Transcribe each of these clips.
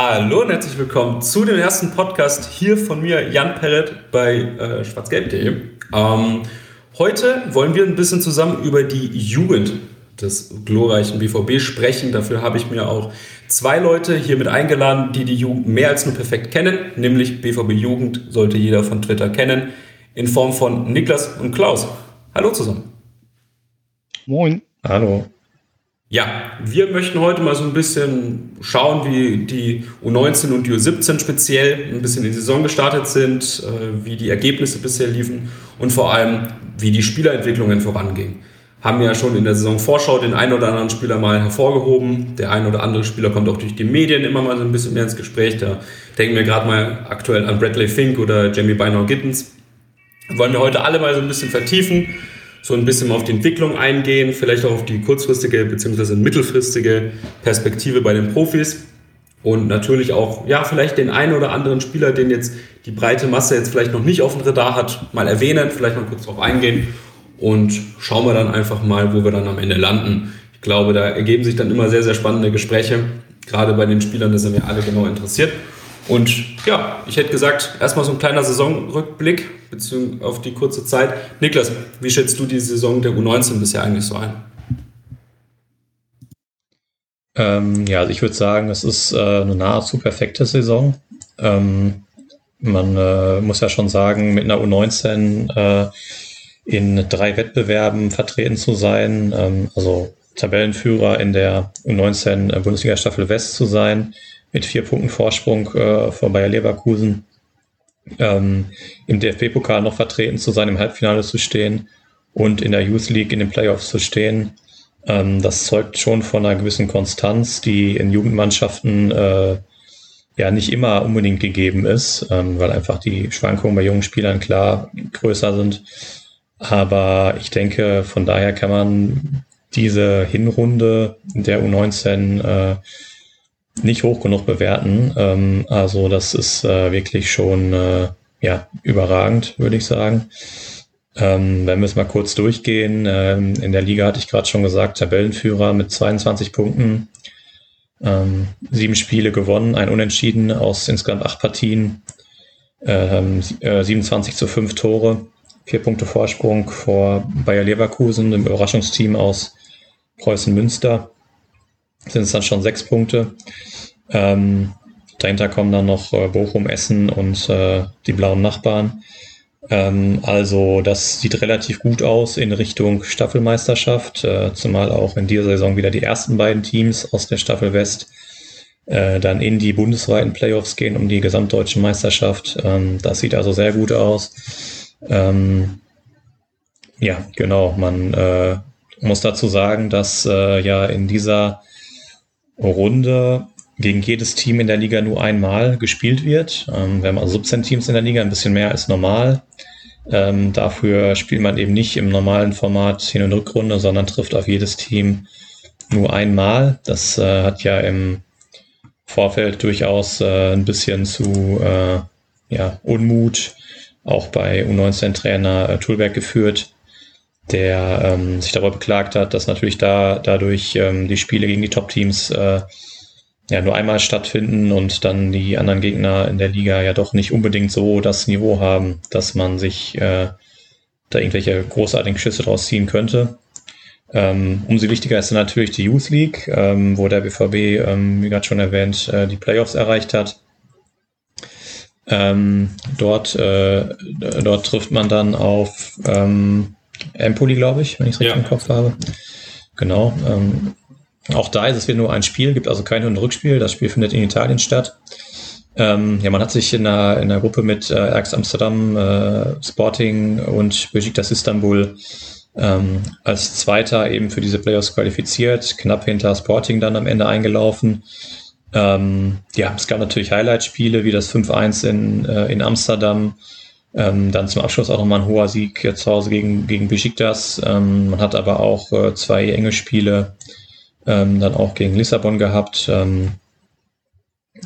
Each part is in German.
Hallo und herzlich willkommen zu dem ersten Podcast hier von mir, Jan Perret bei äh, schwarzgelb.de. Ähm, heute wollen wir ein bisschen zusammen über die Jugend des glorreichen BVB sprechen. Dafür habe ich mir auch zwei Leute hier mit eingeladen, die die Jugend mehr als nur perfekt kennen, nämlich BVB Jugend sollte jeder von Twitter kennen, in Form von Niklas und Klaus. Hallo zusammen. Moin. Hallo. Ja, wir möchten heute mal so ein bisschen schauen, wie die U19 und die U17 speziell ein bisschen in die Saison gestartet sind, äh, wie die Ergebnisse bisher liefen und vor allem, wie die Spielerentwicklungen vorangingen. Haben ja schon in der Saison Vorschau den einen oder anderen Spieler mal hervorgehoben. Der ein oder andere Spieler kommt auch durch die Medien immer mal so ein bisschen mehr ins Gespräch. Da denken wir gerade mal aktuell an Bradley Fink oder Jamie Bynor Gittens. Wollen wir heute alle mal so ein bisschen vertiefen so ein bisschen auf die Entwicklung eingehen, vielleicht auch auf die kurzfristige bzw. mittelfristige Perspektive bei den Profis und natürlich auch, ja, vielleicht den einen oder anderen Spieler, den jetzt die breite Masse jetzt vielleicht noch nicht auf dem Radar hat, mal erwähnen, vielleicht mal kurz darauf eingehen und schauen wir dann einfach mal, wo wir dann am Ende landen. Ich glaube, da ergeben sich dann immer sehr, sehr spannende Gespräche, gerade bei den Spielern, da sind wir alle genau interessiert. Und ja, ich hätte gesagt, erstmal so ein kleiner Saisonrückblick auf die kurze Zeit. Niklas, wie schätzt du die Saison der U19 bisher eigentlich so ein? Ähm, ja, also ich würde sagen, es ist äh, eine nahezu perfekte Saison. Ähm, man äh, muss ja schon sagen, mit einer U19 äh, in drei Wettbewerben vertreten zu sein, ähm, also Tabellenführer in der U19 äh, Bundesliga Staffel West zu sein, mit vier Punkten Vorsprung äh, vor Bayer Leverkusen ähm, im DFB-Pokal noch vertreten zu sein, im Halbfinale zu stehen und in der Youth League in den Playoffs zu stehen. Ähm, das zeugt schon von einer gewissen Konstanz, die in Jugendmannschaften äh, ja nicht immer unbedingt gegeben ist, ähm, weil einfach die Schwankungen bei jungen Spielern klar größer sind. Aber ich denke, von daher kann man diese Hinrunde der U19 äh, nicht hoch genug bewerten. Ähm, also das ist äh, wirklich schon äh, ja, überragend, würde ich sagen. Ähm, wenn wir es mal kurz durchgehen, ähm, in der Liga hatte ich gerade schon gesagt, Tabellenführer mit 22 Punkten, ähm, sieben Spiele gewonnen, ein Unentschieden aus insgesamt acht Partien, ähm, äh, 27 zu fünf Tore, vier Punkte Vorsprung vor Bayer Leverkusen, dem Überraschungsteam aus Preußen Münster sind es dann schon sechs Punkte. Ähm, dahinter kommen dann noch äh, Bochum, Essen und äh, die blauen Nachbarn. Ähm, also das sieht relativ gut aus in Richtung Staffelmeisterschaft, äh, zumal auch in dieser Saison wieder die ersten beiden Teams aus der Staffel West äh, dann in die bundesweiten Playoffs gehen um die gesamtdeutsche Meisterschaft. Ähm, das sieht also sehr gut aus. Ähm, ja, genau. Man äh, muss dazu sagen, dass äh, ja in dieser Runde gegen jedes Team in der Liga nur einmal gespielt wird. Ähm, wir haben also 17 Teams in der Liga, ein bisschen mehr als normal. Ähm, dafür spielt man eben nicht im normalen Format Hin- und Rückrunde, sondern trifft auf jedes Team nur einmal. Das äh, hat ja im Vorfeld durchaus äh, ein bisschen zu äh, ja, Unmut auch bei U19-Trainer äh, Tulberg geführt, der ähm, sich darüber beklagt hat, dass natürlich da dadurch ähm, die Spiele gegen die Top-Teams äh, ja nur einmal stattfinden und dann die anderen Gegner in der Liga ja doch nicht unbedingt so das Niveau haben, dass man sich äh, da irgendwelche großartigen Schüsse draus ziehen könnte. Ähm, umso wichtiger ist dann natürlich die Youth League, ähm, wo der BVB, ähm, wie gerade schon erwähnt, äh, die Playoffs erreicht hat. Ähm, dort, äh, dort trifft man dann auf ähm, Empoli, glaube ich, wenn ich es richtig ja. im Kopf habe. Genau. Ähm, auch da ist es wieder nur ein Spiel, gibt also kein und Rückspiel. Das Spiel findet in Italien statt. Ähm, ja, man hat sich in der, in der Gruppe mit äh, Ajax Amsterdam, äh, Sporting und Besiktas Istanbul ähm, als Zweiter eben für diese Playoffs qualifiziert, knapp hinter Sporting dann am Ende eingelaufen. Ähm, ja, es gab natürlich Highlight-Spiele wie das 5-1 in, äh, in Amsterdam. Ähm, dann zum Abschluss auch nochmal ein hoher Sieg zu Hause gegen, gegen Besiktas. Ähm, man hat aber auch äh, zwei enge Spiele ähm, dann auch gegen Lissabon gehabt. Ähm,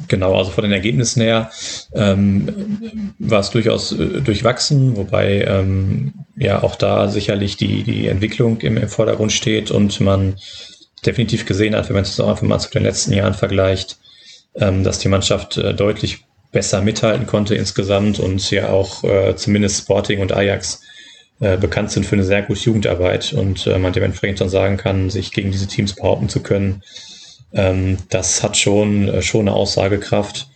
Genau, also von den Ergebnissen her ähm, war es durchaus äh, durchwachsen, wobei ähm, ja auch da sicherlich die, die Entwicklung im, im Vordergrund steht und man definitiv gesehen hat, wenn man es auch einfach mal zu den letzten Jahren vergleicht, dass die Mannschaft äh, deutlich besser mithalten konnte insgesamt und ja auch äh, zumindest Sporting und Ajax äh, bekannt sind für eine sehr gute Jugendarbeit und äh, man dementsprechend dann sagen kann, sich gegen diese Teams behaupten zu können ähm, das hat schon, äh, schon eine Aussagekraft.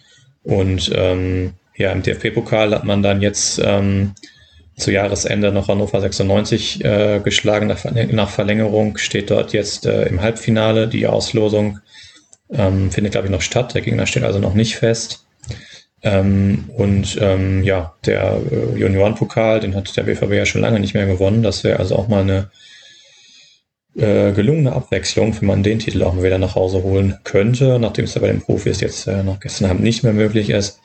Und ähm, ja, im DFB-Pokal hat man dann jetzt ähm, zu Jahresende noch Hannover 96 äh, geschlagen nach, nach, Verlängerung, steht dort jetzt äh, im Halbfinale. Die Auslosung ähm, findet, glaube ich, noch statt. Der Gegner steht also noch nicht fest. Ähm, und ähm, ja, der äh, Juniorenpokal, den hat der BVB ja schon lange nicht mehr gewonnen. Das wäre also auch mal eine äh, gelungene Abwechslung, wenn man den Titel auch mal wieder nach Hause holen könnte, nachdem es ja bei den Profis jetzt äh, nach gestern Abend nicht mehr möglich ist.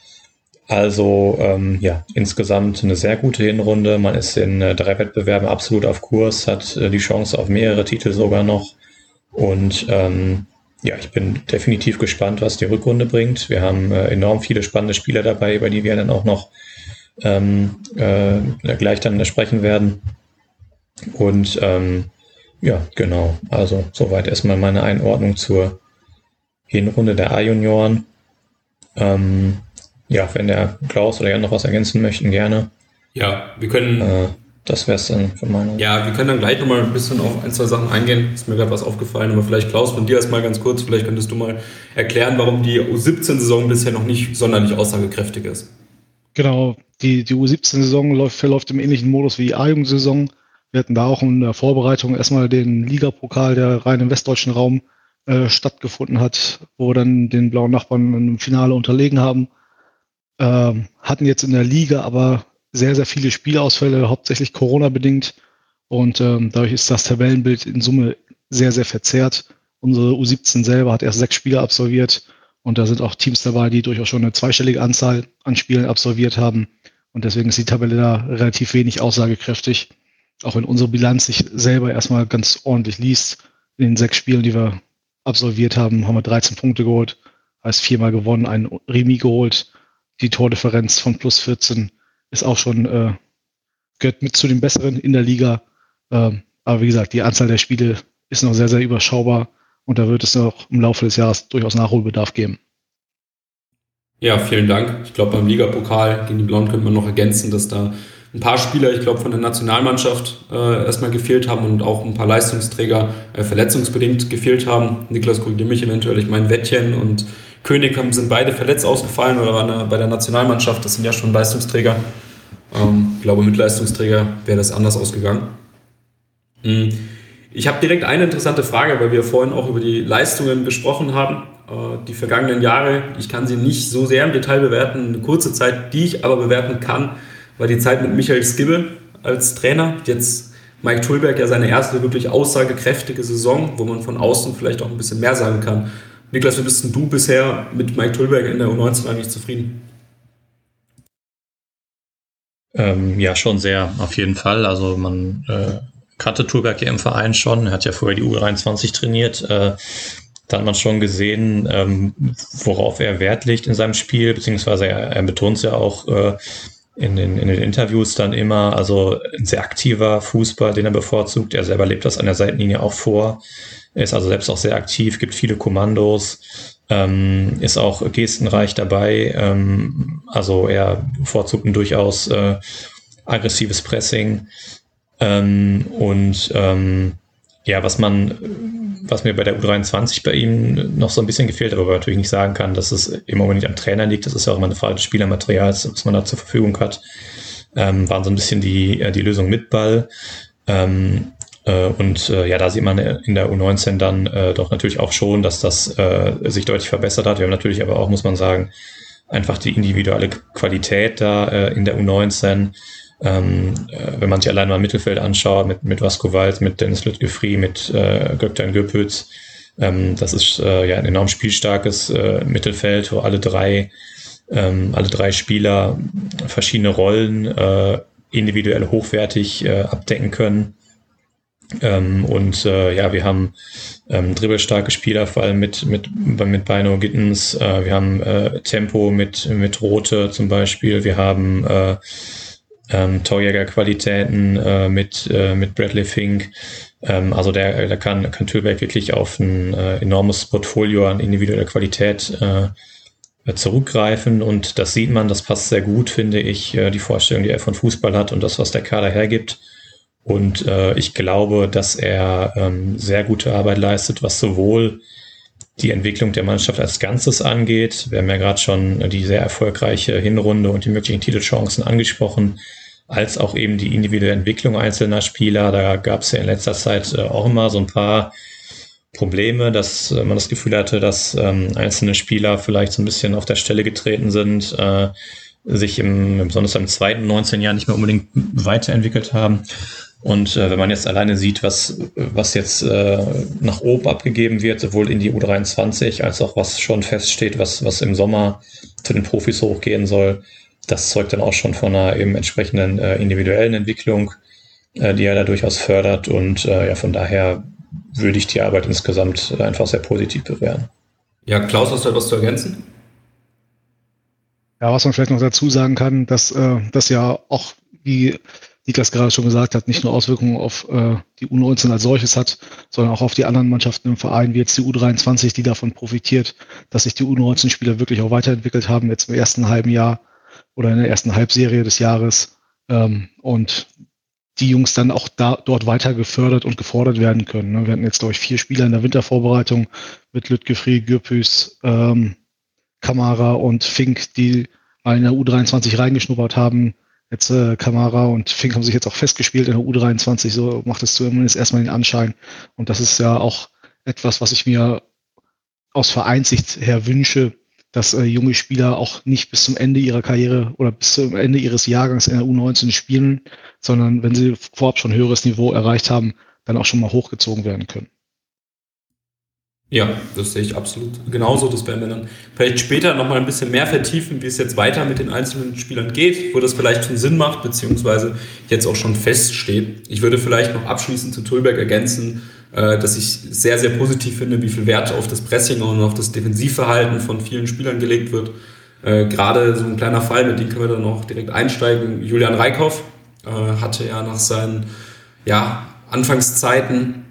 Also ähm, ja, insgesamt eine sehr gute Hinrunde. Man ist in äh, drei Wettbewerben absolut auf Kurs, hat äh, die Chance auf mehrere Titel sogar noch. Und ähm, ja, ich bin definitiv gespannt, was die Rückrunde bringt. Wir haben äh, enorm viele spannende Spieler dabei, über die wir dann auch noch ähm, äh, gleich dann sprechen werden. Und ähm, ja, genau. Also soweit erstmal meine Einordnung zur Hinrunde der A-Junioren. Ähm, ja, wenn der Klaus oder Jan noch was ergänzen möchten, gerne. Ja, wir können. Äh, das wäre es dann von meiner Ja, wir können dann gleich nochmal ein bisschen auf ein, zwei Sachen eingehen. Ist mir gerade was aufgefallen, aber vielleicht Klaus, von dir erstmal ganz kurz, vielleicht könntest du mal erklären, warum die U17-Saison bisher noch nicht sonderlich aussagekräftig ist. Genau, die, die U17-Saison verläuft im ähnlichen Modus wie die A-Jugend-Saison. Wir hatten da auch in der Vorbereitung erstmal den Ligapokal, der rein im westdeutschen Raum äh, stattgefunden hat, wo wir dann den blauen Nachbarn im Finale unterlegen haben. Ähm, hatten jetzt in der Liga aber sehr, sehr viele Spielausfälle, hauptsächlich Corona-bedingt. Und ähm, dadurch ist das Tabellenbild in Summe sehr, sehr verzerrt. Unsere U17 selber hat erst sechs Spiele absolviert und da sind auch Teams dabei, die durchaus schon eine zweistellige Anzahl an Spielen absolviert haben. Und deswegen ist die Tabelle da relativ wenig aussagekräftig auch wenn unsere Bilanz sich selber erstmal ganz ordentlich liest, in den sechs Spielen, die wir absolviert haben, haben wir 13 Punkte geholt, heißt viermal gewonnen, ein Remis geholt. Die Tordifferenz von plus 14 ist auch schon, äh, gehört mit zu den besseren in der Liga. Ähm, aber wie gesagt, die Anzahl der Spiele ist noch sehr, sehr überschaubar und da wird es noch im Laufe des Jahres durchaus Nachholbedarf geben. Ja, vielen Dank. Ich glaube, beim Ligapokal gegen die Blauen könnte man noch ergänzen, dass da ein paar Spieler, ich glaube, von der Nationalmannschaft äh, erstmal gefehlt haben und auch ein paar Leistungsträger äh, verletzungsbedingt gefehlt haben. Niklas korrigiert mich eventuell, ich meine Wettchen und König haben, sind beide verletzt ausgefallen oder waren bei der Nationalmannschaft, das sind ja schon Leistungsträger. Ähm, ich glaube, mit Leistungsträger wäre das anders ausgegangen. Mhm. Ich habe direkt eine interessante Frage, weil wir vorhin auch über die Leistungen gesprochen haben. Äh, die vergangenen Jahre, ich kann sie nicht so sehr im Detail bewerten, eine kurze Zeit, die ich aber bewerten kann, war die Zeit mit Michael Skibbe als Trainer. Jetzt Mike Tulberg ja seine erste wirklich aussagekräftige Saison, wo man von außen vielleicht auch ein bisschen mehr sagen kann. Niklas, wie bist du bisher mit Mike Tulberg in der U19 eigentlich zufrieden? Ähm, ja, schon sehr, auf jeden Fall. Also man äh, kannte Tulberg ja im Verein schon. Er hat ja vorher die U23 trainiert. Äh, da hat man schon gesehen, ähm, worauf er Wert legt in seinem Spiel, beziehungsweise er, er betont es ja auch, äh, in den, in den Interviews dann immer, also ein sehr aktiver Fußball, den er bevorzugt. Er selber lebt das an der Seitenlinie auch vor. Er ist also selbst auch sehr aktiv, gibt viele Kommandos, ähm, ist auch gestenreich dabei. Ähm, also er bevorzugt ein durchaus äh, aggressives Pressing. Ähm, und ähm, ja, was man, was mir bei der U23 bei ihm noch so ein bisschen gefehlt, aber natürlich nicht sagen kann, dass es im Moment nicht am Trainer liegt. Das ist ja auch immer eine Frage des Spielermaterials, was man da zur Verfügung hat. Ähm, waren so ein bisschen die, äh, die Lösung mit Ball. Ähm, äh, und äh, ja, da sieht man in der U19 dann äh, doch natürlich auch schon, dass das äh, sich deutlich verbessert hat. Wir haben natürlich aber auch, muss man sagen, einfach die individuelle Qualität da äh, in der U19. Ähm, äh, wenn man sich allein mal im Mittelfeld anschaut, mit, mit Vasco Wald, mit Dennis Lütgefri, mit äh, Gökten Göpütz, ähm, das ist äh, ja ein enorm spielstarkes äh, Mittelfeld, wo alle drei, ähm, alle drei Spieler verschiedene Rollen äh, individuell hochwertig äh, abdecken können. Ähm, und äh, ja, wir haben ähm, dribbelstarke Spieler, vor allem mit, mit, mit Bino Gittens. Äh, wir haben äh, Tempo mit, mit Rote zum Beispiel. Wir haben äh, ähm, Torjäger-Qualitäten äh, mit, äh, mit Bradley Fink. Ähm, also der, der kann, kann Tüllberg wirklich auf ein äh, enormes Portfolio an individueller Qualität äh, zurückgreifen und das sieht man, das passt sehr gut, finde ich, äh, die Vorstellung, die er von Fußball hat und das, was der Kader hergibt. Und äh, ich glaube, dass er ähm, sehr gute Arbeit leistet, was sowohl die Entwicklung der Mannschaft als Ganzes angeht. Wir haben ja gerade schon die sehr erfolgreiche Hinrunde und die möglichen Titelchancen angesprochen, als auch eben die individuelle Entwicklung einzelner Spieler. Da gab es ja in letzter Zeit äh, auch immer so ein paar Probleme, dass äh, man das Gefühl hatte, dass ähm, einzelne Spieler vielleicht so ein bisschen auf der Stelle getreten sind, äh, sich im, besonders im zweiten 19 Jahr nicht mehr unbedingt weiterentwickelt haben. Und äh, wenn man jetzt alleine sieht, was, was jetzt äh, nach oben abgegeben wird, sowohl in die U23 als auch was schon feststeht, was, was im Sommer zu den Profis hochgehen soll, das zeugt dann auch schon von einer eben entsprechenden äh, individuellen Entwicklung, äh, die er da durchaus fördert. Und äh, ja, von daher würde ich die Arbeit insgesamt einfach sehr positiv bewerten. Ja, Klaus, hast du etwas zu ergänzen? Ja, was man vielleicht noch dazu sagen kann, dass äh, das ja auch, wie Niklas gerade schon gesagt hat, nicht nur Auswirkungen auf äh, die U19 als solches hat, sondern auch auf die anderen Mannschaften im Verein, wie jetzt die U23, die davon profitiert, dass sich die U19-Spieler wirklich auch weiterentwickelt haben, jetzt im ersten halben Jahr oder in der ersten Halbserie des Jahres. Ähm, und die Jungs dann auch da, dort weiter gefördert und gefordert werden können. Ne? Wir hatten jetzt, glaube ich, vier Spieler in der Wintervorbereitung mit Lütgefri, Gürpüs, ähm, Kamara und Fink, die mal in der U23 reingeschnuppert haben. Jetzt äh, Kamara und Fink haben sich jetzt auch festgespielt in der U23, so macht es zumindest erstmal den Anschein. Und das ist ja auch etwas, was ich mir aus Vereinssicht her wünsche, dass äh, junge Spieler auch nicht bis zum Ende ihrer Karriere oder bis zum Ende ihres Jahrgangs in der U19 spielen, sondern wenn sie vorab schon höheres Niveau erreicht haben, dann auch schon mal hochgezogen werden können. Ja, das sehe ich absolut genauso. Das werden wir dann vielleicht später nochmal ein bisschen mehr vertiefen, wie es jetzt weiter mit den einzelnen Spielern geht, wo das vielleicht schon Sinn macht, beziehungsweise jetzt auch schon feststeht. Ich würde vielleicht noch abschließend zu Tulberg ergänzen, äh, dass ich sehr, sehr positiv finde, wie viel Wert auf das Pressing und auf das Defensivverhalten von vielen Spielern gelegt wird. Äh, gerade so ein kleiner Fall, mit dem können wir dann auch direkt einsteigen. Julian Reikhoff äh, hatte ja nach seinen ja, Anfangszeiten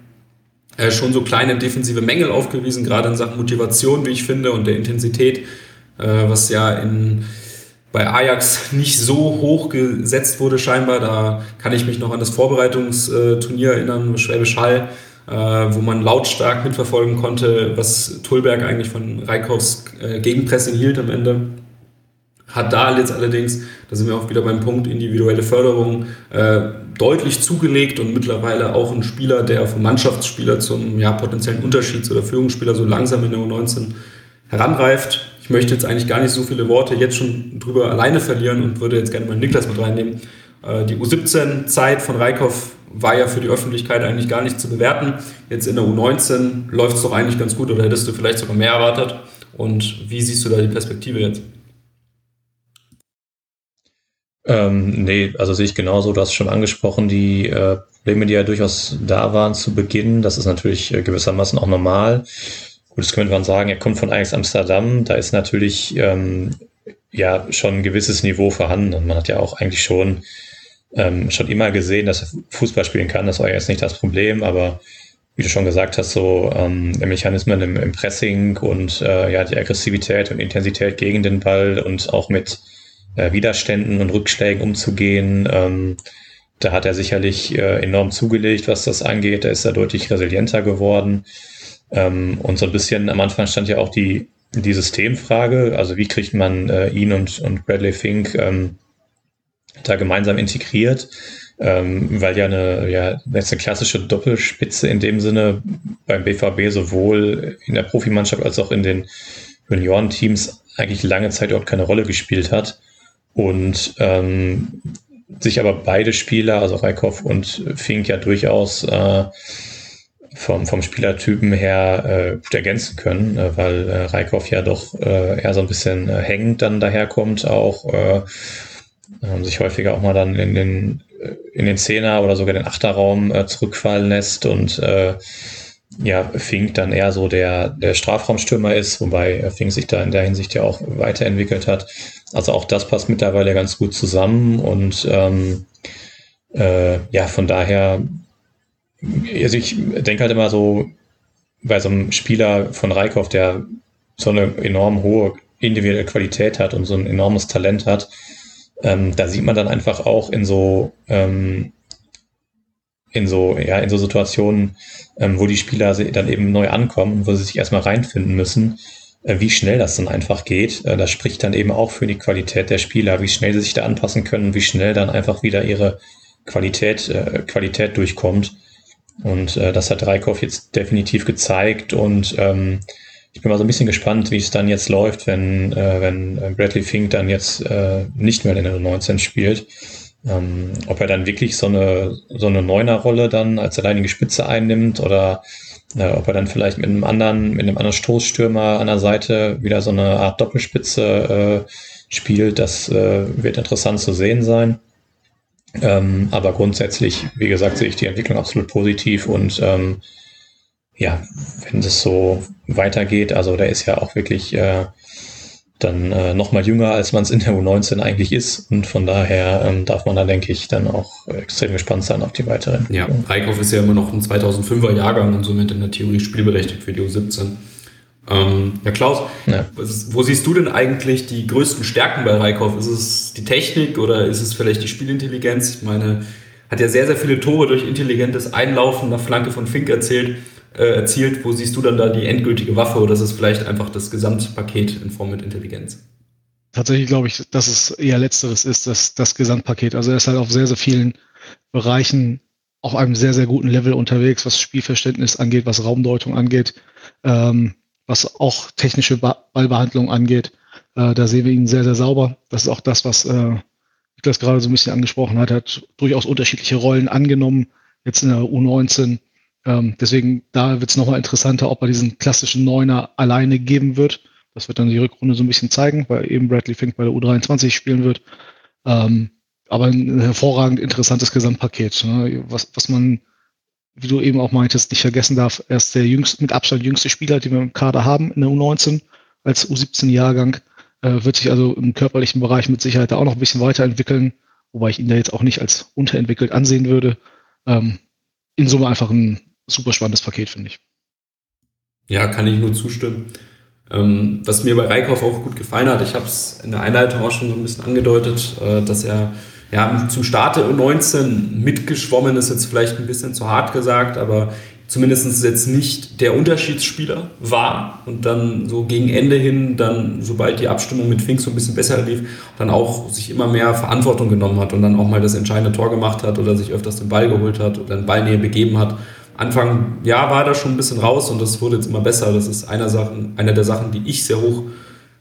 schon so kleine defensive Mängel aufgewiesen, gerade in Sachen Motivation, wie ich finde, und der Intensität, was ja in, bei Ajax nicht so hoch gesetzt wurde scheinbar. Da kann ich mich noch an das Vorbereitungsturnier erinnern, Schwäbisch Hall, äh, wo man lautstark mitverfolgen konnte, was Tulberg eigentlich von Reikhoffs äh, Gegenpressing hielt am Ende. Hat da jetzt allerdings, da sind wir auch wieder beim Punkt individuelle Förderung, äh, deutlich zugelegt und mittlerweile auch ein Spieler, der vom Mannschaftsspieler zum ja, potenziellen Unterschieds- oder Führungsspieler so langsam in der U19 heranreift. Ich möchte jetzt eigentlich gar nicht so viele Worte jetzt schon drüber alleine verlieren und würde jetzt gerne mal Niklas mit reinnehmen. Äh, die U17-Zeit von Reikhoff war ja für die Öffentlichkeit eigentlich gar nicht zu bewerten. Jetzt in der U19 läuft es doch eigentlich ganz gut oder hättest du vielleicht sogar mehr erwartet? Und wie siehst du da die Perspektive jetzt? Ähm, nee, also sehe ich genauso. Du hast schon angesprochen, die äh, Probleme, die ja durchaus da waren zu Beginn. Das ist natürlich äh, gewissermaßen auch normal. Gut, das könnte man sagen, er kommt von Ajax Amsterdam. Da ist natürlich ähm, ja schon ein gewisses Niveau vorhanden. Und man hat ja auch eigentlich schon ähm, schon immer gesehen, dass er Fußball spielen kann. Das war jetzt nicht das Problem, aber wie du schon gesagt hast, so ähm, Mechanismen im, im Pressing und äh, ja die Aggressivität und Intensität gegen den Ball und auch mit äh, Widerständen und Rückschlägen umzugehen. Ähm, da hat er sicherlich äh, enorm zugelegt, was das angeht. Da ist er deutlich resilienter geworden. Ähm, und so ein bisschen am Anfang stand ja auch die, die Systemfrage, also wie kriegt man äh, ihn und, und Bradley Fink ähm, da gemeinsam integriert, ähm, weil ja eine, ja, jetzt eine klassische Doppelspitze in dem Sinne beim BVB sowohl in der Profimannschaft als auch in den Juniorenteams eigentlich lange Zeit überhaupt keine Rolle gespielt hat und ähm, sich aber beide Spieler, also Reikhoff und Fink, ja durchaus äh, vom, vom Spielertypen her äh, gut ergänzen können, äh, weil äh, Reikhoff ja doch äh, eher so ein bisschen äh, hängend dann daherkommt, auch äh, äh, sich häufiger auch mal dann in den, äh, in den Zehner oder sogar den Achterraum äh, zurückfallen lässt und äh, ja, Fink dann eher so der, der Strafraumstürmer ist, wobei äh, Fink sich da in der Hinsicht ja auch weiterentwickelt hat. Also auch das passt mittlerweile ganz gut zusammen und ähm, äh, ja, von daher, also ich denke halt immer so, bei so einem Spieler von Reikhoff, der so eine enorm hohe individuelle Qualität hat und so ein enormes Talent hat, ähm, da sieht man dann einfach auch in so ähm, in so ja in so Situationen, ähm, wo die Spieler dann eben neu ankommen, wo sie sich erstmal reinfinden müssen, äh, wie schnell das dann einfach geht. Äh, das spricht dann eben auch für die Qualität der Spieler, wie schnell sie sich da anpassen können, wie schnell dann einfach wieder ihre Qualität äh, Qualität durchkommt. Und äh, das hat Reikhoff jetzt definitiv gezeigt und ähm, ich bin mal so ein bisschen gespannt, wie es dann jetzt läuft, wenn, äh, wenn Bradley Fink dann jetzt äh, nicht mehr in der 19 spielt. Ähm, ob er dann wirklich so eine, so eine Neuner-Rolle dann als alleinige Spitze einnimmt oder äh, ob er dann vielleicht mit einem anderen, mit einem anderen Stoßstürmer an der Seite wieder so eine Art Doppelspitze äh, spielt, das äh, wird interessant zu sehen sein. Ähm, aber grundsätzlich, wie gesagt, sehe ich die Entwicklung absolut positiv und ähm, ja, wenn das so weitergeht, also der ist ja auch wirklich äh, dann äh, noch mal jünger, als man es in der U19 eigentlich ist. Und von daher ähm, darf man da, denke ich, dann auch extrem gespannt sein auf die weiteren. Ja, Reikhoff ist ja immer noch ein 2005er Jahrgang und somit in der Theorie spielberechtigt für die U17. Ähm, ja, Klaus, ja. Wo siehst du denn eigentlich die größten Stärken bei Reikhoff? Ist es die Technik oder ist es vielleicht die Spielintelligenz? Ich meine, hat ja sehr, sehr viele Tore durch intelligentes Einlaufen nach Flanke von Fink erzählt äh, erzielt. Wo siehst du dann da die endgültige Waffe oder ist es vielleicht einfach das Gesamtpaket in Form mit Intelligenz? Tatsächlich glaube ich, dass es eher letzteres ist, das, das Gesamtpaket. Also er ist halt auf sehr, sehr vielen Bereichen auf einem sehr, sehr guten Level unterwegs, was Spielverständnis angeht, was Raumdeutung angeht, ähm, was auch technische Ballbehandlung angeht. Äh, da sehen wir ihn sehr, sehr sauber. Das ist auch das, was äh, Niklas gerade so ein bisschen angesprochen hat. Er hat durchaus unterschiedliche Rollen angenommen, jetzt in der U19 ähm, deswegen, da wird es nochmal interessanter, ob er diesen klassischen Neuner alleine geben wird. Das wird dann die Rückrunde so ein bisschen zeigen, weil eben Bradley Fink bei der U23 spielen wird. Ähm, aber ein hervorragend interessantes Gesamtpaket, ne? was, was man, wie du eben auch meintest, nicht vergessen darf. Er ist der jüngste, mit Abstand jüngste Spieler, den wir im Kader haben in der U19 als U17-Jahrgang. Äh, wird sich also im körperlichen Bereich mit Sicherheit da auch noch ein bisschen weiterentwickeln, wobei ich ihn da jetzt auch nicht als unterentwickelt ansehen würde. Ähm, in Summe einfach ein super spannendes Paket, finde ich. Ja, kann ich nur zustimmen. Ähm, was mir bei Reikhoff auch gut gefallen hat, ich habe es in der Einleitung auch schon so ein bisschen angedeutet, äh, dass er ja, zum Start der U19 mitgeschwommen ist, jetzt vielleicht ein bisschen zu hart gesagt, aber zumindest jetzt nicht der Unterschiedsspieler war und dann so gegen Ende hin, dann sobald die Abstimmung mit Fink so ein bisschen besser lief, dann auch sich immer mehr Verantwortung genommen hat und dann auch mal das entscheidende Tor gemacht hat oder sich öfters den Ball geholt hat oder den Ball näher begeben hat Anfang ja war da schon ein bisschen raus und das wurde jetzt immer besser. Das ist einer, Sachen, einer der Sachen, die ich sehr hoch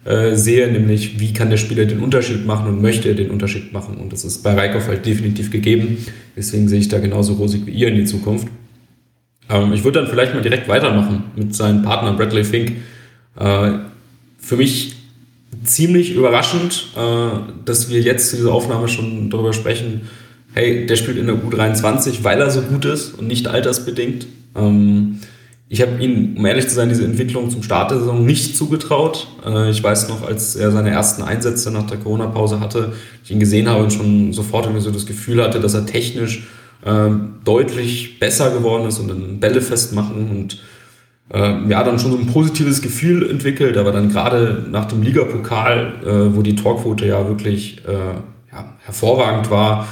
äh, sehe, nämlich wie kann der Spieler den Unterschied machen und möchte er den Unterschied machen. Und das ist bei Reikhoff halt definitiv gegeben. Deswegen sehe ich da genauso rosig wie ihr in die Zukunft. Ähm, ich würde dann vielleicht mal direkt weitermachen mit seinem Partner Bradley Fink. Äh, für mich ziemlich überraschend, äh, dass wir jetzt zu dieser Aufnahme schon darüber sprechen, hey, der spielt in der U23, weil er so gut ist und nicht altersbedingt. Ähm, ich habe ihn, um ehrlich zu sein, diese Entwicklung zum Start der Saison nicht zugetraut. Äh, ich weiß noch, als er seine ersten Einsätze nach der Corona-Pause hatte, ich ihn gesehen habe und schon sofort irgendwie so das Gefühl hatte, dass er technisch äh, deutlich besser geworden ist und dann Bälle festmachen und äh, ja, dann schon so ein positives Gefühl entwickelt, aber dann gerade nach dem Ligapokal, äh, wo die Torquote ja wirklich äh, ja, hervorragend war,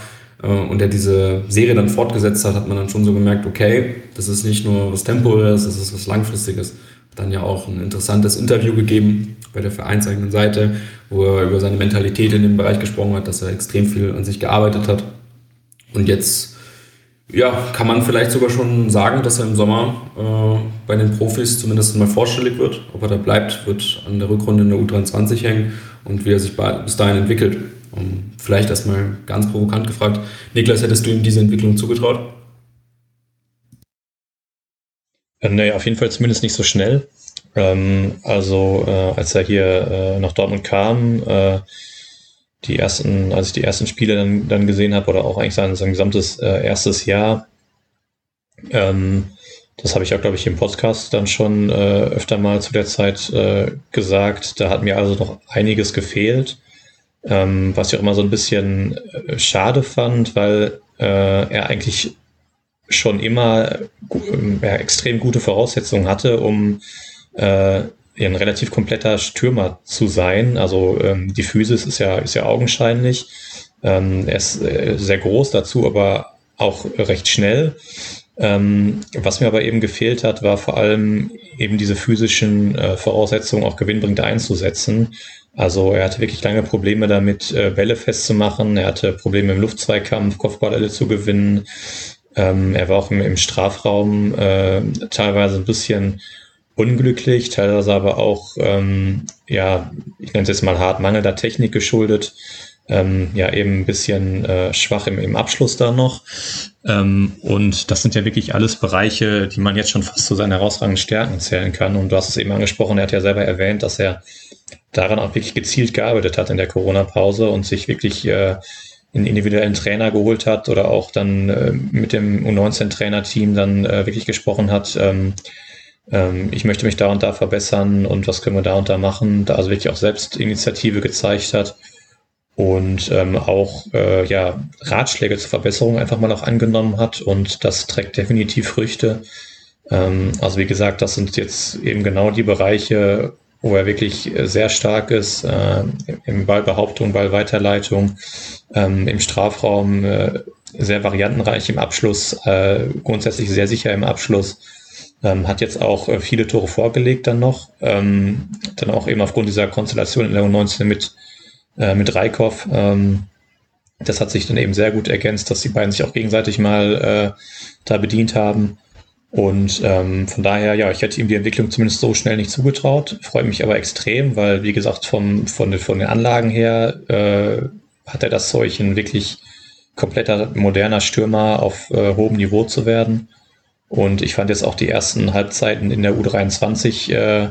und er diese Serie dann fortgesetzt hat, hat man dann schon so gemerkt, okay, das ist nicht nur was Temporäres, das ist was Langfristiges. Dann ja auch ein interessantes Interview gegeben bei der vereinseigenen Seite, wo er über seine Mentalität in dem Bereich gesprochen hat, dass er extrem viel an sich gearbeitet hat. Und jetzt ja, kann man vielleicht sogar schon sagen, dass er im Sommer äh, bei den Profis zumindest mal vorstellig wird. Ob er da bleibt, wird an der Rückrunde in der U23 hängen und wie er sich bis dahin entwickelt. Um, vielleicht erstmal ganz provokant gefragt, Niklas, hättest du ihm diese Entwicklung zugetraut? Äh, nee, auf jeden Fall zumindest nicht so schnell. Ähm, also äh, als er hier äh, nach Dortmund kam, äh, die ersten, als ich die ersten Spiele dann, dann gesehen habe, oder auch eigentlich sein, sein gesamtes äh, erstes Jahr, ähm, das habe ich auch, glaube ich, im Podcast dann schon öfter mal zu der Zeit gesagt. Da hat mir also noch einiges gefehlt, ähm, was ich auch immer so ein bisschen äh, schade fand, weil äh, er eigentlich schon immer äh, extrem gute Voraussetzungen hatte, um äh, ein relativ kompletter Stürmer zu sein. Also ähm, die Physis ist ja, ist ja augenscheinlich. Ähm, er ist äh, sehr groß dazu, aber auch recht schnell. Ähm, was mir aber eben gefehlt hat, war vor allem eben diese physischen äh, Voraussetzungen auch gewinnbringend einzusetzen. Also er hatte wirklich lange Probleme damit, äh, Bälle festzumachen. Er hatte Probleme im Luftzweikampf, Kopfbälle zu gewinnen. Ähm, er war auch im, im Strafraum äh, teilweise ein bisschen unglücklich, teilweise aber auch, ähm, ja, ich nenne es jetzt mal hart, mangelnder Technik geschuldet. Ähm, ja, eben ein bisschen äh, schwach im, im Abschluss da noch. Ähm, und das sind ja wirklich alles Bereiche, die man jetzt schon fast zu seinen herausragenden Stärken zählen kann. Und du hast es eben angesprochen, er hat ja selber erwähnt, dass er daran auch wirklich gezielt gearbeitet hat in der Corona-Pause und sich wirklich äh, einen individuellen Trainer geholt hat oder auch dann äh, mit dem U19-Trainerteam dann äh, wirklich gesprochen hat, ähm, ähm, ich möchte mich da und da verbessern und was können wir da und da machen, da also wirklich auch selbst Initiative gezeigt hat und ähm, auch äh, ja, Ratschläge zur Verbesserung einfach mal auch angenommen hat und das trägt definitiv Früchte. Ähm, also wie gesagt, das sind jetzt eben genau die Bereiche, wo er wirklich sehr stark ist, äh, im Ballbehauptung, Ballweiterleitung, ähm, im Strafraum äh, sehr variantenreich im Abschluss, äh, grundsätzlich sehr sicher im Abschluss ähm, hat jetzt auch äh, viele Tore vorgelegt dann noch. Ähm, dann auch eben aufgrund dieser Konstellation in der U19 mit, äh, mit Reikhoff. Ähm, das hat sich dann eben sehr gut ergänzt, dass die beiden sich auch gegenseitig mal äh, da bedient haben. Und ähm, von daher, ja, ich hätte ihm die Entwicklung zumindest so schnell nicht zugetraut. Freue mich aber extrem, weil, wie gesagt, vom, von, von den Anlagen her äh, hat er das Zeug, ein wirklich kompletter moderner Stürmer auf äh, hohem Niveau zu werden. Und ich fand jetzt auch die ersten Halbzeiten in der U23 äh,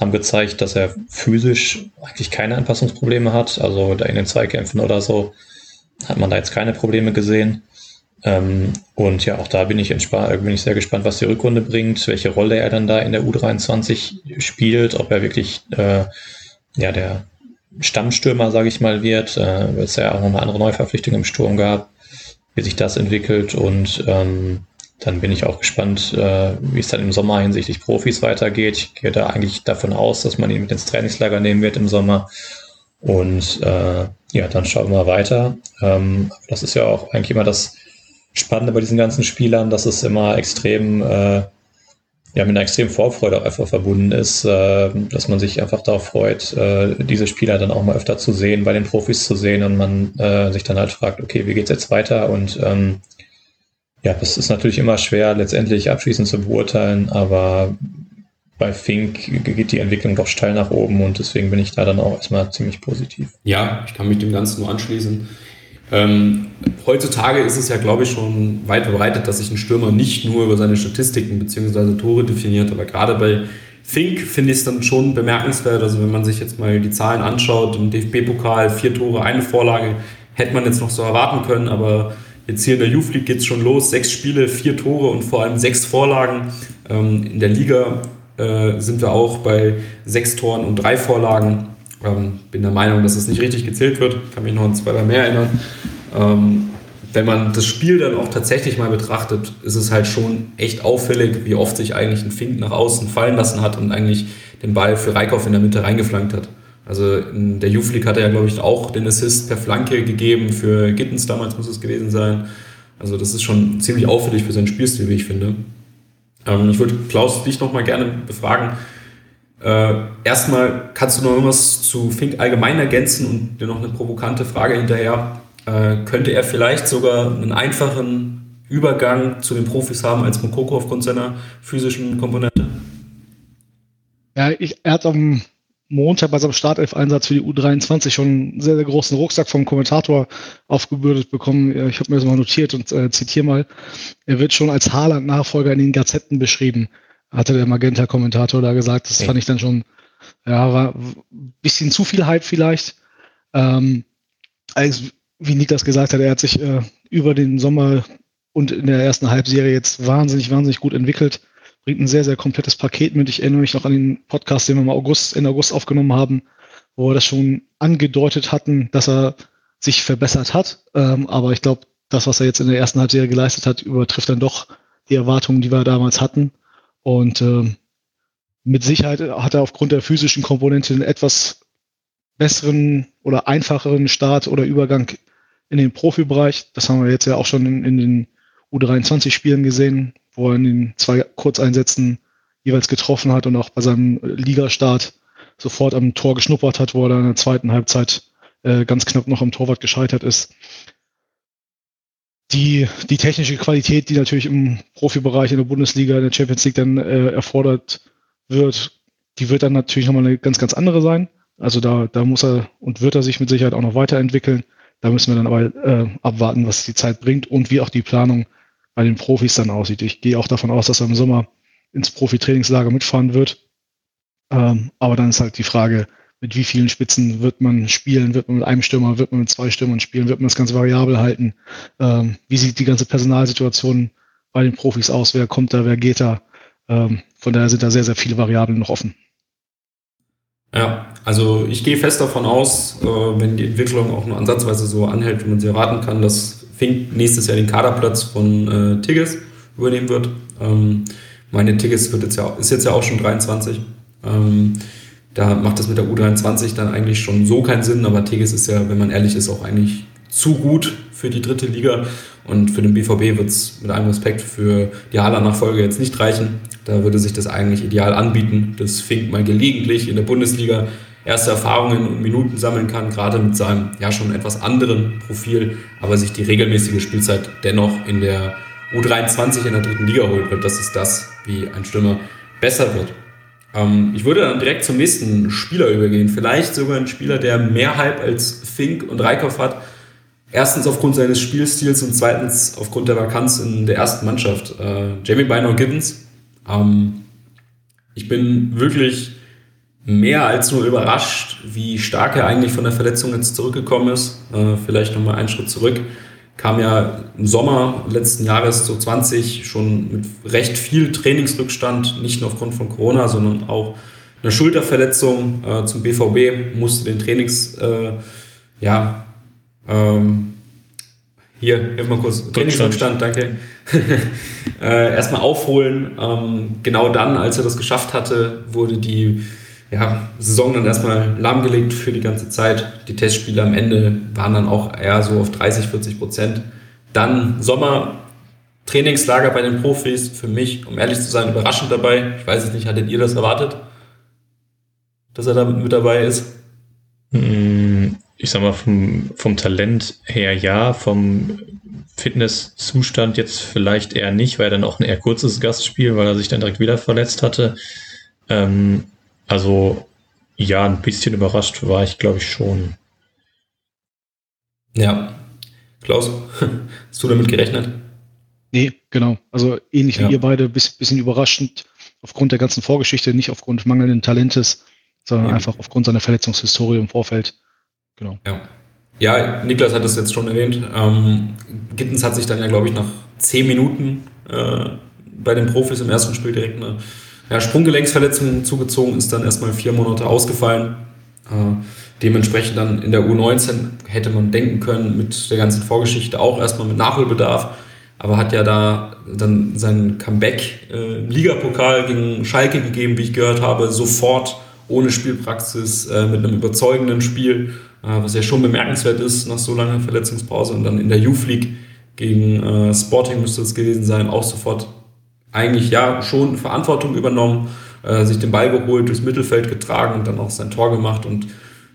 haben gezeigt, dass er physisch eigentlich keine Anpassungsprobleme hat. Also da in den Zweikämpfen oder so hat man da jetzt keine Probleme gesehen. Ähm, und ja, auch da bin ich, bin ich sehr gespannt, was die Rückrunde bringt, welche Rolle er dann da in der U23 spielt, ob er wirklich äh, ja der Stammstürmer, sage ich mal, wird, äh, weil es ja auch noch eine andere Neuverpflichtung im Sturm gab, wie sich das entwickelt und ähm, dann bin ich auch gespannt, äh, wie es dann im Sommer hinsichtlich Profis weitergeht. Ich gehe da eigentlich davon aus, dass man ihn mit ins Trainingslager nehmen wird im Sommer. Und äh, ja, dann schauen wir weiter. Ähm, das ist ja auch eigentlich immer das Spannende bei diesen ganzen Spielern, dass es immer extrem, äh, ja, mit einer extremen Vorfreude auch einfach verbunden ist, äh, dass man sich einfach darauf freut, äh, diese Spieler dann auch mal öfter zu sehen, bei den Profis zu sehen und man äh, sich dann halt fragt, okay, wie geht's jetzt weiter? Und ähm, ja, das ist natürlich immer schwer, letztendlich abschließend zu beurteilen, aber bei Fink geht die Entwicklung doch steil nach oben und deswegen bin ich da dann auch erstmal ziemlich positiv. Ja, ich kann mich dem Ganzen nur anschließen. Ähm, heutzutage ist es ja, glaube ich, schon weit verbreitet, dass sich ein Stürmer nicht nur über seine Statistiken bzw. Tore definiert, aber gerade bei Fink finde ich es dann schon bemerkenswert. Also wenn man sich jetzt mal die Zahlen anschaut, im DFB-Pokal vier Tore, eine Vorlage, hätte man jetzt noch so erwarten können, aber Jetzt hier in der Youth League geht es schon los. Sechs Spiele, vier Tore und vor allem sechs Vorlagen. Ähm, in der Liga äh, sind wir auch bei sechs Toren und drei Vorlagen. Ähm, bin der Meinung, dass es nicht richtig gezählt wird. Kann mich noch an zwei, drei mehr erinnern. Ähm, wenn man das Spiel dann auch tatsächlich mal betrachtet, ist es halt schon echt auffällig, wie oft sich eigentlich ein Fink nach außen fallen lassen hat und eigentlich den Ball für Reikhoff in der Mitte reingeflankt hat. Also in der Youth League hat er ja, glaube ich, auch den Assist per Flanke gegeben. Für Gittens damals muss es gewesen sein. Also das ist schon ziemlich auffällig für seinen Spielstil, wie ich finde. Ähm, ich würde Klaus dich noch mal gerne befragen. Äh, erstmal kannst du noch irgendwas zu Fink allgemein ergänzen und dir noch eine provokante Frage hinterher. Äh, könnte er vielleicht sogar einen einfachen Übergang zu den Profis haben als Mokoko aufgrund seiner physischen Komponente? Ja, ich, er hat am Montag bei seinem Startelf-Einsatz für die U23 schon einen sehr, sehr großen Rucksack vom Kommentator aufgebürdet bekommen. Ich habe mir das mal notiert und äh, zitiere mal. Er wird schon als Haaland-Nachfolger in den Gazetten beschrieben, hatte der Magenta-Kommentator da gesagt. Das okay. fand ich dann schon, ja, war ein bisschen zu viel Hype vielleicht. Ähm, also, wie Niklas gesagt hat, er hat sich äh, über den Sommer und in der ersten Halbserie jetzt wahnsinnig, wahnsinnig gut entwickelt bringt ein sehr, sehr komplettes Paket mit. Ich erinnere mich noch an den Podcast, den wir mal August, in August aufgenommen haben, wo wir das schon angedeutet hatten, dass er sich verbessert hat. Ähm, aber ich glaube, das, was er jetzt in der ersten Halbserie geleistet hat, übertrifft dann doch die Erwartungen, die wir damals hatten. Und ähm, mit Sicherheit hat er aufgrund der physischen Komponente einen etwas besseren oder einfacheren Start oder Übergang in den Profibereich. Das haben wir jetzt ja auch schon in, in den U23-Spielen gesehen, wo er in den zwei Kurzeinsätzen jeweils getroffen hat und auch bei seinem Ligastart sofort am Tor geschnuppert hat, wo er dann in der zweiten Halbzeit äh, ganz knapp noch am Torwart gescheitert ist. Die, die technische Qualität, die natürlich im Profibereich in der Bundesliga, in der Champions League dann äh, erfordert wird, die wird dann natürlich nochmal eine ganz, ganz andere sein. Also da, da muss er und wird er sich mit Sicherheit auch noch weiterentwickeln. Da müssen wir dann aber äh, abwarten, was die Zeit bringt und wie auch die Planung bei den Profis dann aussieht. Ich gehe auch davon aus, dass er im Sommer ins Profi-Trainingslager mitfahren wird. Ähm, aber dann ist halt die Frage, mit wie vielen Spitzen wird man spielen? Wird man mit einem Stürmer, wird man mit zwei Stürmern spielen? Wird man das Ganze variabel halten? Ähm, wie sieht die ganze Personalsituation bei den Profis aus? Wer kommt da, wer geht da? Ähm, von daher sind da sehr, sehr viele Variablen noch offen. Ja, also ich gehe fest davon aus, äh, wenn die Entwicklung auch nur ansatzweise so anhält, wie man sie erwarten kann, dass Fink nächstes Jahr den Kaderplatz von äh, Tigges übernehmen wird. Ähm, meine Tigges wird jetzt ja, ist jetzt ja auch schon 23. Ähm, da macht das mit der U23 dann eigentlich schon so keinen Sinn, aber Tigges ist ja, wenn man ehrlich ist, auch eigentlich zu gut für die dritte Liga. Und für den BVB wird es mit allem Respekt für die Haller-Nachfolge jetzt nicht reichen. Da würde sich das eigentlich ideal anbieten, dass Fink mal gelegentlich in der Bundesliga erste Erfahrungen und Minuten sammeln kann, gerade mit seinem ja schon etwas anderen Profil, aber sich die regelmäßige Spielzeit dennoch in der U23 in der dritten Liga holt, weil das ist das, wie ein Stürmer besser wird. Ähm, ich würde dann direkt zum nächsten Spieler übergehen, vielleicht sogar ein Spieler, der mehr Hype als Fink und Reikhoff hat. Erstens aufgrund seines Spielstils und zweitens aufgrund der Vakanz in der ersten Mannschaft. Äh, Jamie Bynor Gibbons. Ähm, ich bin wirklich mehr als nur überrascht, wie stark er eigentlich von der Verletzung jetzt zurückgekommen ist. Äh, vielleicht nochmal einen Schritt zurück. Kam ja im Sommer letzten Jahres, so 20, schon mit recht viel Trainingsrückstand, nicht nur aufgrund von Corona, sondern auch einer Schulterverletzung äh, zum BVB, musste den Trainings, äh, ja, ähm, hier, hilf mal kurz, Trainingsrückstand, danke. äh, erstmal aufholen. Ähm, genau dann, als er das geschafft hatte, wurde die ja, Saison dann erstmal lahmgelegt für die ganze Zeit. Die Testspiele am Ende waren dann auch eher so auf 30, 40 Prozent. Dann Sommer, Trainingslager bei den Profis, für mich, um ehrlich zu sein, überraschend dabei. Ich weiß es nicht, hattet ihr das erwartet, dass er da mit dabei ist? Mm, ich sag mal, vom, vom Talent her ja, vom Fitnesszustand jetzt vielleicht eher nicht, weil er dann auch ein eher kurzes Gastspiel, weil er sich dann direkt wieder verletzt hatte. Ähm, also ja, ein bisschen überrascht war ich, glaube ich, schon. Ja. Klaus, hast du damit gerechnet? Nee, genau. Also ähnlich ja. wie ihr beide, bisschen, bisschen überraschend aufgrund der ganzen Vorgeschichte, nicht aufgrund mangelnden Talentes, sondern ja. einfach aufgrund seiner Verletzungshistorie im Vorfeld. Genau. Ja. Ja, Niklas hat es jetzt schon erwähnt. Ähm, Gittens hat sich dann ja, glaube ich, nach zehn Minuten äh, bei den Profis im ersten Spiel direkt eine ja, Sprunggelenksverletzung zugezogen, ist dann erstmal vier Monate ausgefallen. Äh, dementsprechend dann in der U19 hätte man denken können, mit der ganzen Vorgeschichte auch erstmal mit Nachholbedarf, aber hat ja da dann sein Comeback äh, im Ligapokal gegen Schalke gegeben, wie ich gehört habe, sofort ohne Spielpraxis, äh, mit einem überzeugenden Spiel, was ja schon bemerkenswert ist nach so langer Verletzungspause und dann in der Youth League gegen Sporting müsste es gewesen sein, auch sofort eigentlich ja schon Verantwortung übernommen, äh, sich den Ball geholt, durchs Mittelfeld getragen und dann auch sein Tor gemacht und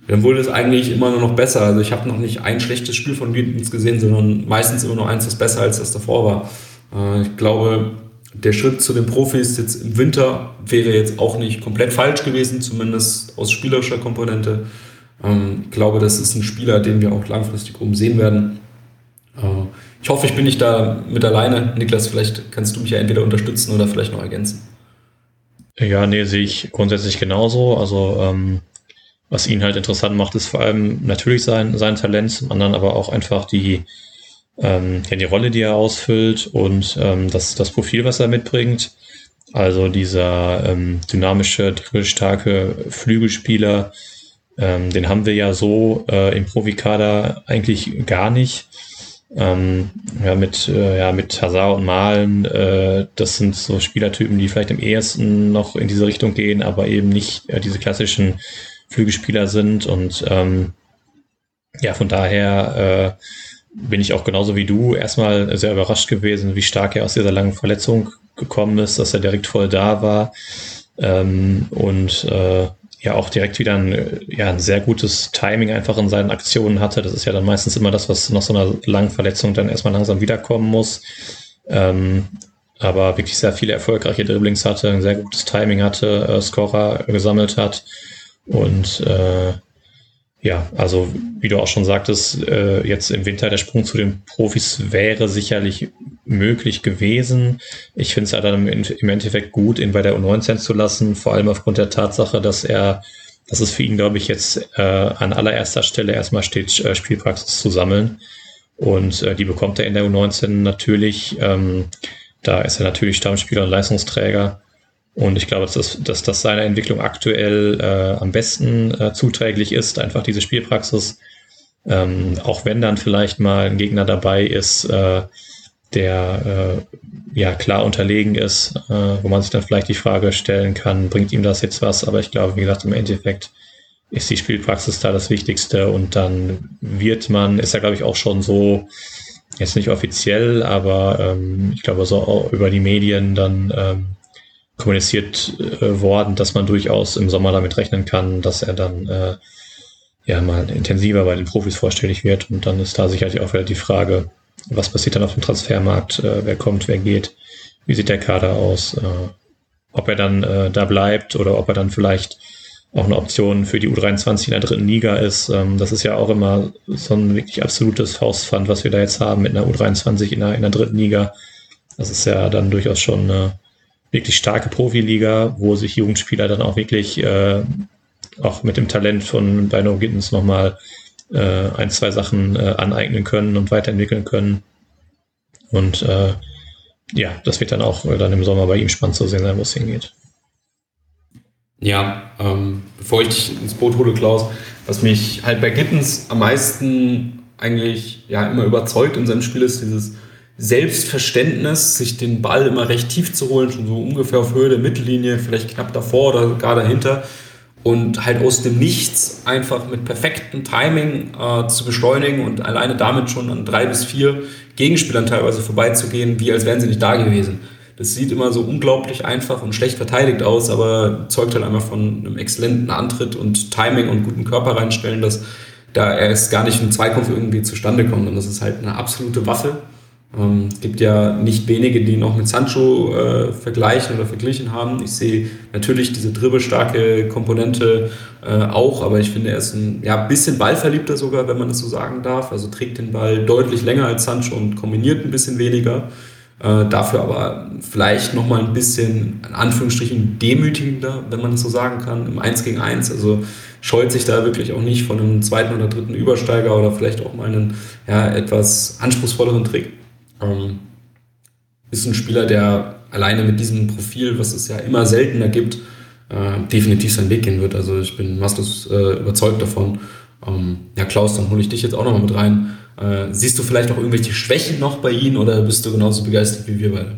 dann wurde es eigentlich immer nur noch besser. Also ich habe noch nicht ein schlechtes Spiel von Gittens gesehen, sondern meistens immer nur eins, das besser als das davor war. Äh, ich glaube, der Schritt zu den Profis jetzt im Winter wäre jetzt auch nicht komplett falsch gewesen, zumindest aus spielerischer Komponente. Ähm, ich glaube, das ist ein Spieler, den wir auch langfristig oben sehen werden. Äh, ich hoffe, ich bin nicht da mit alleine. Niklas, vielleicht kannst du mich ja entweder unterstützen oder vielleicht noch ergänzen. Ja, nee, sehe ich grundsätzlich genauso. Also ähm, was ihn halt interessant macht, ist vor allem natürlich sein, sein Talent, zum anderen aber auch einfach die, ähm, ja, die Rolle, die er ausfüllt und ähm, das, das Profil, was er mitbringt. Also dieser ähm, dynamische, starke Flügelspieler, ähm, den haben wir ja so äh, im Profikader eigentlich gar nicht. Ähm, ja, mit, äh, ja, mit Hazard und Malen, äh, das sind so Spielertypen, die vielleicht im ehesten noch in diese Richtung gehen, aber eben nicht äh, diese klassischen Flügelspieler sind. Und ähm, ja, von daher äh, bin ich auch genauso wie du erstmal sehr überrascht gewesen, wie stark er aus dieser langen Verletzung gekommen ist, dass er direkt voll da war. Ähm, und äh, ja auch direkt wieder ein, ja, ein sehr gutes Timing einfach in seinen Aktionen hatte. Das ist ja dann meistens immer das, was nach so einer langen Verletzung dann erstmal langsam wiederkommen muss. Ähm, aber wirklich sehr viele erfolgreiche Dribblings hatte, ein sehr gutes Timing hatte, äh, Scorer gesammelt hat. Und äh, ja, also wie du auch schon sagtest, äh, jetzt im Winter der Sprung zu den Profis wäre sicherlich möglich gewesen. Ich finde es ja dann im Endeffekt gut, ihn bei der U19 zu lassen, vor allem aufgrund der Tatsache, dass er, dass es für ihn, glaube ich, jetzt äh, an allererster Stelle erstmal steht, äh, Spielpraxis zu sammeln. Und äh, die bekommt er in der U19 natürlich. Ähm, da ist er natürlich Stammspieler und Leistungsträger. Und ich glaube, dass, dass das seiner Entwicklung aktuell äh, am besten äh, zuträglich ist, einfach diese Spielpraxis. Ähm, auch wenn dann vielleicht mal ein Gegner dabei ist, äh, der äh, ja klar unterlegen ist, äh, wo man sich dann vielleicht die Frage stellen kann, bringt ihm das jetzt was? Aber ich glaube, wie gesagt, im Endeffekt ist die Spielpraxis da das Wichtigste und dann wird man, ist ja glaube ich auch schon so, jetzt nicht offiziell, aber ähm, ich glaube so über die Medien dann ähm, kommuniziert äh, worden, dass man durchaus im Sommer damit rechnen kann, dass er dann äh, ja mal intensiver bei den Profis vorstellig wird. Und dann ist da sicherlich auch wieder die Frage, was passiert dann auf dem Transfermarkt, äh, wer kommt, wer geht, wie sieht der Kader aus, äh, ob er dann äh, da bleibt oder ob er dann vielleicht auch eine Option für die U23 in der dritten Liga ist. Ähm, das ist ja auch immer so ein wirklich absolutes Faustpfand, was wir da jetzt haben mit einer U23 in der, in der dritten Liga. Das ist ja dann durchaus schon eine wirklich starke Profiliga, wo sich Jugendspieler dann auch wirklich äh, auch mit dem Talent von Dino Gittens nochmal äh, ein, zwei Sachen äh, aneignen können und weiterentwickeln können. Und äh, ja, das wird dann auch dann im Sommer bei ihm spannend zu sehen sein, wo es hingeht. Ja, ähm, bevor ich dich ins Boot hole, Klaus, was mich halt bei Gittens am meisten eigentlich ja immer überzeugt in seinem Spiel ist dieses Selbstverständnis, sich den Ball immer recht tief zu holen, schon so ungefähr auf Höhe der Mittellinie, vielleicht knapp davor oder gar dahinter. Und halt aus dem Nichts einfach mit perfektem Timing äh, zu beschleunigen und alleine damit schon an drei bis vier Gegenspielern teilweise vorbeizugehen, wie als wären sie nicht da gewesen. Das sieht immer so unglaublich einfach und schlecht verteidigt aus, aber zeugt halt einfach von einem exzellenten Antritt und Timing und guten Körper reinstellen, dass da erst gar nicht ein Zweikampf irgendwie zustande kommt. Und das ist halt eine absolute Waffe. Ähm, gibt ja nicht wenige, die noch mit Sancho äh, vergleichen oder verglichen haben. Ich sehe natürlich diese dribbelstarke Komponente äh, auch, aber ich finde, er ist ein ja, bisschen ballverliebter sogar, wenn man das so sagen darf. Also trägt den Ball deutlich länger als Sancho und kombiniert ein bisschen weniger. Äh, dafür aber vielleicht nochmal ein bisschen, in Anführungsstrichen, demütigender, wenn man das so sagen kann, im 1 gegen 1. Also scheut sich da wirklich auch nicht von einem zweiten oder dritten Übersteiger oder vielleicht auch mal einen ja, etwas anspruchsvolleren Trick. Ähm, ist ein Spieler, der alleine mit diesem Profil, was es ja immer seltener gibt, äh, definitiv seinen Weg gehen wird. Also ich bin maßlos äh, überzeugt davon. Ähm, ja, Klaus, dann hole ich dich jetzt auch nochmal mit rein. Äh, siehst du vielleicht auch irgendwelche Schwächen noch bei ihm oder bist du genauso begeistert wie wir beide?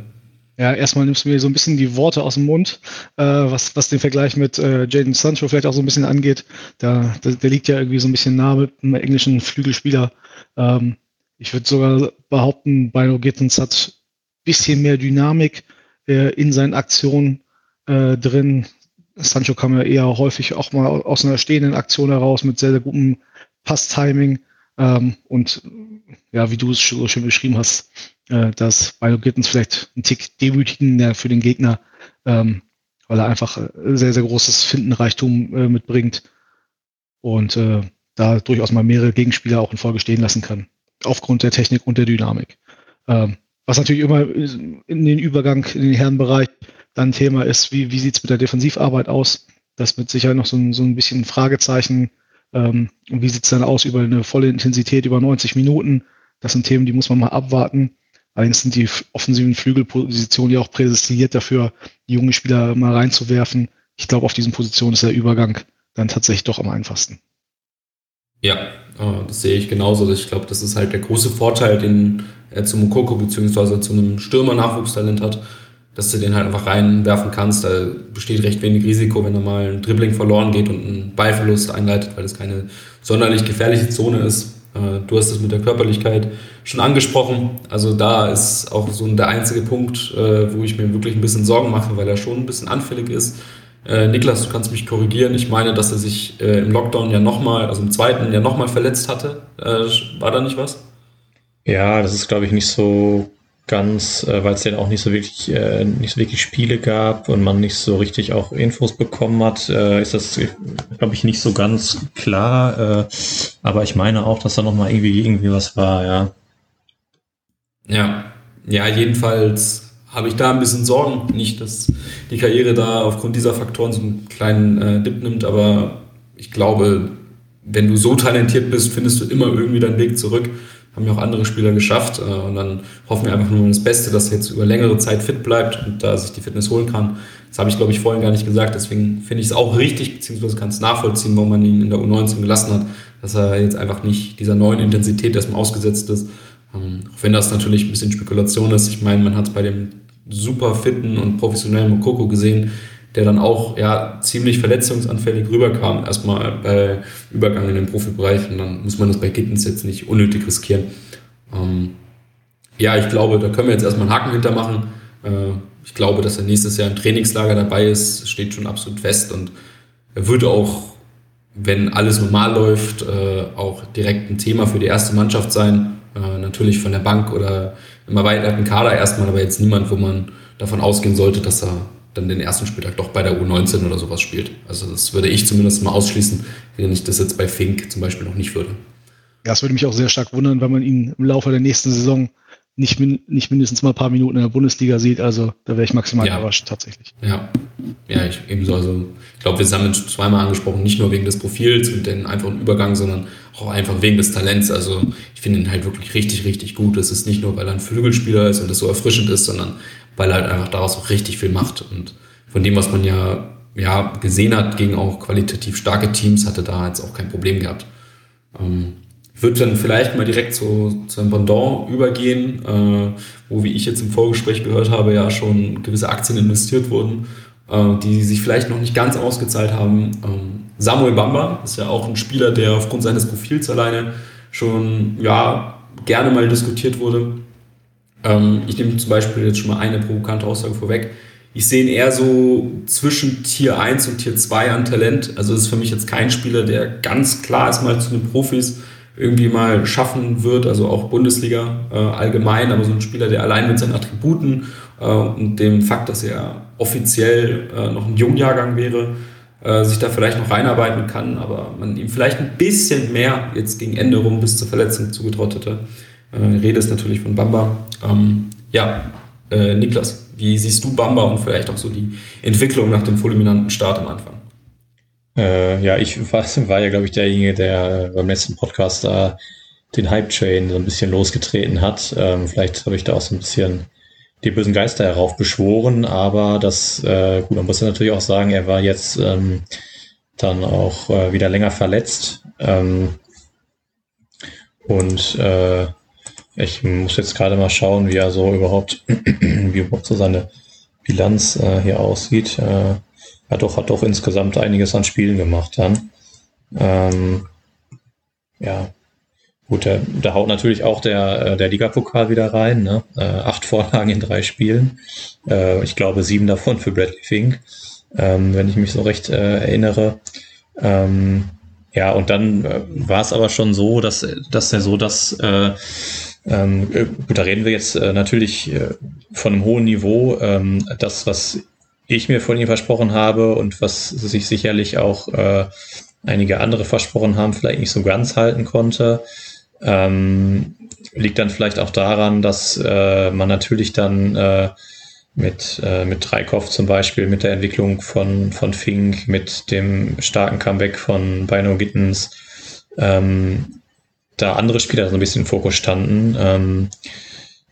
Ja, erstmal nimmst du mir so ein bisschen die Worte aus dem Mund, äh, was, was den Vergleich mit äh, Jaden Sancho vielleicht auch so ein bisschen angeht. Da, der, der liegt ja irgendwie so ein bisschen nah mit einem englischen Flügelspieler. Ähm, ich würde sogar behaupten, Bino Gittens hat ein bisschen mehr Dynamik äh, in seinen Aktionen äh, drin. Sancho kam ja eher häufig auch mal aus einer stehenden Aktion heraus mit sehr, sehr gutem Pass-Timing. Ähm, und ja, wie du es so schön beschrieben hast, äh, dass Milo Gittens vielleicht ein Tick demütigender für den Gegner, ähm, weil er einfach äh, sehr, sehr großes Findenreichtum äh, mitbringt und äh, da durchaus mal mehrere Gegenspieler auch in Folge stehen lassen kann, aufgrund der Technik und der Dynamik. Ähm, was natürlich immer in den Übergang in den Herrenbereich dann Thema ist, wie, wie sieht es mit der Defensivarbeit aus? Das mit Sicherheit noch so ein, so ein bisschen Fragezeichen. Ähm, und wie sieht es dann aus über eine volle Intensität über 90 Minuten? Das sind Themen, die muss man mal abwarten. Allerdings sind die offensiven Flügelpositionen ja auch prädestiniert dafür, die junge Spieler mal reinzuwerfen. Ich glaube, auf diesen Positionen ist der Übergang dann tatsächlich doch am einfachsten. Ja, das sehe ich genauso. Ich glaube, das ist halt der große Vorteil, den er zum Mokoko bzw. zu einem Stürmer-Nachwuchstalent hat, dass du den halt einfach reinwerfen kannst. Da besteht recht wenig Risiko, wenn da mal ein Dribbling verloren geht und ein Ballverlust einleitet, weil das keine sonderlich gefährliche Zone ist. Äh, du hast es mit der Körperlichkeit schon angesprochen. Also da ist auch so der einzige Punkt, äh, wo ich mir wirklich ein bisschen Sorgen mache, weil er schon ein bisschen anfällig ist. Äh, Niklas, du kannst mich korrigieren. Ich meine, dass er sich im Lockdown ja nochmal, also im zweiten ja nochmal verletzt hatte. War da nicht was? Ja, das ist, glaube ich, nicht so ganz, äh, weil es dann auch nicht so wirklich, äh, nicht so wirklich Spiele gab und man nicht so richtig auch Infos bekommen hat, äh, ist das, glaube ich, nicht so ganz klar. Äh, aber ich meine auch, dass da nochmal irgendwie, irgendwie was war, ja. Ja, ja, jedenfalls habe ich da ein bisschen Sorgen. Nicht, dass die Karriere da aufgrund dieser Faktoren so einen kleinen äh, Dip nimmt, aber ich glaube, wenn du so talentiert bist, findest du immer irgendwie deinen Weg zurück haben ja auch andere Spieler geschafft. Äh, und dann hoffen wir einfach nur das Beste, dass er jetzt über längere Zeit fit bleibt und da sich die Fitness holen kann. Das habe ich, glaube ich, vorhin gar nicht gesagt. Deswegen finde ich es auch richtig, beziehungsweise kann es nachvollziehen, warum man ihn in der U19 gelassen hat, dass er jetzt einfach nicht dieser neuen Intensität erstmal ausgesetzt ist. Ähm, auch wenn das natürlich ein bisschen Spekulation ist. Ich meine, man hat es bei dem super fitten und professionellen Mokoko gesehen, der dann auch ja ziemlich verletzungsanfällig rüberkam, erstmal bei Übergang in den Profibereich und dann muss man das bei Kittens jetzt nicht unnötig riskieren. Ähm, ja, ich glaube, da können wir jetzt erstmal einen Haken hintermachen. Äh, ich glaube, dass er nächstes Jahr im Trainingslager dabei ist, steht schon absolut fest und er würde auch, wenn alles normal läuft, äh, auch direkt ein Thema für die erste Mannschaft sein. Äh, natürlich von der Bank oder im erweiterten Kader erstmal, aber jetzt niemand, wo man davon ausgehen sollte, dass er dann den ersten Spieltag doch bei der U19 oder sowas spielt. Also das würde ich zumindest mal ausschließen, wenn ich das jetzt bei Fink zum Beispiel noch nicht würde. Ja, das würde mich auch sehr stark wundern, wenn man ihn im Laufe der nächsten Saison nicht, min nicht mindestens mal ein paar Minuten in der Bundesliga sieht. Also da wäre ich maximal ja. überrascht tatsächlich. Ja, ja, ich ebenso. Also ich glaube, wir haben zweimal angesprochen, nicht nur wegen des Profils und den einfachen Übergang, sondern auch einfach wegen des Talents. Also ich finde ihn halt wirklich richtig, richtig gut. Es ist nicht nur, weil er ein Flügelspieler ist und das so erfrischend ist, sondern weil er halt einfach daraus auch richtig viel macht. Und von dem, was man ja, ja gesehen hat gegen auch qualitativ starke Teams, hatte da jetzt auch kein Problem gehabt. Ähm, würde dann vielleicht mal direkt zu, zu einem Pendant übergehen, äh, wo, wie ich jetzt im Vorgespräch gehört habe, ja schon gewisse Aktien investiert wurden, die sich vielleicht noch nicht ganz ausgezahlt haben. Ähm, Samuel Bamba ist ja auch ein Spieler, der aufgrund seines Profils alleine schon ja, gerne mal diskutiert wurde. Ähm, ich nehme zum Beispiel jetzt schon mal eine provokante Aussage vorweg. Ich sehe ihn eher so zwischen Tier 1 und Tier 2 an Talent. Also ist für mich jetzt kein Spieler, der ganz klar ist mal zu den Profis irgendwie mal schaffen wird, also auch Bundesliga äh, allgemein, aber so ein Spieler, der allein mit seinen Attributen äh, und dem Fakt, dass er offiziell äh, noch ein Jungjahrgang wäre, äh, sich da vielleicht noch reinarbeiten kann, aber man ihm vielleicht ein bisschen mehr jetzt gegen Ende rum bis zur Verletzung zugetraut hätte. Äh, Rede ist natürlich von Bamba. Ähm, ja, äh, Niklas, wie siehst du Bamba und vielleicht auch so die Entwicklung nach dem fulminanten Start am Anfang? Äh, ja, ich war, war ja, glaube ich, derjenige, der beim letzten Podcast da den Hype-Train so ein bisschen losgetreten hat. Ähm, vielleicht habe ich da auch so ein bisschen die bösen Geister heraufbeschworen, aber das, äh, gut, man muss ja natürlich auch sagen, er war jetzt ähm, dann auch äh, wieder länger verletzt. Ähm, und äh, ich muss jetzt gerade mal schauen, wie er so überhaupt, wie überhaupt so seine Bilanz äh, hier aussieht. Äh, hat doch, hat doch insgesamt einiges an Spielen gemacht dann. Ähm, ja, gut, da, da haut natürlich auch der, äh, der Ligapokal wieder rein. Ne? Äh, acht Vorlagen in drei Spielen. Äh, ich glaube, sieben davon für Bradley Fink. ähm, wenn ich mich so recht äh, erinnere. Ähm, ja, und dann äh, war es aber schon so, dass, dass er so das, äh, ähm, äh, gut, da reden wir jetzt äh, natürlich äh, von einem hohen Niveau. Ähm, das, was ich mir von ihm versprochen habe und was sich sicherlich auch äh, einige andere versprochen haben, vielleicht nicht so ganz halten konnte. Ähm, liegt dann vielleicht auch daran, dass äh, man natürlich dann äh, mit, äh, mit Dreikopf zum Beispiel, mit der Entwicklung von, von Fink, mit dem starken Comeback von Bino Gittens, ähm, da andere Spieler so ein bisschen im Fokus standen, ähm,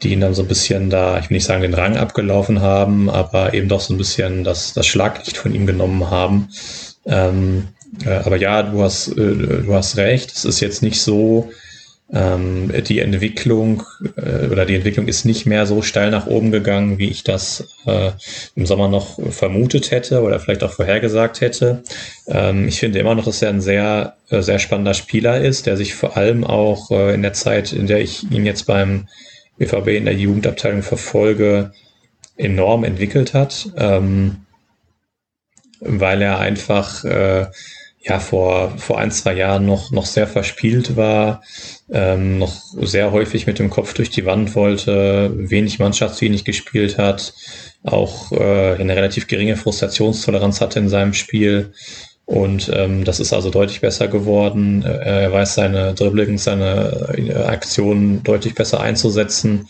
die ihn dann so ein bisschen da, ich will nicht sagen, den Rang abgelaufen haben, aber eben doch so ein bisschen das, das Schlaglicht von ihm genommen haben. Ähm, äh, aber ja, du hast, äh, du hast recht, es ist jetzt nicht so, ähm, die Entwicklung äh, oder die Entwicklung ist nicht mehr so steil nach oben gegangen, wie ich das äh, im Sommer noch vermutet hätte oder vielleicht auch vorhergesagt hätte. Ähm, ich finde immer noch, dass er ein sehr, äh, sehr spannender Spieler ist, der sich vor allem auch äh, in der Zeit, in der ich ihn jetzt beim BVB in der Jugendabteilung verfolge, enorm entwickelt hat, ähm, weil er einfach äh, ja vor, vor ein, zwei Jahren noch, noch sehr verspielt war, ähm, noch sehr häufig mit dem Kopf durch die Wand wollte, wenig mannschaftsdienlich gespielt hat, auch äh, eine relativ geringe Frustrationstoleranz hatte in seinem Spiel. Und ähm, das ist also deutlich besser geworden. Äh, er weiß seine Dribblings, seine äh, Aktionen deutlich besser einzusetzen,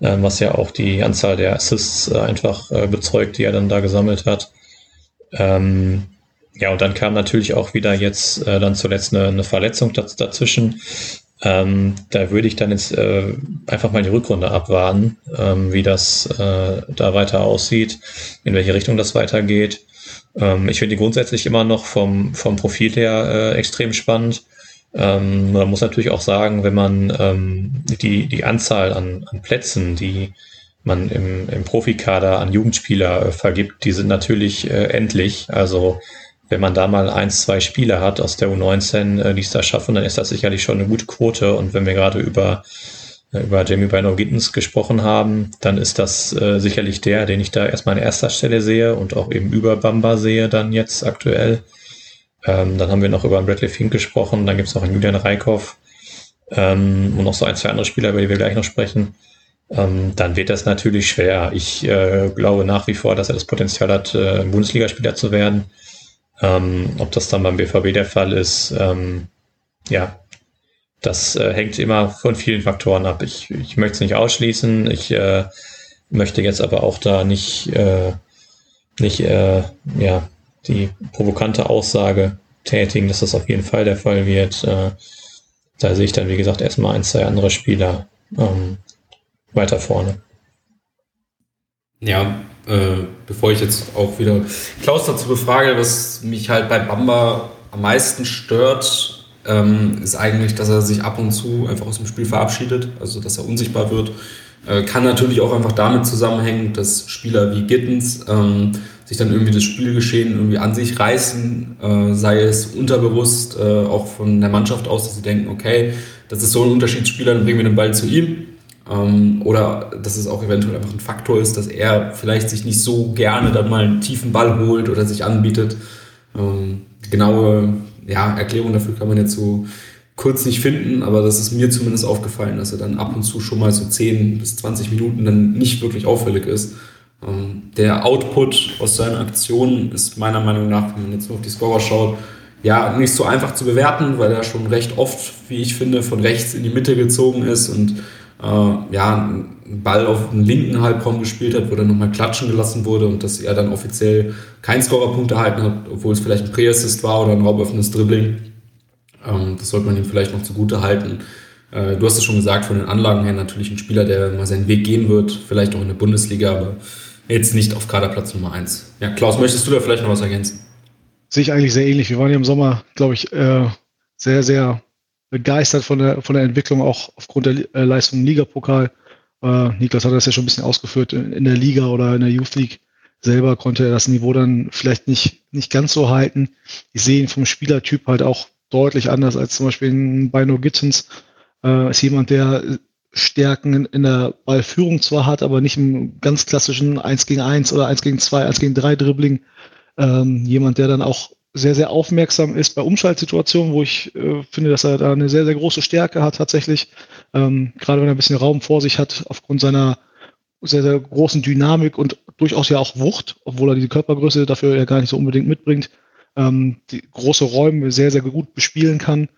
äh, was ja auch die Anzahl der Assists äh, einfach äh, bezeugt, die er dann da gesammelt hat. Ähm, ja, und dann kam natürlich auch wieder jetzt äh, dann zuletzt eine, eine Verletzung dazwischen. Ähm, da würde ich dann jetzt äh, einfach mal die Rückrunde abwarten, ähm, wie das äh, da weiter aussieht, in welche Richtung das weitergeht. Ähm, ich finde die grundsätzlich immer noch vom, vom Profil her äh, extrem spannend. Ähm, man muss natürlich auch sagen, wenn man ähm, die, die Anzahl an, an Plätzen, die man im, im Profikader an Jugendspieler äh, vergibt, die sind natürlich äh, endlich. Also wenn man da mal ein, zwei Spieler hat aus der U19, äh, die es da schaffen, dann ist das sicherlich schon eine gute Quote. Und wenn wir gerade über, über Jamie Bino Gittens gesprochen haben, dann ist das äh, sicherlich der, den ich da erstmal an erster Stelle sehe und auch eben über Bamba sehe dann jetzt aktuell. Ähm, dann haben wir noch über Bradley Fink gesprochen, dann gibt es noch einen Julian Reikhoff ähm, und noch so ein, zwei andere Spieler, über die wir gleich noch sprechen. Ähm, dann wird das natürlich schwer. Ich äh, glaube nach wie vor, dass er das Potenzial hat, äh, Bundesligaspieler zu werden. Ähm, ob das dann beim BVB der Fall ist, ähm, ja, das äh, hängt immer von vielen Faktoren ab. Ich, ich möchte es nicht ausschließen. Ich äh, möchte jetzt aber auch da nicht, äh, nicht äh, ja, die provokante Aussage tätigen, dass das auf jeden Fall der Fall wird. Äh, da sehe ich dann, wie gesagt, erstmal ein, zwei andere Spieler ähm, weiter vorne. Ja, äh, bevor ich jetzt auch wieder Klaus dazu befrage, was mich halt bei Bamba am meisten stört, ähm, ist eigentlich, dass er sich ab und zu einfach aus dem Spiel verabschiedet, also dass er unsichtbar wird. Äh, kann natürlich auch einfach damit zusammenhängen, dass Spieler wie Gittens ähm, sich dann irgendwie das Spielgeschehen irgendwie an sich reißen, äh, sei es unterbewusst, äh, auch von der Mannschaft aus, dass sie denken, okay, das ist so ein Unterschiedsspieler, dann bringen wir den Ball zu ihm ähm, oder dass es auch eventuell einfach ein Faktor ist, dass er vielleicht sich nicht so gerne dann mal einen tiefen Ball holt oder sich anbietet. Ähm, genaue ja, Erklärung dafür kann man jetzt so kurz nicht finden, aber das ist mir zumindest aufgefallen, dass er dann ab und zu schon mal so 10 bis 20 Minuten dann nicht wirklich auffällig ist. Ähm, der Output aus seinen Aktionen ist meiner Meinung nach, wenn man jetzt nur auf die Scorer schaut, ja, nicht so einfach zu bewerten, weil er schon recht oft, wie ich finde, von rechts in die Mitte gezogen ist und äh, ja, einen Ball auf den linken Halbraum gespielt hat, wo dann nochmal klatschen gelassen wurde und dass er dann offiziell keinen Scorerpunkt erhalten hat, obwohl es vielleicht ein Präassist war oder ein rauböffnendes Dribbling. Ähm, das sollte man ihm vielleicht noch zugute halten. Äh, du hast es schon gesagt, von den Anlagen her natürlich ein Spieler, der mal seinen Weg gehen wird, vielleicht auch in der Bundesliga, aber jetzt nicht auf Kaderplatz Nummer 1. Ja, Klaus, möchtest du da vielleicht noch was ergänzen? Sehe ich eigentlich sehr ähnlich. Wir waren ja im Sommer, glaube ich, äh, sehr, sehr begeistert von der, von der Entwicklung, auch aufgrund der äh, Leistung im Ligapokal. Äh, Niklas hat das ja schon ein bisschen ausgeführt. In, in, der Liga oder in der Youth League selber konnte er das Niveau dann vielleicht nicht, nicht ganz so halten. Ich sehe ihn vom Spielertyp halt auch deutlich anders als zum Beispiel in Bino Gittens. Äh, ist jemand, der Stärken in, in, der Ballführung zwar hat, aber nicht im ganz klassischen 1 gegen 1 oder 1 gegen 2, 1 gegen 3 Dribbling Ähm, jemand, der dann auch sehr, sehr aufmerksam ist bei Umschaltsituationen, wo ich äh, finde, dass er da eine sehr, sehr große Stärke hat tatsächlich. Ähm, gerade wenn er ein bisschen Raum vor sich hat, aufgrund seiner sehr, sehr großen Dynamik und durchaus ja auch Wucht, obwohl er diese Körpergröße dafür ja gar nicht so unbedingt mitbringt, ähm, die große Räume sehr, sehr gut bespielen kann.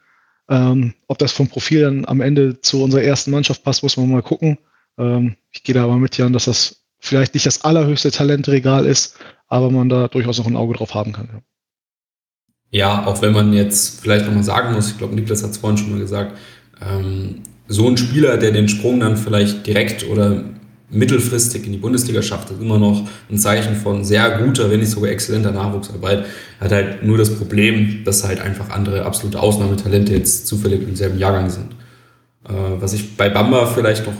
Ähm, ob das vom Profil dann am Ende zu unserer ersten Mannschaft passt, muss man mal gucken. Ähm, ich gehe da aber mit Jan, dass das vielleicht nicht das allerhöchste Talentregal ist, aber man da durchaus noch ein Auge drauf haben kann. Ja, ja auch wenn man jetzt vielleicht nochmal sagen muss, ich glaube, Niklas hat es vorhin schon mal gesagt, ähm, so ein Spieler, der den Sprung dann vielleicht direkt oder mittelfristig in die Bundesliga schafft, ist immer noch ein Zeichen von sehr guter, wenn nicht sogar exzellenter Nachwuchsarbeit. Hat halt nur das Problem, dass halt einfach andere absolute Ausnahmetalente jetzt zufällig im selben Jahrgang sind. Äh, was ich bei Bamba vielleicht noch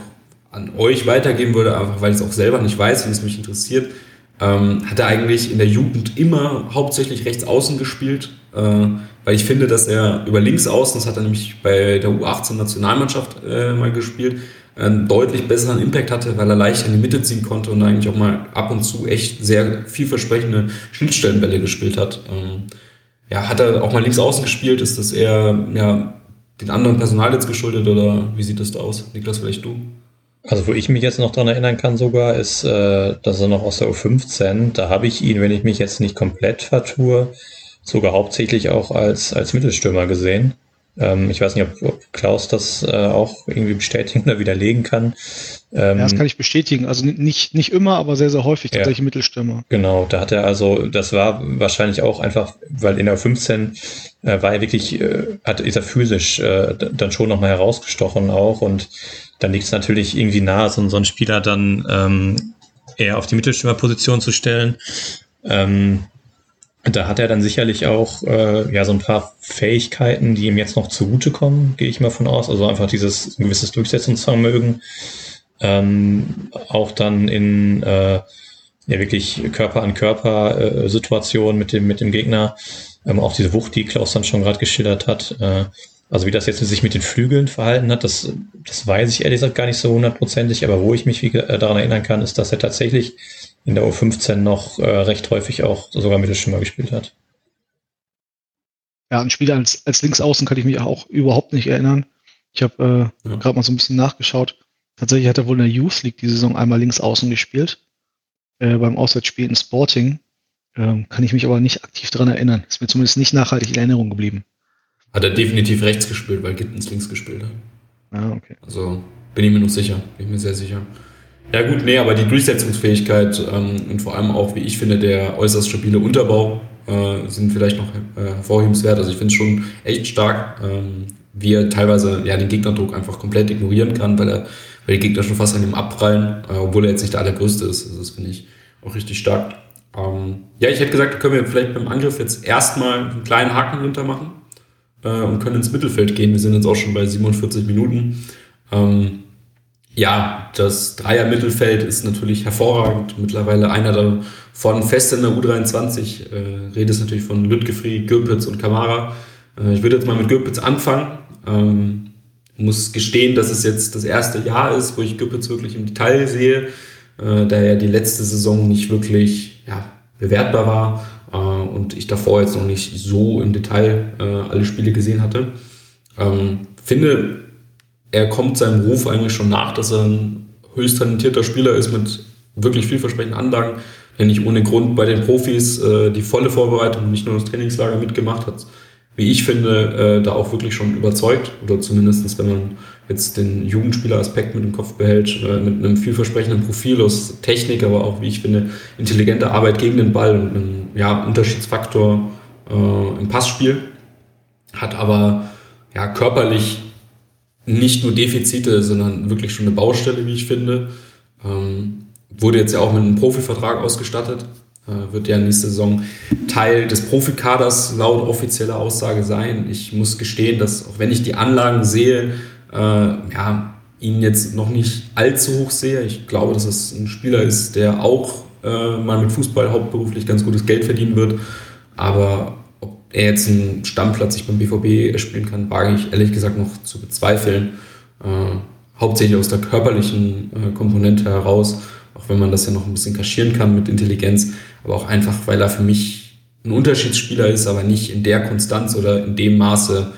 an euch weitergeben würde, einfach weil ich es auch selber nicht weiß und es mich interessiert, ähm, hat er eigentlich in der Jugend immer hauptsächlich rechts außen gespielt, weil ich finde, dass er über links außen, das hat er nämlich bei der U18-Nationalmannschaft äh, mal gespielt, einen deutlich besseren Impact hatte, weil er leicht in die Mitte ziehen konnte und eigentlich auch mal ab und zu echt sehr vielversprechende Schnittstellenbälle gespielt hat. Ähm, ja, hat er auch mal links außen gespielt? Ist das eher ja, den anderen Personal jetzt geschuldet oder wie sieht das da aus? Niklas, vielleicht du? Also wo ich mich jetzt noch dran erinnern kann sogar, ist, äh, dass er noch aus der U15, da habe ich ihn, wenn ich mich jetzt nicht komplett vertue, sogar hauptsächlich auch als, als Mittelstürmer gesehen. Ähm, ich weiß nicht, ob, ob Klaus das äh, auch irgendwie bestätigen oder widerlegen kann. Ähm, ja, das kann ich bestätigen. Also nicht, nicht immer, aber sehr, sehr häufig tatsächlich ja, Mittelstürmer. Genau, da hat er also, das war wahrscheinlich auch einfach, weil in der 15 äh, war er wirklich, äh, hat, ist er physisch äh, dann schon nochmal herausgestochen auch und dann liegt es natürlich irgendwie nahe, so, so einen Spieler dann ähm, eher auf die Mittelstürmerposition zu stellen. Ähm, da hat er dann sicherlich auch äh, ja so ein paar Fähigkeiten, die ihm jetzt noch zugutekommen, gehe ich mal von aus. Also einfach dieses ein gewisses Durchsetzungsvermögen, ähm, auch dann in äh, ja wirklich Körper an Körper äh, Situation mit dem mit dem Gegner, ähm, auch diese Wucht, die Klaus dann schon gerade geschildert hat. Äh, also wie das jetzt sich mit den Flügeln verhalten hat, das, das weiß ich ehrlich gesagt gar nicht so hundertprozentig, aber wo ich mich wie, äh, daran erinnern kann, ist, dass er tatsächlich in der U15 noch äh, recht häufig auch sogar Mittelschimmer gespielt hat. Ja, ein Spieler als, als Linksaußen kann ich mich auch überhaupt nicht erinnern. Ich habe äh, ja. gerade mal so ein bisschen nachgeschaut. Tatsächlich hat er wohl in der Youth League die Saison einmal Linksaußen gespielt. Äh, beim Auswärtsspiel in Sporting. Ähm, kann ich mich aber nicht aktiv daran erinnern. Ist mir zumindest nicht nachhaltig in Erinnerung geblieben. Hat er definitiv rechts gespielt, weil Gittens links gespielt hat. Ah, okay. Also bin ich mir noch sicher, bin ich mir sehr sicher. Ja gut, nee, aber die Durchsetzungsfähigkeit ähm, und vor allem auch, wie ich finde, der äußerst stabile Unterbau äh, sind vielleicht noch äh, hervorhebenswert. Also ich finde es schon echt stark, ähm, wie er teilweise ja, den Gegnerdruck einfach komplett ignorieren kann, weil, er, weil die Gegner schon fast an ihm abprallen, äh, obwohl er jetzt nicht der allergrößte ist. Also das finde ich auch richtig stark. Ähm, ja, ich hätte gesagt, können wir vielleicht beim Angriff jetzt erstmal einen kleinen Haken hintermachen äh, und können ins Mittelfeld gehen. Wir sind jetzt auch schon bei 47 Minuten. Ähm, ja, das Dreier-Mittelfeld ist natürlich hervorragend. Mittlerweile einer davon fest in der U23. Äh, Rede ist natürlich von Lütgefri, Gürpitz und Kamara. Äh, ich würde jetzt mal mit Gürpitz anfangen. Ähm, muss gestehen, dass es jetzt das erste Jahr ist, wo ich Gürpitz wirklich im Detail sehe, äh, da er die letzte Saison nicht wirklich ja, bewertbar war äh, und ich davor jetzt noch nicht so im Detail äh, alle Spiele gesehen hatte. Ähm, finde, er kommt seinem Ruf eigentlich schon nach, dass er ein höchst talentierter Spieler ist mit wirklich vielversprechenden Anlagen, der nicht ohne Grund bei den Profis äh, die volle Vorbereitung, nicht nur das Trainingslager mitgemacht hat. Wie ich finde, äh, da auch wirklich schon überzeugt, oder zumindestens wenn man jetzt den Jugendspieler-Aspekt mit im Kopf behält, äh, mit einem vielversprechenden Profil aus Technik, aber auch, wie ich finde, intelligente Arbeit gegen den Ball und einem ja, Unterschiedsfaktor äh, im Passspiel. Hat aber ja, körperlich nicht nur Defizite, sondern wirklich schon eine Baustelle, wie ich finde. Ähm, wurde jetzt ja auch mit einem Profivertrag ausgestattet. Äh, wird ja nächste Saison Teil des Profikaders laut offizieller Aussage sein. Ich muss gestehen, dass auch wenn ich die Anlagen sehe, äh, ja, ihn jetzt noch nicht allzu hoch sehe. Ich glaube, dass es ein Spieler ist, der auch äh, mal mit Fußball hauptberuflich ganz gutes Geld verdienen wird. Aber er jetzt einen Stammplatz sich beim BVB spielen kann, wage ich ehrlich gesagt noch zu bezweifeln. Äh, hauptsächlich aus der körperlichen äh, Komponente heraus, auch wenn man das ja noch ein bisschen kaschieren kann mit Intelligenz, aber auch einfach, weil er für mich ein Unterschiedsspieler ist, aber nicht in der Konstanz oder in dem Maße,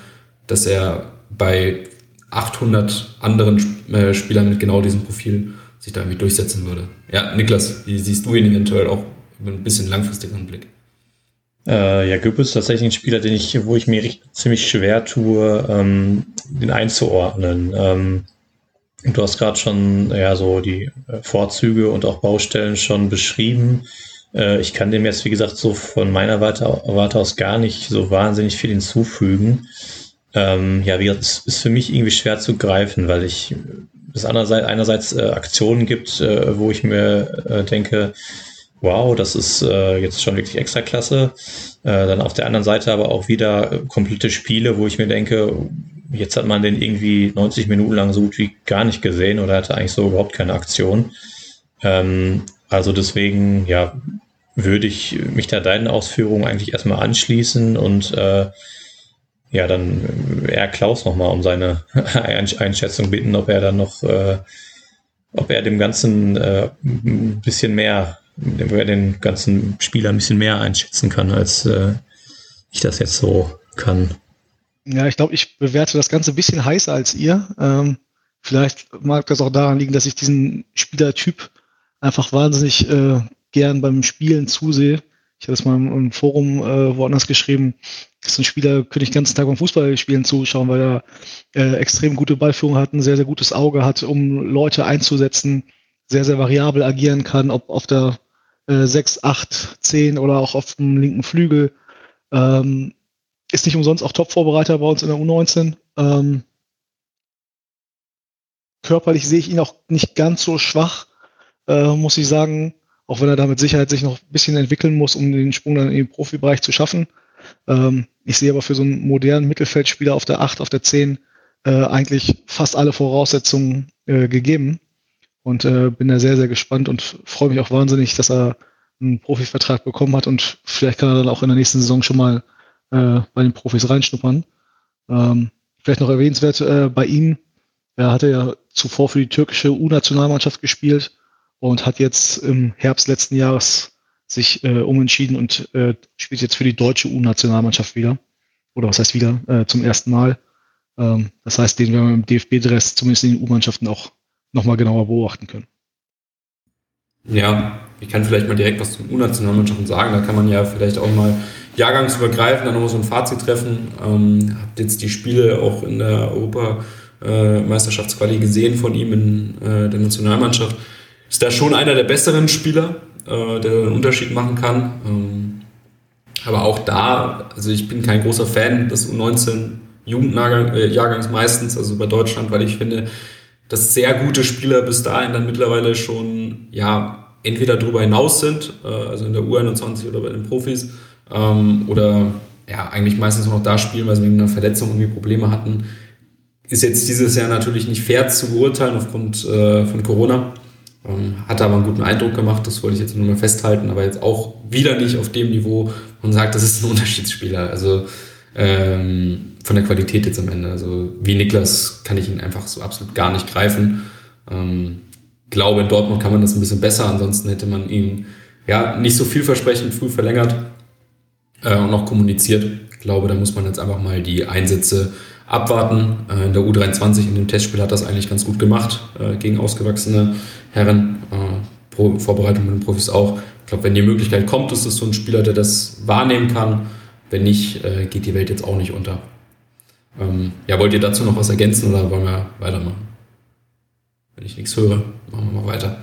dass er bei 800 anderen äh, Spielern mit genau diesem Profil sich da irgendwie durchsetzen würde. Ja, Niklas, wie siehst du ihn eventuell auch mit ein bisschen langfristigeren Blick? Äh, ja, Göbel ist tatsächlich ein Spieler, den ich, wo ich mir ziemlich schwer tue, ähm, den einzuordnen. Ähm, du hast gerade schon ja so die äh, Vorzüge und auch Baustellen schon beschrieben. Äh, ich kann dem jetzt, wie gesagt, so von meiner Warte, Warte aus gar nicht so wahnsinnig viel hinzufügen. Ähm, ja, wie gesagt, es ist für mich irgendwie schwer zu greifen, weil ich es einerseits, einerseits äh, Aktionen gibt, äh, wo ich mir äh, denke, wow, das ist äh, jetzt schon wirklich extra klasse. Äh, dann auf der anderen Seite aber auch wieder komplette Spiele, wo ich mir denke, jetzt hat man den irgendwie 90 Minuten lang so gut wie gar nicht gesehen oder hatte eigentlich so überhaupt keine Aktion. Ähm, also deswegen, ja, würde ich mich da deinen Ausführungen eigentlich erstmal anschließen und äh, ja, dann eher Klaus nochmal um seine Einschätzung bitten, ob er dann noch, äh, ob er dem Ganzen äh, ein bisschen mehr den ganzen Spieler ein bisschen mehr einschätzen kann, als äh, ich das jetzt so kann. Ja, ich glaube, ich bewerte das Ganze ein bisschen heißer als ihr. Ähm, vielleicht mag das auch daran liegen, dass ich diesen Spielertyp einfach wahnsinnig äh, gern beim Spielen zusehe. Ich habe das mal im, Forum äh, woanders geschrieben. Das ein Spieler, könnte ich den ganzen Tag beim Fußballspielen zuschauen, weil er äh, extrem gute Ballführung hat, ein sehr, sehr gutes Auge hat, um Leute einzusetzen, sehr, sehr variabel agieren kann, ob auf der äh, 6, 8, 10 oder auch auf dem linken Flügel. Ähm, ist nicht umsonst auch Top-Vorbereiter bei uns in der U19. Ähm, körperlich sehe ich ihn auch nicht ganz so schwach, äh, muss ich sagen, auch wenn er da mit Sicherheit sich noch ein bisschen entwickeln muss, um den Sprung dann in den Profibereich zu schaffen. Ähm, ich sehe aber für so einen modernen Mittelfeldspieler auf der 8, auf der 10 äh, eigentlich fast alle Voraussetzungen äh, gegeben und äh, bin da sehr, sehr gespannt und freue mich auch wahnsinnig, dass er einen Profivertrag bekommen hat und vielleicht kann er dann auch in der nächsten Saison schon mal äh, bei den Profis reinschnuppern. Ähm, vielleicht noch erwähnenswert äh, bei ihm, er hatte ja zuvor für die türkische U-Nationalmannschaft gespielt und hat jetzt im Herbst letzten Jahres sich äh, umentschieden und äh, spielt jetzt für die deutsche U-Nationalmannschaft wieder. Oder was heißt wieder? Äh, zum ersten Mal. Ähm, das heißt, den werden wir im DFB-Dress zumindest in den U-Mannschaften auch nochmal genauer beobachten können. Ja, ich kann vielleicht mal direkt was zum U-Nationalmannschaften sagen. Da kann man ja vielleicht auch mal jahrgangsübergreifend dann nochmal so ein Fazit treffen. Ähm, habt jetzt die Spiele auch in der Europameisterschaftsquali gesehen von ihm in äh, der Nationalmannschaft. Ist da schon einer der besseren Spieler, äh, der einen Unterschied machen kann. Ähm, aber auch da, also ich bin kein großer Fan des U19 Jugendjahrgangs äh, meistens, also bei Deutschland, weil ich finde, dass sehr gute Spieler bis dahin dann mittlerweile schon, ja, entweder darüber hinaus sind, äh, also in der U21 oder bei den Profis, ähm, oder ja, eigentlich meistens noch da spielen, weil sie wegen einer Verletzung irgendwie Probleme hatten. Ist jetzt dieses Jahr natürlich nicht fair zu beurteilen aufgrund äh, von Corona. Ähm, hatte aber einen guten Eindruck gemacht, das wollte ich jetzt nur mal festhalten, aber jetzt auch wieder nicht auf dem Niveau, man sagt, das ist ein Unterschiedsspieler. Also ähm, von der Qualität jetzt am Ende. Also wie Niklas kann ich ihn einfach so absolut gar nicht greifen. Ähm, glaube, in Dortmund kann man das ein bisschen besser, ansonsten hätte man ihn ja nicht so vielversprechend früh verlängert äh, und noch kommuniziert. Ich glaube, da muss man jetzt einfach mal die Einsätze abwarten. Äh, in der U23 in dem Testspiel hat das eigentlich ganz gut gemacht äh, gegen ausgewachsene Herren. Äh, Pro Vorbereitung mit den Profis auch. Ich glaube, wenn die Möglichkeit kommt, ist es so ein Spieler, der das wahrnehmen kann. Wenn nicht, äh, geht die Welt jetzt auch nicht unter. Ähm, ja, wollt ihr dazu noch was ergänzen oder wollen wir weitermachen? Wenn ich nichts höre, machen wir mal weiter.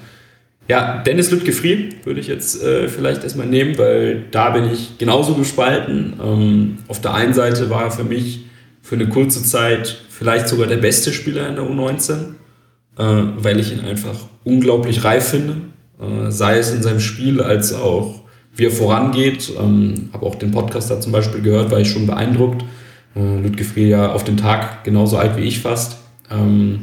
Ja, Dennis Lüttke-Fried würde ich jetzt äh, vielleicht erstmal nehmen, weil da bin ich genauso gespalten. Ähm, auf der einen Seite war er für mich für eine kurze Zeit vielleicht sogar der beste Spieler in der U19, äh, weil ich ihn einfach unglaublich reif finde. Äh, sei es in seinem Spiel als auch wie er vorangeht. Ähm, Habe auch den Podcast da zum Beispiel gehört, war ich schon beeindruckt äh, Ludwig Friel ja auf den Tag genauso alt wie ich fast. Ähm,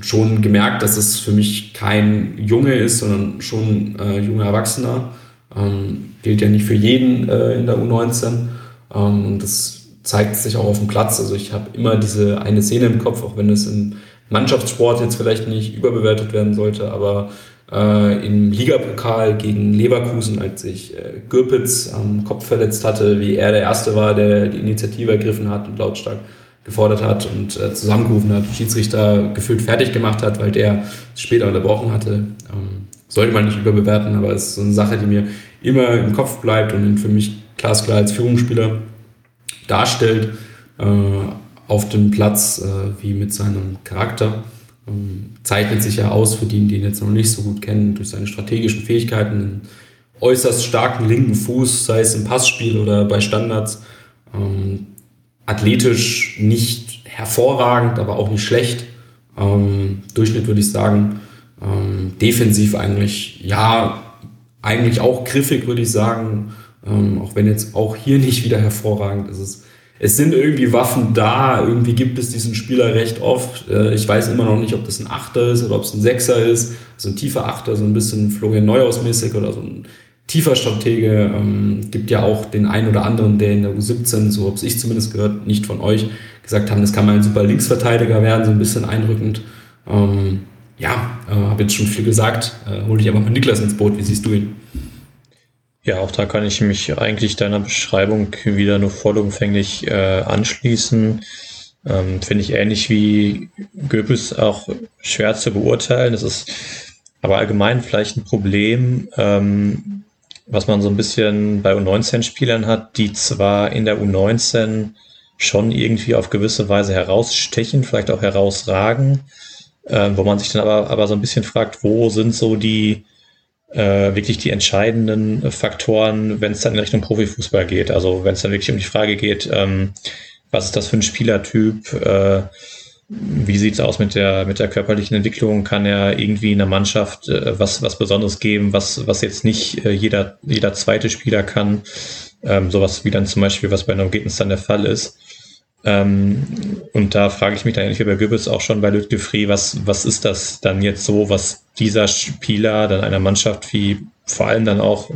schon gemerkt, dass es für mich kein Junge ist, sondern schon äh, junger Erwachsener. Ähm, gilt ja nicht für jeden äh, in der U19. Ähm, das zeigt sich auch auf dem Platz. Also ich habe immer diese eine Szene im Kopf, auch wenn es im Mannschaftssport jetzt vielleicht nicht überbewertet werden sollte, aber äh, im Ligapokal gegen Leverkusen, als sich äh, Gürpitz am Kopf verletzt hatte, wie er der Erste war, der die Initiative ergriffen hat und lautstark gefordert hat und äh, zusammengerufen hat, Schiedsrichter gefühlt fertig gemacht hat, weil der später unterbrochen hatte. Ähm, sollte man nicht überbewerten, aber es ist so eine Sache, die mir immer im Kopf bleibt und für mich glasklar als Führungsspieler darstellt, äh, auf dem Platz äh, wie mit seinem Charakter. Zeichnet sich ja aus für die, die ihn jetzt noch nicht so gut kennen, durch seine strategischen Fähigkeiten, einen äußerst starken linken Fuß, sei es im Passspiel oder bei Standards. Ähm, athletisch nicht hervorragend, aber auch nicht schlecht. Ähm, Durchschnitt würde ich sagen. Ähm, defensiv eigentlich, ja, eigentlich auch griffig, würde ich sagen. Ähm, auch wenn jetzt auch hier nicht wieder hervorragend ist. Es, es sind irgendwie Waffen da, irgendwie gibt es diesen Spieler recht oft. Äh, ich weiß immer noch nicht, ob das ein Achter ist oder ob es ein Sechser ist. So ein tiefer Achter, so ein bisschen Florian Neuhaus-mäßig oder so ein tiefer Stratege. Ähm, gibt ja auch den einen oder anderen, der in der U17, so habe ich zumindest gehört, nicht von euch, gesagt haben, das kann mal ein super Linksverteidiger werden, so ein bisschen einrückend. Ähm, ja, äh, habe jetzt schon viel gesagt. Äh, hol dich aber mal Niklas ins Boot. Wie siehst du ihn? Ja, auch da kann ich mich eigentlich deiner Beschreibung wieder nur vollumfänglich äh, anschließen. Ähm, Finde ich ähnlich wie Goebbels auch schwer zu beurteilen. Es ist aber allgemein vielleicht ein Problem, ähm, was man so ein bisschen bei U19-Spielern hat, die zwar in der U19 schon irgendwie auf gewisse Weise herausstechen, vielleicht auch herausragen, äh, wo man sich dann aber, aber so ein bisschen fragt, wo sind so die äh, wirklich die entscheidenden Faktoren, wenn es dann in Richtung Profifußball geht. Also wenn es dann wirklich um die Frage geht, ähm, was ist das für ein Spielertyp, äh, wie sieht's aus mit der, mit der körperlichen Entwicklung? Kann er irgendwie in der Mannschaft äh, was, was Besonderes geben, was, was jetzt nicht äh, jeder, jeder zweite Spieler kann? Ähm, sowas wie dann zum Beispiel, was bei Neugetens dann der Fall ist. Ähm, und da frage ich mich dann eigentlich wie bei Goebbels auch schon bei Lütke Free, was, was ist das dann jetzt so, was dieser Spieler dann einer Mannschaft wie vor allem dann auch,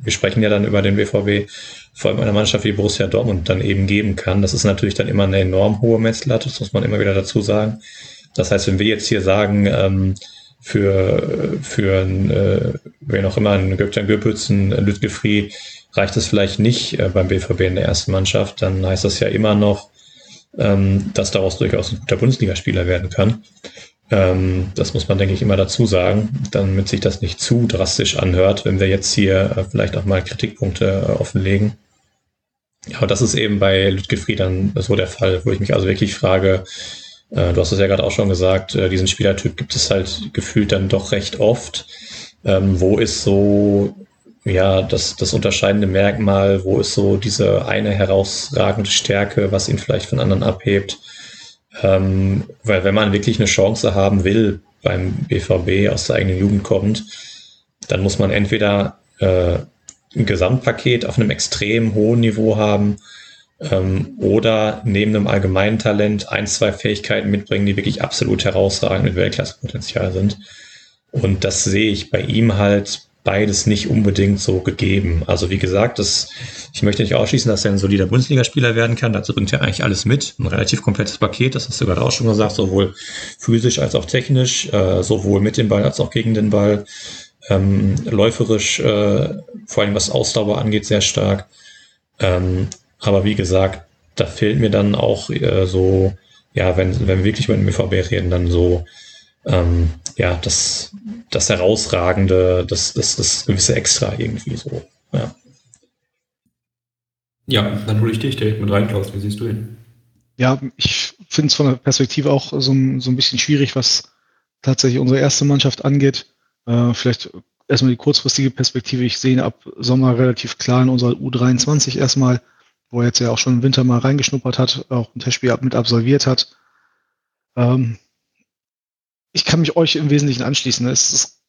wir sprechen ja dann über den BVB, vor allem einer Mannschaft wie Borussia Dortmund dann eben geben kann. Das ist natürlich dann immer eine enorm hohe Messlatte, das muss man immer wieder dazu sagen. Das heißt, wenn wir jetzt hier sagen, ähm, für, für äh, wen auch immer, ein Göktan Göpitz, ein Lütgefri, reicht es vielleicht nicht äh, beim BVB in der ersten Mannschaft, dann heißt das ja immer noch, ähm, dass daraus durchaus ein guter Bundesligaspieler werden kann. Ähm, das muss man, denke ich, immer dazu sagen, damit sich das nicht zu drastisch anhört, wenn wir jetzt hier äh, vielleicht auch mal Kritikpunkte äh, offenlegen. Aber das ist eben bei Lütgefried dann so der Fall, wo ich mich also wirklich frage, äh, du hast es ja gerade auch schon gesagt, äh, diesen Spielertyp gibt es halt gefühlt dann doch recht oft. Ähm, wo ist so, ja, das, das unterscheidende Merkmal, wo ist so diese eine herausragende Stärke, was ihn vielleicht von anderen abhebt? Ähm, weil wenn man wirklich eine Chance haben will beim BVB aus der eigenen Jugend kommt, dann muss man entweder äh, ein Gesamtpaket auf einem extrem hohen Niveau haben ähm, oder neben einem allgemeinen Talent ein, zwei Fähigkeiten mitbringen, die wirklich absolut herausragend mit Weltklassepotenzial sind. Und das sehe ich bei ihm halt beides nicht unbedingt so gegeben. Also wie gesagt, das, ich möchte nicht ausschließen, dass er ein solider Bundesligaspieler werden kann. Dazu bringt er eigentlich alles mit. Ein relativ komplettes Paket, das hast du gerade auch schon gesagt, sowohl physisch als auch technisch, äh, sowohl mit dem Ball als auch gegen den Ball ähm, läuferisch, äh, vor allem was Ausdauer angeht, sehr stark. Ähm, aber wie gesagt, da fehlt mir dann auch äh, so, ja, wenn, wenn wir wirklich über den BVB reden, dann so, ähm, ja, das, das Herausragende, das, das, das gewisse Extra irgendwie so, ja. Ja, dann hole ich dich direkt mit rein, Klaus. Wie siehst du ihn? Ja, ich finde es von der Perspektive auch so, so ein bisschen schwierig, was tatsächlich unsere erste Mannschaft angeht. Äh, vielleicht erstmal die kurzfristige Perspektive. Ich sehe ihn ab Sommer relativ klar in unserer U23 erstmal, wo er jetzt ja auch schon im Winter mal reingeschnuppert hat, auch ein Testspiel mit absolviert hat. Ähm, ich kann mich euch im Wesentlichen anschließen. Es ist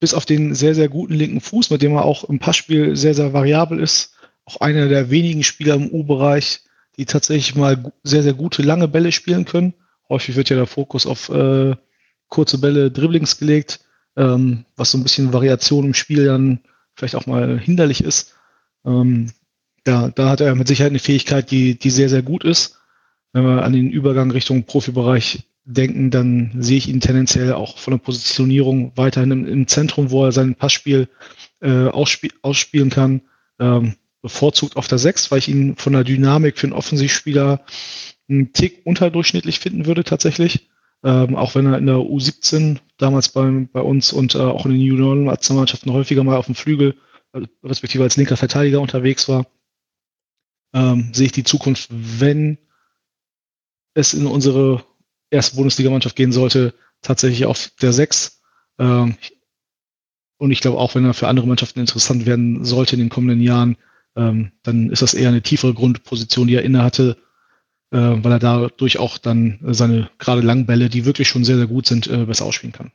bis auf den sehr, sehr guten linken Fuß, mit dem er auch im Passspiel sehr, sehr variabel ist, auch einer der wenigen Spieler im U-Bereich, die tatsächlich mal sehr, sehr gute lange Bälle spielen können. Häufig wird ja der Fokus auf äh, kurze Bälle, Dribblings gelegt ähm, was so ein bisschen Variation im Spiel dann vielleicht auch mal hinderlich ist. Ähm, da, da hat er mit Sicherheit eine Fähigkeit, die, die sehr, sehr gut ist. Wenn wir an den Übergang Richtung Profibereich denken, dann sehe ich ihn tendenziell auch von der Positionierung weiterhin im, im Zentrum, wo er sein Passspiel äh, ausspie ausspielen kann. Ähm, bevorzugt auf der 6, weil ich ihn von der Dynamik für einen Offensivspieler einen Tick unterdurchschnittlich finden würde tatsächlich. Ähm, auch wenn er in der U17 damals bei, bei uns und äh, auch in den Junioren-Nationalmannschaften häufiger mal auf dem Flügel, äh, respektive als linker Verteidiger unterwegs war, ähm, sehe ich die Zukunft, wenn es in unsere erste Bundesligamannschaft gehen sollte, tatsächlich auf der 6. Ähm, und ich glaube auch, wenn er für andere Mannschaften interessant werden sollte in den kommenden Jahren, ähm, dann ist das eher eine tiefere Grundposition, die er inne hatte, äh, weil er dadurch auch dann seine gerade langen Bälle, die wirklich schon sehr, sehr gut sind, äh, besser ausspielen kann.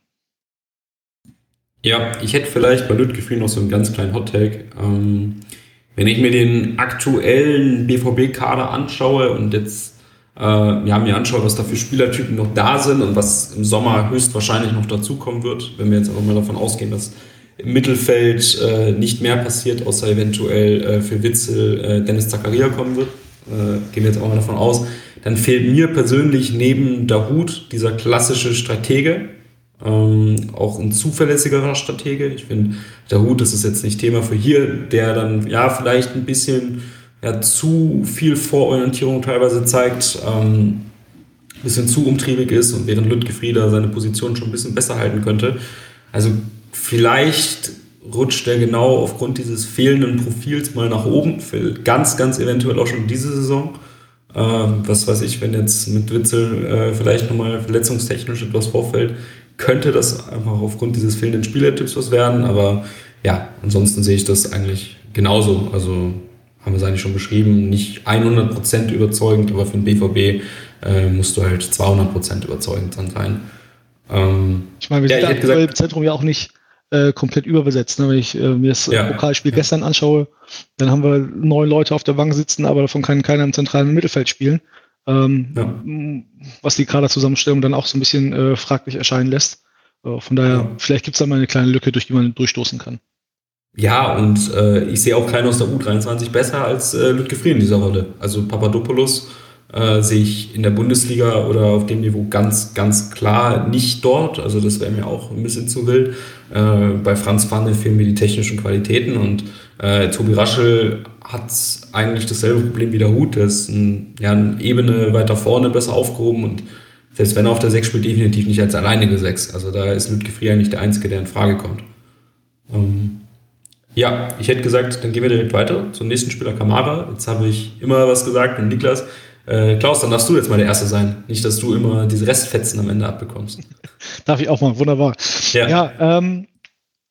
Ja, ich hätte vielleicht bei Lütgefühl noch so einen ganz kleinen Hot-Take. Ähm, wenn ich mir den aktuellen BVB-Kader anschaue und jetzt äh, ja, mir anschaue, was da für Spielertypen noch da sind und was im Sommer höchstwahrscheinlich noch dazukommen wird, wenn wir jetzt einfach mal davon ausgehen, dass im Mittelfeld äh, nicht mehr passiert, außer eventuell äh, für Witzel äh, Dennis Zakaria kommen wird, äh, gehen wir jetzt auch mal davon aus, dann fehlt mir persönlich neben Dahut dieser klassische Stratege, ähm, auch ein zuverlässigerer Stratege. Ich finde, Dahut, das ist jetzt nicht Thema für hier, der dann ja vielleicht ein bisschen ja, zu viel Vororientierung teilweise zeigt, ähm, ein bisschen zu umtriebig ist und während Lütke Frieder seine Position schon ein bisschen besser halten könnte. Also vielleicht rutscht er genau aufgrund dieses fehlenden Profils mal nach oben, ganz, ganz eventuell auch schon diese Saison. Ähm, was weiß ich, wenn jetzt mit Witzel äh, vielleicht nochmal verletzungstechnisch etwas vorfällt, könnte das einfach aufgrund dieses fehlenden Spielertipps was werden. Aber ja, ansonsten sehe ich das eigentlich genauso. Also haben wir es eigentlich schon beschrieben, nicht 100% überzeugend, aber für den BVB äh, musst du halt 200% überzeugend dann sein. Ähm, ich meine, wir ja, sind aktuell im Zentrum ja auch nicht äh, komplett überbesetzt. Ne? Wenn ich äh, mir das ja, Pokalspiel ja. gestern anschaue, dann haben wir neun Leute auf der Bank sitzen, aber davon kann keiner im zentralen Mittelfeld spielen. Ähm, ja. Was die Kaderzusammenstellung dann auch so ein bisschen äh, fraglich erscheinen lässt. Äh, von daher, vielleicht gibt es da mal eine kleine Lücke, durch die man durchstoßen kann. Ja, und äh, ich sehe auch keinen aus der U23 besser als äh, Lütke Fried in dieser Rolle. Also Papadopoulos äh, sehe ich in der Bundesliga oder auf dem Niveau ganz, ganz klar nicht dort. Also das wäre mir auch ein bisschen zu wild. Äh, bei Franz Pfanne fehlen mir die technischen Qualitäten und äh, Tobi Raschel hat eigentlich dasselbe Problem wie der Hut. Der ist ein, ja, eine Ebene weiter vorne besser aufgehoben und selbst wenn er auf der Sechs spielt, definitiv nicht als alleinige Sechs. Also da ist Lütke Frier nicht der Einzige, der in Frage kommt. Ähm, ja, ich hätte gesagt, dann gehen wir direkt weiter zum nächsten Spieler Kamara. Jetzt habe ich immer was gesagt und Niklas. Äh, Klaus, dann darfst du jetzt mal der Erste sein. Nicht, dass du immer diese Restfetzen am Ende abbekommst. Darf ich auch mal, wunderbar. Ja, ja ähm,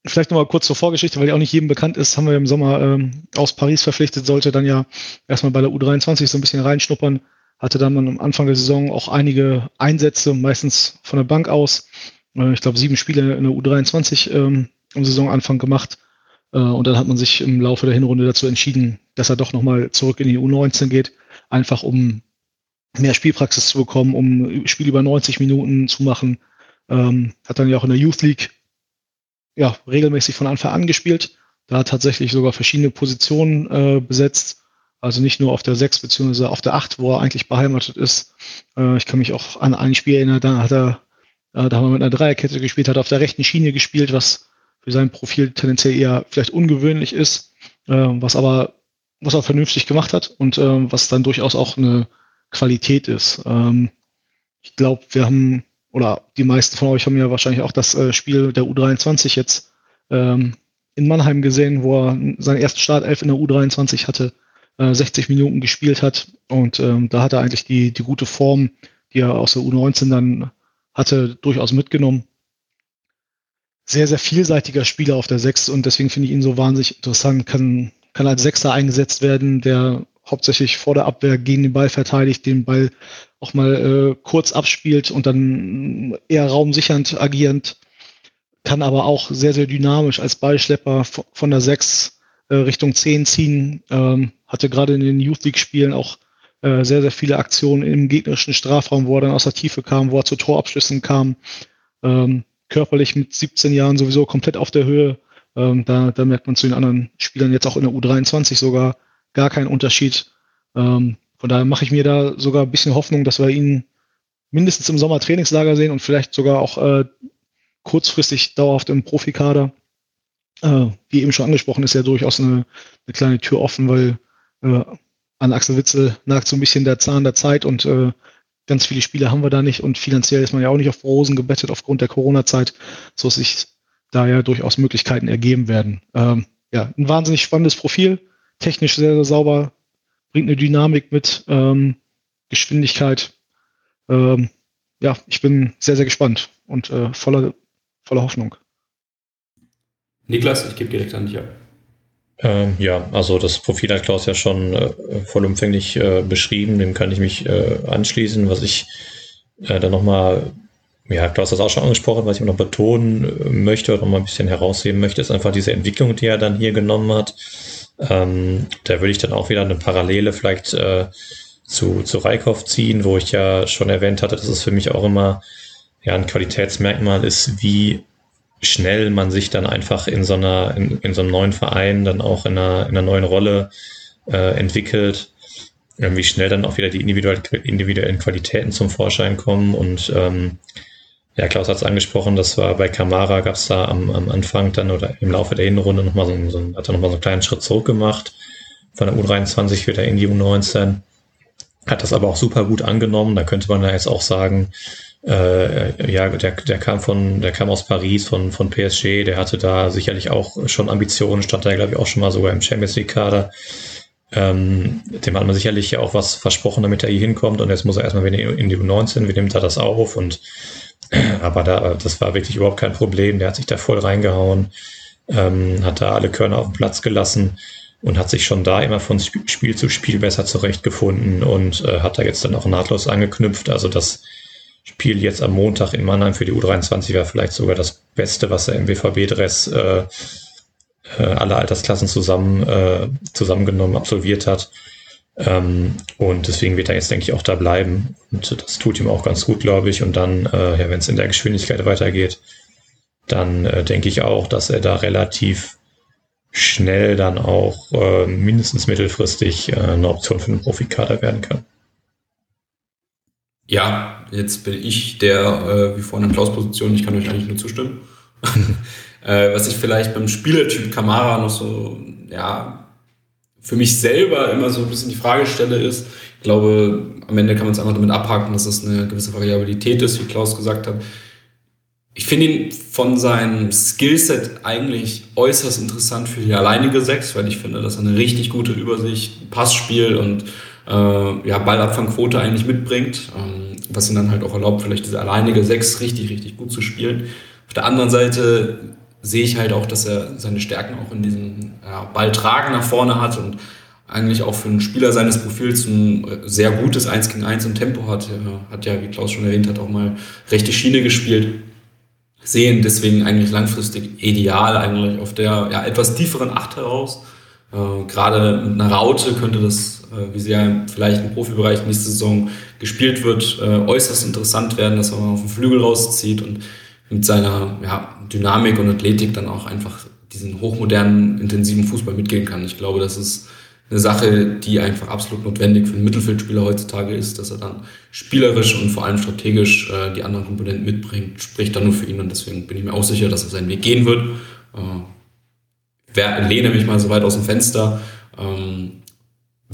vielleicht nochmal kurz zur Vorgeschichte, weil die auch nicht jedem bekannt ist, haben wir im Sommer ähm, aus Paris verpflichtet, sollte dann ja erstmal bei der U23 so ein bisschen reinschnuppern, hatte dann am Anfang der Saison auch einige Einsätze, meistens von der Bank aus. Äh, ich glaube, sieben Spiele in der U23 ähm, am Saisonanfang gemacht und dann hat man sich im Laufe der Hinrunde dazu entschieden, dass er doch nochmal zurück in die U19 geht, einfach um mehr Spielpraxis zu bekommen, um Spiel über 90 Minuten zu machen. Ähm, hat dann ja auch in der Youth League ja, regelmäßig von Anfang an gespielt. Da hat tatsächlich sogar verschiedene Positionen äh, besetzt. Also nicht nur auf der 6 beziehungsweise auf der 8, wo er eigentlich beheimatet ist. Äh, ich kann mich auch an ein Spiel erinnern, da hat er, äh, da haben wir mit einer Dreierkette gespielt, hat auf der rechten Schiene gespielt, was für sein Profil tendenziell eher vielleicht ungewöhnlich ist, äh, was aber was er vernünftig gemacht hat und äh, was dann durchaus auch eine Qualität ist. Ähm, ich glaube, wir haben, oder die meisten von euch haben ja wahrscheinlich auch das äh, Spiel der U23 jetzt ähm, in Mannheim gesehen, wo er seinen ersten Startelf in der U23 hatte, äh, 60 Minuten gespielt hat und ähm, da hat er eigentlich die, die gute Form, die er aus der U19 dann hatte, durchaus mitgenommen sehr, sehr vielseitiger Spieler auf der Sechs und deswegen finde ich ihn so wahnsinnig interessant. Kann, kann als Sechser eingesetzt werden, der hauptsächlich vor der Abwehr gegen den Ball verteidigt, den Ball auch mal äh, kurz abspielt und dann eher raumsichernd agierend, kann aber auch sehr, sehr dynamisch als Ballschlepper von der Sechs äh, Richtung 10 ziehen. Ähm, hatte gerade in den Youth League-Spielen auch äh, sehr, sehr viele Aktionen im gegnerischen Strafraum, wo er dann aus der Tiefe kam, wo er zu Torabschlüssen kam. Ähm, körperlich mit 17 Jahren sowieso komplett auf der Höhe. Ähm, da, da merkt man zu den anderen Spielern jetzt auch in der U23 sogar gar keinen Unterschied. Ähm, von daher mache ich mir da sogar ein bisschen Hoffnung, dass wir ihn mindestens im Sommer Trainingslager sehen und vielleicht sogar auch äh, kurzfristig dauerhaft im Profikader. Äh, wie eben schon angesprochen, ist ja durchaus eine, eine kleine Tür offen, weil äh, an Axel Witzel nagt so ein bisschen der Zahn der Zeit und äh, ganz viele Spiele haben wir da nicht und finanziell ist man ja auch nicht auf Rosen gebettet aufgrund der Corona-Zeit, so dass sich da ja durchaus Möglichkeiten ergeben werden. Ähm, ja, ein wahnsinnig spannendes Profil, technisch sehr, sehr sauber, bringt eine Dynamik mit, ähm, Geschwindigkeit. Ähm, ja, ich bin sehr, sehr gespannt und äh, voller, voller Hoffnung. Niklas, ich gebe direkt an dich ab. Ähm, ja, also das Profil hat Klaus ja schon äh, vollumfänglich äh, beschrieben, dem kann ich mich äh, anschließen. Was ich äh, dann nochmal, ja, Klaus hat das auch schon angesprochen, was ich noch betonen äh, möchte oder noch mal ein bisschen herausheben möchte, ist einfach diese Entwicklung, die er dann hier genommen hat. Ähm, da würde ich dann auch wieder eine Parallele vielleicht äh, zu, zu Reikhoff ziehen, wo ich ja schon erwähnt hatte, dass es für mich auch immer ja, ein Qualitätsmerkmal ist, wie schnell man sich dann einfach in so einer, in, in so einem neuen Verein dann auch in einer, in einer neuen Rolle äh, entwickelt, wie schnell dann auch wieder die individuellen Qualitäten zum Vorschein kommen. Und ähm, ja, Klaus hat es angesprochen, das war bei Kamara, gab es da am, am Anfang dann oder im Laufe der Hinrunde nochmal so, so, hat er nochmal so einen kleinen Schritt zurück gemacht, von der U23 wieder in die U19. Hat das aber auch super gut angenommen. Da könnte man ja jetzt auch sagen, äh, ja, der, der kam von, der kam aus Paris von, von PSG, der hatte da sicherlich auch schon Ambitionen, stand da, glaube ich, auch schon mal sogar im Champions League-Kader. Ähm, dem hat man sicherlich auch was versprochen, damit er hier hinkommt. Und jetzt muss er erstmal wieder in die U19, wie nimmt er das auf. Und aber da, das war wirklich überhaupt kein Problem, der hat sich da voll reingehauen, ähm, hat da alle Körner auf den Platz gelassen und hat sich schon da immer von Spiel zu Spiel besser zurechtgefunden und äh, hat da jetzt dann auch nahtlos angeknüpft, also das Spiel jetzt am Montag in Mannheim für die U23 war vielleicht sogar das Beste, was er im WVB-Dress äh, äh, alle Altersklassen zusammen äh, zusammengenommen absolviert hat. Ähm, und deswegen wird er jetzt, denke ich, auch da bleiben. Und das tut ihm auch ganz gut, glaube ich. Und dann, äh, ja, wenn es in der Geschwindigkeit weitergeht, dann äh, denke ich auch, dass er da relativ schnell dann auch äh, mindestens mittelfristig äh, eine Option für einen Profikader werden kann. Ja, jetzt bin ich der, äh, wie vorhin in Klaus Position, ich kann euch eigentlich nur zustimmen. äh, was ich vielleicht beim Spielertyp Kamara noch so, ja, für mich selber immer so ein bisschen die Frage stelle ist, ich glaube, am Ende kann man es einfach damit abhaken, dass es eine gewisse Variabilität ist, wie Klaus gesagt hat. Ich finde ihn von seinem Skillset eigentlich äußerst interessant für die alleinige Sechs, weil ich finde, dass er eine richtig gute Übersicht, Passspiel und äh, ja, Ballabfangquote eigentlich mitbringt, ähm, was ihn dann halt auch erlaubt, vielleicht diese alleinige Sechs richtig, richtig gut zu spielen. Auf der anderen Seite sehe ich halt auch, dass er seine Stärken auch in diesem ja, Balltragen nach vorne hat und eigentlich auch für einen Spieler seines Profils ein sehr gutes 1 gegen 1 im Tempo hat. Er hat ja, wie Klaus schon erwähnt hat, auch mal rechte Schiene gespielt. Sehen deswegen eigentlich langfristig ideal eigentlich auf der ja, etwas tieferen Acht heraus. Äh, gerade mit einer Raute könnte das äh, wie sie ja vielleicht im Profibereich nächste Saison gespielt wird, äh, äußerst interessant werden, dass er mal auf den Flügel rauszieht und mit seiner ja, Dynamik und Athletik dann auch einfach diesen hochmodernen, intensiven Fußball mitgehen kann. Ich glaube, das ist eine Sache, die einfach absolut notwendig für einen Mittelfeldspieler heutzutage ist, dass er dann spielerisch und vor allem strategisch äh, die anderen Komponenten mitbringt, spricht dann nur für ihn und deswegen bin ich mir auch sicher, dass er seinen Weg gehen wird. Äh, lehne mich mal so weit aus dem Fenster. Ähm,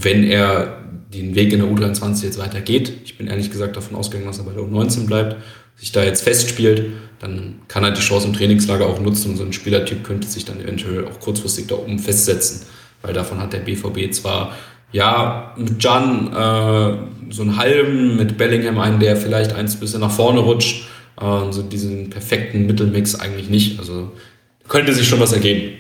wenn er den Weg in der U23 jetzt weitergeht, ich bin ehrlich gesagt davon ausgegangen, dass er bei der U19 bleibt, sich da jetzt festspielt, dann kann er die Chance im Trainingslager auch nutzen und so ein Spielertyp könnte sich dann eventuell auch kurzfristig da oben festsetzen, weil davon hat der BVB zwar ja mit Jan äh, so einen halben, mit Bellingham einen, der vielleicht eins bisschen nach vorne rutscht, äh, so diesen perfekten Mittelmix eigentlich nicht, also könnte sich schon was ergeben.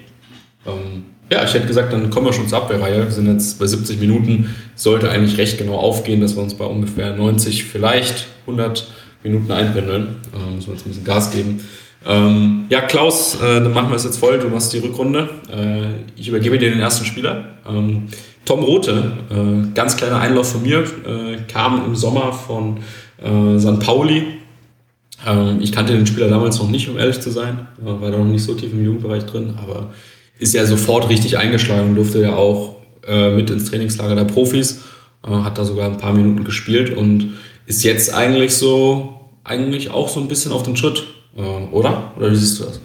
Ähm, ja, ich hätte gesagt, dann kommen wir schon zur Abwehrreihe. Wir sind jetzt bei 70 Minuten. Sollte eigentlich recht genau aufgehen, dass wir uns bei ungefähr 90, vielleicht 100 Minuten einpendeln. Ähm, müssen wir jetzt ein bisschen Gas geben. Ähm, ja, Klaus, äh, dann machen wir es jetzt voll. Du machst die Rückrunde. Äh, ich übergebe dir den ersten Spieler. Ähm, Tom Rote, äh, ganz kleiner Einlauf von mir, äh, kam im Sommer von äh, St. Pauli. Ähm, ich kannte den Spieler damals noch nicht, um ehrlich zu sein. war da noch nicht so tief im Jugendbereich drin, aber ist ja sofort richtig eingeschlagen, durfte ja auch äh, mit ins Trainingslager der Profis, äh, hat da sogar ein paar Minuten gespielt und ist jetzt eigentlich so, eigentlich auch so ein bisschen auf den Schritt, äh, oder? Oder wie siehst du das?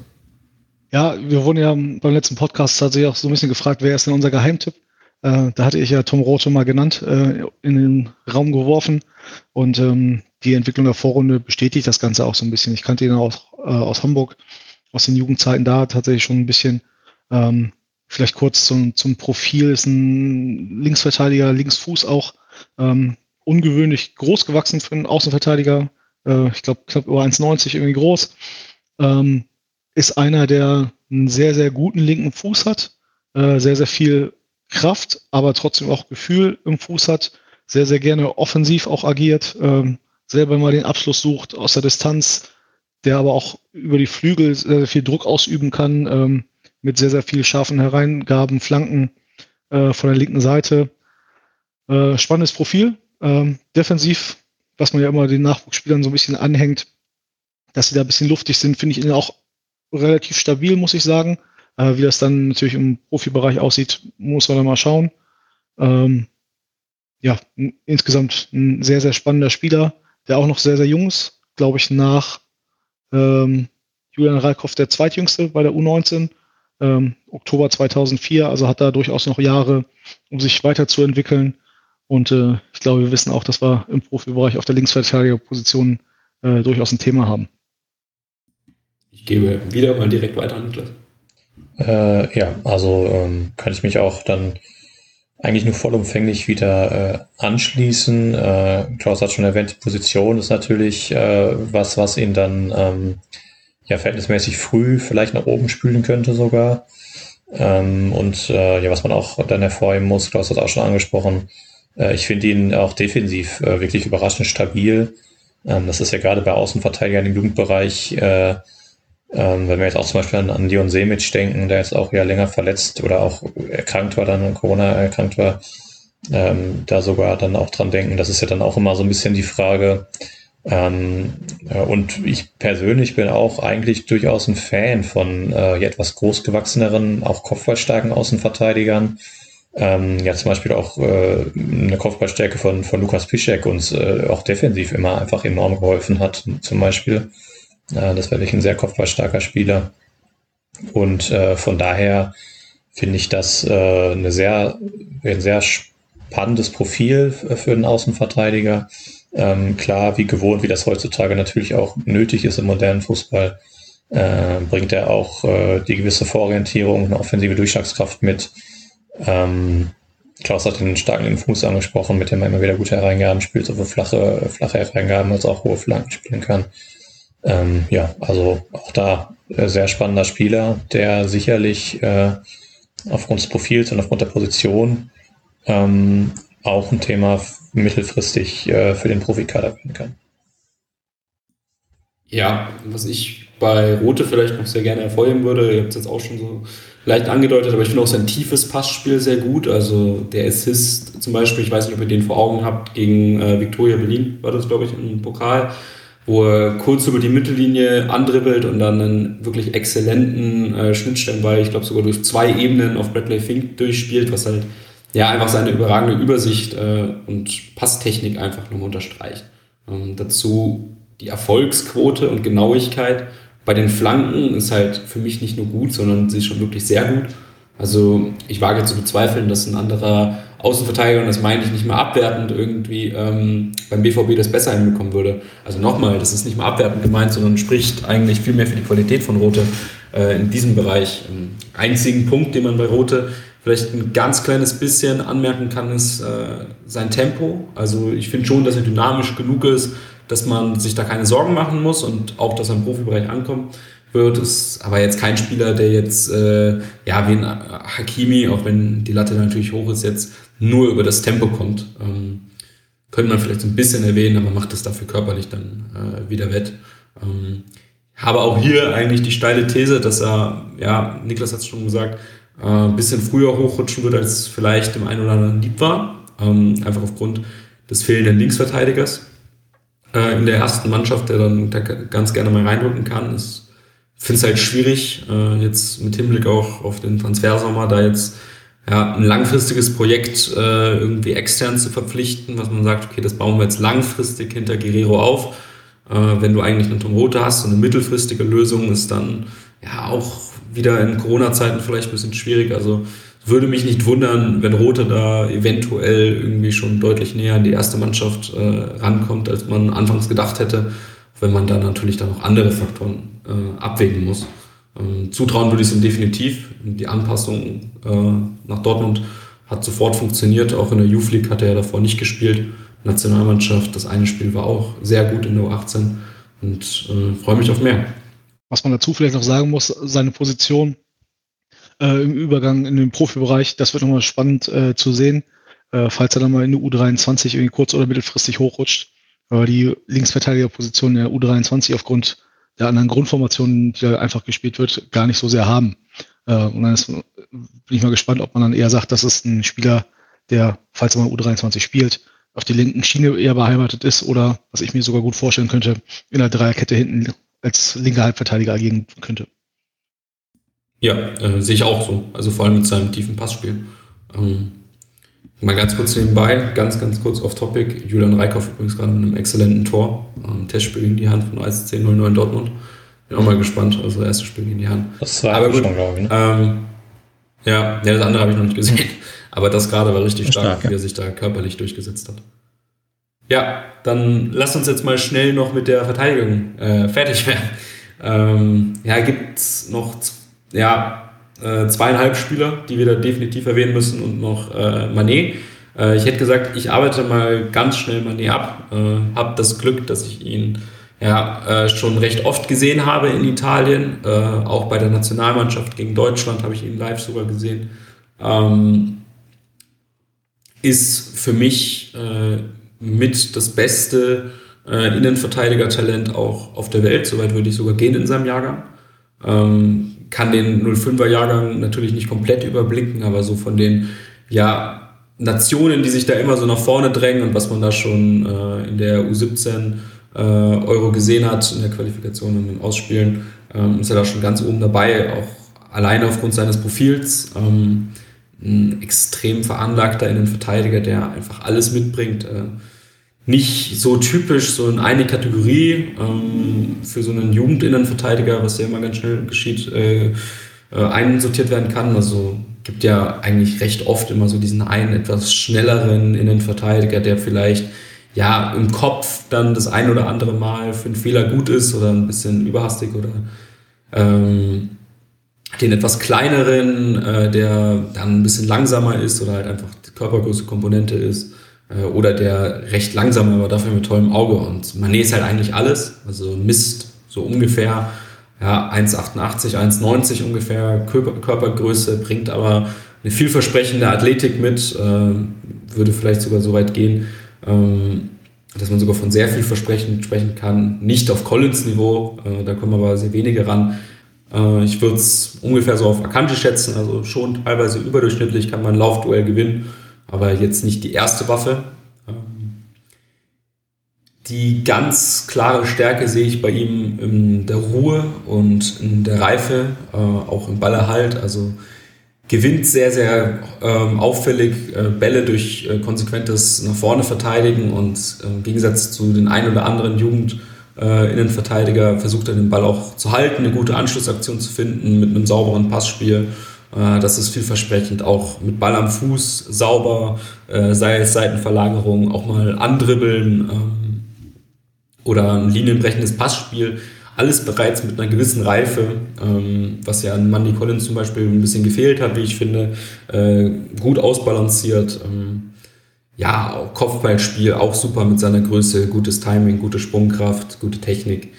Ja, wir wurden ja beim letzten Podcast tatsächlich auch so ein bisschen gefragt, wer ist denn unser Geheimtipp? Äh, da hatte ich ja Tom Roth schon mal genannt, äh, in den Raum geworfen. Und ähm, die Entwicklung der Vorrunde bestätigt das Ganze auch so ein bisschen. Ich kannte ihn auch äh, aus Hamburg, aus den Jugendzeiten da tatsächlich schon ein bisschen. Ähm, vielleicht kurz zum, zum Profil, ist ein Linksverteidiger, Linksfuß auch. Ähm, ungewöhnlich groß gewachsen für einen Außenverteidiger. Äh, ich glaube, knapp über 1,90 irgendwie groß. Ähm, ist einer, der einen sehr, sehr guten linken Fuß hat, äh, sehr, sehr viel Kraft, aber trotzdem auch Gefühl im Fuß hat, sehr, sehr gerne offensiv auch agiert, ähm, selber mal den Abschluss sucht aus der Distanz, der aber auch über die Flügel sehr, sehr viel Druck ausüben kann, ähm, mit sehr, sehr viel scharfen Hereingaben, Flanken äh, von der linken Seite. Äh, spannendes Profil, ähm, defensiv, was man ja immer den Nachwuchsspielern so ein bisschen anhängt, dass sie da ein bisschen luftig sind, finde ich ihn auch relativ stabil, muss ich sagen. Äh, wie das dann natürlich im Profibereich aussieht, muss man dann mal schauen. Ähm, ja, insgesamt ein sehr, sehr spannender Spieler, der auch noch sehr, sehr jung ist, glaube ich, nach ähm, Julian Reikhoff der zweitjüngste bei der U19, ähm, Oktober 2004, also hat da durchaus noch Jahre, um sich weiterzuentwickeln. Und äh, ich glaube, wir wissen auch, dass wir im Profibereich auf der Linksverteidigerposition äh, durchaus ein Thema haben. Ich gebe wieder mal direkt weiter an Niklas. Äh, ja, also ähm, kann ich mich auch dann eigentlich nur vollumfänglich wieder äh, anschließen. Äh, Klaus hat schon erwähnt, die Position ist natürlich äh, was, was ihn dann ähm, ja verhältnismäßig früh vielleicht nach oben spülen könnte sogar. Ähm, und äh, ja, was man auch dann hervorheben muss, Klaus hat auch schon angesprochen, äh, ich finde ihn auch defensiv äh, wirklich überraschend stabil. Ähm, das ist ja gerade bei Außenverteidigern im Jugendbereich äh, ähm, wenn wir jetzt auch zum Beispiel an, an Dion Semic denken, der jetzt auch ja länger verletzt oder auch erkrankt war, dann an Corona erkrankt war, ähm, da sogar dann auch dran denken. Das ist ja dann auch immer so ein bisschen die Frage. Ähm, äh, und ich persönlich bin auch eigentlich durchaus ein Fan von äh, etwas großgewachseneren, auch kopfballstarken Außenverteidigern. Ähm, ja, zum Beispiel auch äh, eine Kopfballstärke von, von Lukas Piszek uns äh, auch defensiv immer einfach enorm geholfen hat, zum Beispiel. Äh, das wäre wirklich ein sehr kopfballstarker Spieler. Und äh, von daher finde ich das äh, eine sehr, ein sehr spannendes Profil für einen Außenverteidiger. Ähm, klar, wie gewohnt, wie das heutzutage natürlich auch nötig ist im modernen Fußball, äh, bringt er auch äh, die gewisse Vororientierung, eine offensive Durchschlagskraft mit. Ähm, Klaus hat den starken Fuß angesprochen, mit dem er immer wieder gute Hereingaben spielt, sowohl flache, flache Hereingaben als auch hohe Flanken spielen kann. Ähm, ja, also auch da äh, sehr spannender Spieler, der sicherlich äh, aufgrund des Profils und aufgrund der Position ähm, auch ein Thema mittelfristig äh, für den Profikader werden kann. Ja, was ich bei Rote vielleicht noch sehr gerne hervorheben würde, ihr habt es jetzt auch schon so leicht angedeutet, aber ich finde auch sein tiefes Passspiel sehr gut. Also der Assist zum Beispiel, ich weiß nicht, ob ihr den vor Augen habt, gegen äh, Victoria Berlin war das, glaube ich, im Pokal wo er kurz über die Mittellinie andribbelt und dann einen wirklich exzellenten äh, Schnittstellenball, ich glaube sogar durch zwei Ebenen auf Bradley Fink durchspielt, was halt ja einfach seine überragende Übersicht äh, und Passtechnik einfach nochmal unterstreicht. Ähm, dazu die Erfolgsquote und Genauigkeit bei den Flanken ist halt für mich nicht nur gut, sondern sie ist schon wirklich sehr gut. Also ich wage zu bezweifeln, dass ein anderer Außenverteidiger, und das meine ich nicht mal abwertend, irgendwie ähm, beim BVB das besser hinbekommen würde. Also nochmal, das ist nicht mal abwertend gemeint, sondern spricht eigentlich viel mehr für die Qualität von Rote äh, in diesem Bereich. Einzigen Punkt, den man bei Rote vielleicht ein ganz kleines bisschen anmerken kann, ist äh, sein Tempo. Also ich finde schon, dass er dynamisch genug ist, dass man sich da keine Sorgen machen muss und auch, dass er im Profibereich ankommt wird. Ist aber jetzt kein Spieler, der jetzt, äh, ja, wie ein Hakimi, auch wenn die Latte natürlich hoch ist, jetzt nur über das Tempo kommt. Ähm, könnte man vielleicht so ein bisschen erwähnen, aber macht es dafür körperlich dann äh, wieder wett. Ähm, habe auch hier eigentlich die steile These, dass er, ja, Niklas hat es schon gesagt, äh, ein bisschen früher hochrutschen wird, als vielleicht dem einen oder anderen lieb war. Ähm, einfach aufgrund des fehlenden Linksverteidigers äh, in der ersten Mannschaft, der dann da ganz gerne mal reindrücken kann. Ist finde es halt schwierig, äh, jetzt mit Hinblick auch auf den Transfersommer, da jetzt ja, ein langfristiges Projekt äh, irgendwie extern zu verpflichten, was man sagt, okay, das bauen wir jetzt langfristig hinter Guerrero auf. Äh, wenn du eigentlich einen Tom Rote hast, so eine mittelfristige Lösung ist dann ja auch wieder in Corona-Zeiten vielleicht ein bisschen schwierig. Also würde mich nicht wundern, wenn Rote da eventuell irgendwie schon deutlich näher an die erste Mannschaft äh, rankommt, als man anfangs gedacht hätte, wenn man da natürlich dann noch andere Faktoren äh, abwägen muss. Ähm, zutrauen würde ich es ihm definitiv. Die Anpassung äh, nach Dortmund hat sofort funktioniert. Auch in der Youth League hat er ja davor nicht gespielt. Nationalmannschaft, das eine Spiel war auch sehr gut in der U18 und äh, freue mich auf mehr. Was man dazu vielleicht noch sagen muss, seine Position äh, im Übergang in den Profibereich, das wird nochmal spannend äh, zu sehen, äh, falls er dann mal in der U23 irgendwie kurz- oder mittelfristig hochrutscht. Aber die Linksverteidigerposition in der U23 aufgrund der anderen Grundformationen, die da einfach gespielt wird, gar nicht so sehr haben. Äh, und dann ist, bin ich mal gespannt, ob man dann eher sagt, das ist ein Spieler, der, falls er mal U23 spielt, auf die linken Schiene eher beheimatet ist oder, was ich mir sogar gut vorstellen könnte, in der Dreierkette hinten als linker Halbverteidiger agieren könnte. Ja, äh, sehe ich auch so. Also vor allem mit seinem tiefen Passspiel. Ähm, mal ganz kurz nebenbei, ganz, ganz kurz off Topic. Julian Reikhoff übrigens gerade mit einem exzellenten Tor. Ähm, Testspiel in die Hand von ASC 09 in Dortmund. Bin auch mal gespannt. Also das erste Spiel in die Hand. Das war aber gut. schon, glaube ich. Ne? Ähm, ja, ja, das andere habe ich noch nicht gesehen. Aber das gerade war richtig stark, stark ja. wie er sich da körperlich durchgesetzt hat. Ja, dann lass uns jetzt mal schnell noch mit der Verteidigung äh, fertig werden. Ähm, ja, gibt es noch ja, äh, zweieinhalb Spieler, die wir da definitiv erwähnen müssen und noch äh, Manet. Äh, ich hätte gesagt, ich arbeite mal ganz schnell Manet ab. Äh, habe das Glück, dass ich ihn ja, äh, schon recht oft gesehen habe in Italien. Äh, auch bei der Nationalmannschaft gegen Deutschland habe ich ihn live sogar gesehen. Ähm, ist für mich äh, mit das beste äh, Innenverteidiger-Talent auch auf der Welt. Soweit würde ich sogar gehen in seinem Jahrgang. Ähm, kann den 05er Jahrgang natürlich nicht komplett überblicken, aber so von den ja, Nationen, die sich da immer so nach vorne drängen und was man da schon äh, in der U17 äh, Euro gesehen hat, in der Qualifikation und im Ausspielen, ähm, ist er da schon ganz oben dabei, auch alleine aufgrund seines Profils. Ähm, ein extrem veranlagter Innenverteidiger, der einfach alles mitbringt. Äh, nicht so typisch, so in eine Kategorie ähm, für so einen Jugendinnenverteidiger, was ja immer ganz schnell geschieht, äh, äh, einsortiert werden kann. Also gibt ja eigentlich recht oft immer so diesen einen etwas schnelleren Innenverteidiger, der vielleicht ja im Kopf dann das ein oder andere Mal für einen Fehler gut ist oder ein bisschen überhastig oder ähm, den etwas kleineren, äh, der dann ein bisschen langsamer ist oder halt einfach die körpergrößte Komponente ist oder der recht langsam, aber dafür mit tollem Auge. Und Manet ist halt eigentlich alles, also misst so ungefähr ja, 1,88, 1,90 ungefähr Körper, Körpergröße, bringt aber eine vielversprechende Athletik mit, äh, würde vielleicht sogar so weit gehen, ähm, dass man sogar von sehr vielversprechend sprechen kann. Nicht auf Collins-Niveau, äh, da kommen aber sehr wenige ran. Äh, ich würde es ungefähr so auf Akante schätzen, also schon teilweise überdurchschnittlich kann man ein Laufduell gewinnen aber jetzt nicht die erste Waffe. Ähm, die ganz klare Stärke sehe ich bei ihm in der Ruhe und in der Reife, äh, auch im Ballerhalt. Also gewinnt sehr, sehr ähm, auffällig äh, Bälle durch äh, konsequentes nach vorne verteidigen und im Gegensatz zu den ein oder anderen Jugend Innenverteidiger versucht er den Ball auch zu halten, eine gute Anschlussaktion zu finden mit einem sauberen Passspiel das ist vielversprechend, auch mit Ball am Fuß sauber, äh, sei es Seitenverlagerung, auch mal andribbeln ähm, oder ein linienbrechendes Passspiel. Alles bereits mit einer gewissen Reife, ähm, was ja an Mandy Collins zum Beispiel ein bisschen gefehlt hat, wie ich finde. Äh, gut ausbalanciert. Ähm, ja, Kopfballspiel auch super mit seiner Größe, gutes Timing, gute Sprungkraft, gute Technik.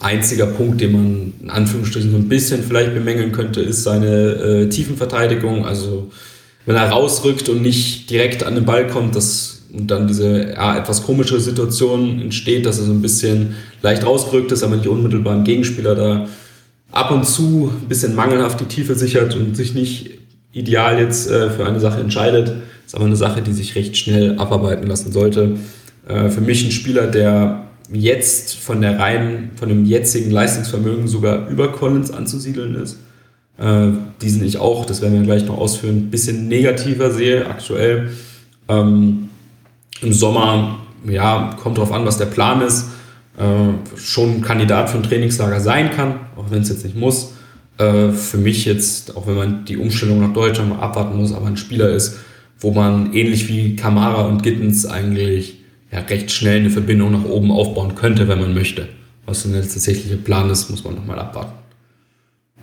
Einziger Punkt, den man in Anführungsstrichen so ein bisschen vielleicht bemängeln könnte, ist seine äh, Tiefenverteidigung. Also wenn er rausrückt und nicht direkt an den Ball kommt, dass und dann diese ja, etwas komische Situation entsteht, dass er so ein bisschen leicht rausgerückt ist, aber nicht unmittelbar ein Gegenspieler da ab und zu ein bisschen mangelhaft die Tiefe sichert und sich nicht ideal jetzt äh, für eine Sache entscheidet. Ist aber eine Sache, die sich recht schnell abarbeiten lassen sollte. Äh, für mich ein Spieler, der jetzt von der reinen, von dem jetzigen Leistungsvermögen sogar über Collins anzusiedeln ist. äh, diesen ich auch, das werden wir gleich noch ausführen, ein bisschen negativer sehe aktuell. Ähm, Im Sommer, ja, kommt drauf an, was der Plan ist. Äh, schon ein Kandidat für ein Trainingslager sein kann, auch wenn es jetzt nicht muss. Äh, für mich jetzt, auch wenn man die Umstellung nach Deutschland mal abwarten muss, aber ein Spieler ist, wo man ähnlich wie Kamara und Gittens eigentlich ja, recht schnell eine Verbindung nach oben aufbauen könnte, wenn man möchte. Was denn der tatsächliche Plan ist, muss man nochmal abwarten.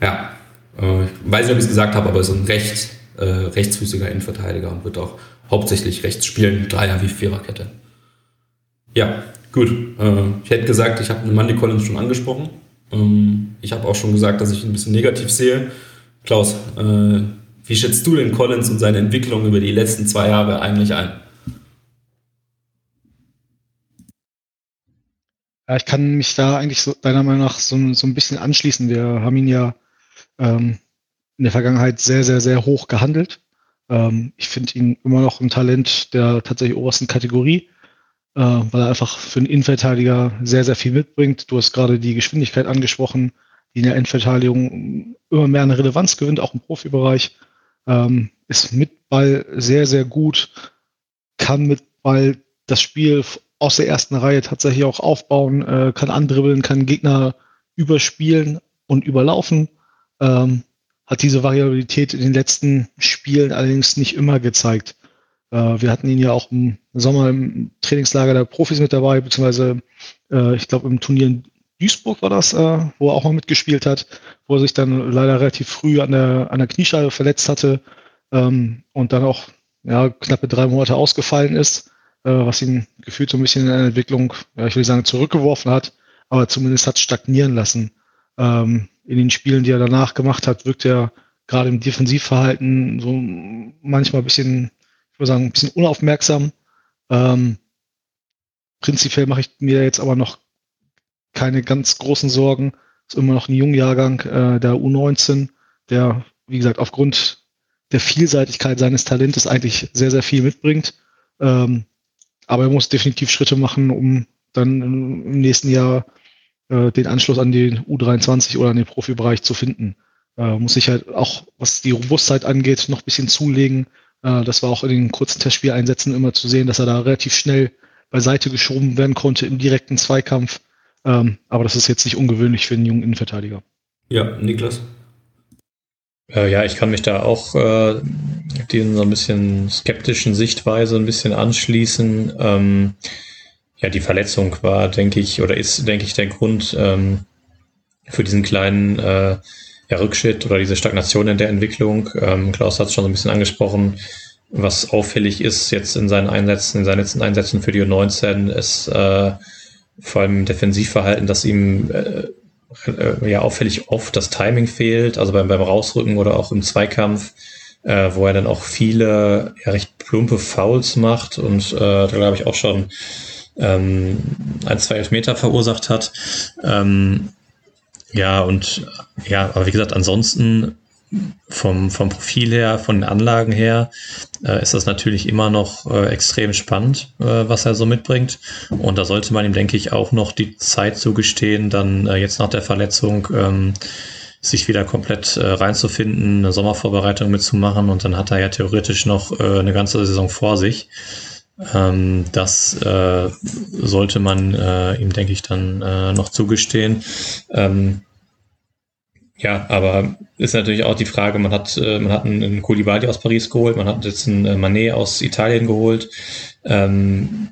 Ja, äh, ich weiß nicht, ob ich es gesagt habe, aber so ein recht, äh, rechtsfüßiger Innenverteidiger und wird auch hauptsächlich rechts spielen, Dreier wie Viererkette. Ja, gut. Äh, ich hätte gesagt, ich habe Mandy Collins schon angesprochen. Ähm, ich habe auch schon gesagt, dass ich ihn ein bisschen negativ sehe. Klaus, äh, wie schätzt du den Collins und seine Entwicklung über die letzten zwei Jahre eigentlich ein? Ja, ich kann mich da eigentlich so, deiner Meinung nach so, so ein bisschen anschließen. Wir haben ihn ja ähm, in der Vergangenheit sehr, sehr, sehr hoch gehandelt. Ähm, ich finde ihn immer noch ein Talent der tatsächlich obersten Kategorie, äh, weil er einfach für einen Innenverteidiger sehr, sehr viel mitbringt. Du hast gerade die Geschwindigkeit angesprochen, die in der Innenverteidigung immer mehr eine Relevanz gewinnt, auch im Profibereich. Ähm, ist mit Ball sehr, sehr gut, kann mit Ball das Spiel aus der ersten Reihe tatsächlich auch aufbauen, äh, kann andribbeln, kann Gegner überspielen und überlaufen. Ähm, hat diese Variabilität in den letzten Spielen allerdings nicht immer gezeigt. Äh, wir hatten ihn ja auch im Sommer im Trainingslager der Profis mit dabei, beziehungsweise äh, ich glaube im Turnier in Duisburg war das, äh, wo er auch mal mitgespielt hat, wo er sich dann leider relativ früh an der, an der Kniescheibe verletzt hatte ähm, und dann auch ja, knappe drei Monate ausgefallen ist, äh, was ihn gefühlt so ein bisschen in der Entwicklung, ja, ich will sagen, zurückgeworfen hat, aber zumindest hat stagnieren lassen. Ähm, in den Spielen, die er danach gemacht hat, wirkt er gerade im Defensivverhalten so manchmal ein bisschen, ich würde sagen, ein bisschen unaufmerksam. Ähm, prinzipiell mache ich mir jetzt aber noch keine ganz großen Sorgen. Ist immer noch ein Jungjahrgang äh, der U19, der, wie gesagt, aufgrund der Vielseitigkeit seines Talentes eigentlich sehr, sehr viel mitbringt. Ähm, aber er muss definitiv Schritte machen, um dann im nächsten Jahr äh, den Anschluss an den U23 oder an den Profibereich zu finden. Äh, muss ich halt auch, was die Robustheit angeht, noch ein bisschen zulegen. Äh, das war auch in den kurzen Testspieleinsätzen immer zu sehen, dass er da relativ schnell beiseite geschoben werden konnte im direkten Zweikampf. Ähm, aber das ist jetzt nicht ungewöhnlich für einen jungen Innenverteidiger. Ja, Niklas. Äh, ja, ich kann mich da auch äh, diesen so ein bisschen skeptischen Sichtweise ein bisschen anschließen. Ähm, ja, die Verletzung war, denke ich, oder ist, denke ich, der Grund ähm, für diesen kleinen äh, ja, Rückschritt oder diese Stagnation in der Entwicklung. Ähm, Klaus hat es schon so ein bisschen angesprochen. Was auffällig ist jetzt in seinen Einsätzen, in seinen letzten Einsätzen für die U19, ist äh, vor allem Defensivverhalten, dass ihm äh, äh, ja auffällig oft das Timing fehlt, also beim, beim Rausrücken oder auch im Zweikampf, äh, wo er dann auch viele ja, recht plumpe Fouls macht und äh, da glaube ich auch schon ähm, ein, zwei Elfmeter verursacht hat. Ähm, ja, und ja, aber wie gesagt, ansonsten vom, vom Profil her, von den Anlagen her, äh, ist das natürlich immer noch äh, extrem spannend, äh, was er so mitbringt. Und da sollte man ihm, denke ich, auch noch die Zeit zugestehen, dann äh, jetzt nach der Verletzung ähm, sich wieder komplett äh, reinzufinden, eine Sommervorbereitung mitzumachen. Und dann hat er ja theoretisch noch äh, eine ganze Saison vor sich. Ähm, das sollte man ihm, denke ich, dann noch zugestehen. Ähm, ja, aber ist natürlich auch die Frage, man hat, äh, man hat einen, Koulibaly aus Paris geholt, man hat jetzt einen äh, Manet aus Italien geholt. Ähm,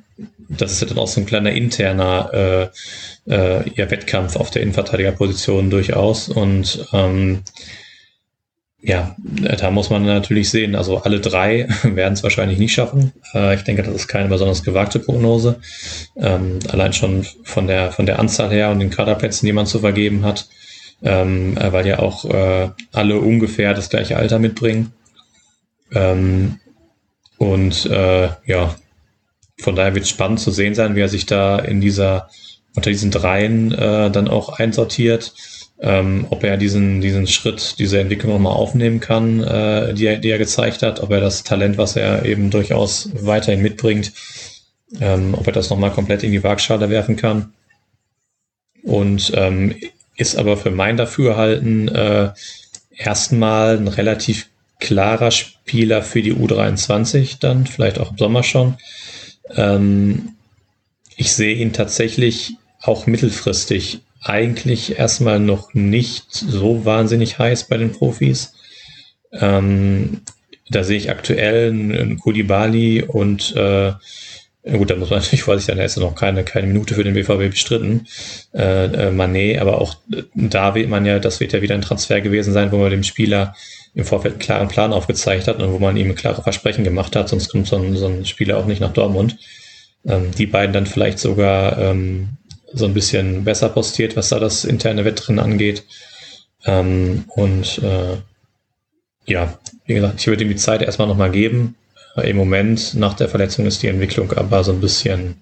das ist ja dann auch so ein kleiner interner äh, äh, ja, Wettkampf auf der Innenverteidigerposition durchaus. Und ähm, ja, da muss man natürlich sehen, also alle drei werden es wahrscheinlich nicht schaffen. Äh, ich denke, das ist keine besonders gewagte Prognose. Ähm, allein schon von der, von der Anzahl her und den Kaderplätzen, die man zu vergeben hat ähm, äh, weil ja auch äh, alle ungefähr das gleiche Alter mitbringen. Ähm, und äh, ja, von daher wird es spannend zu sehen sein, wie er sich da in dieser, unter diesen dreien äh, dann auch einsortiert. Ähm, ob er diesen, diesen Schritt, diese Entwicklung nochmal aufnehmen kann, äh, die, er, die er gezeigt hat, ob er das Talent, was er eben durchaus weiterhin mitbringt, ähm, ob er das nochmal komplett in die Waagschale werfen kann. Und ähm, ist aber für mein Dafürhalten äh, erstmal ein relativ klarer Spieler für die U23 dann, vielleicht auch im Sommer schon. Ähm, ich sehe ihn tatsächlich auch mittelfristig eigentlich erstmal noch nicht so wahnsinnig heiß bei den Profis. Ähm, da sehe ich aktuell einen Kulibali und äh, gut, da muss man natürlich vorsichtig sein, da ist ja noch keine, keine Minute für den BVB bestritten. Äh, äh, Manet, aber auch da wird man ja, das wird ja wieder ein Transfer gewesen sein, wo man dem Spieler im Vorfeld einen klaren Plan aufgezeigt hat und wo man ihm klare Versprechen gemacht hat, sonst kommt so ein, so ein Spieler auch nicht nach Dortmund. Ähm, die beiden dann vielleicht sogar ähm, so ein bisschen besser postiert, was da das interne Wettrennen angeht. Ähm, und äh, ja, wie gesagt, ich würde ihm die Zeit erstmal nochmal geben. Im Moment, nach der Verletzung, ist die Entwicklung aber so ein bisschen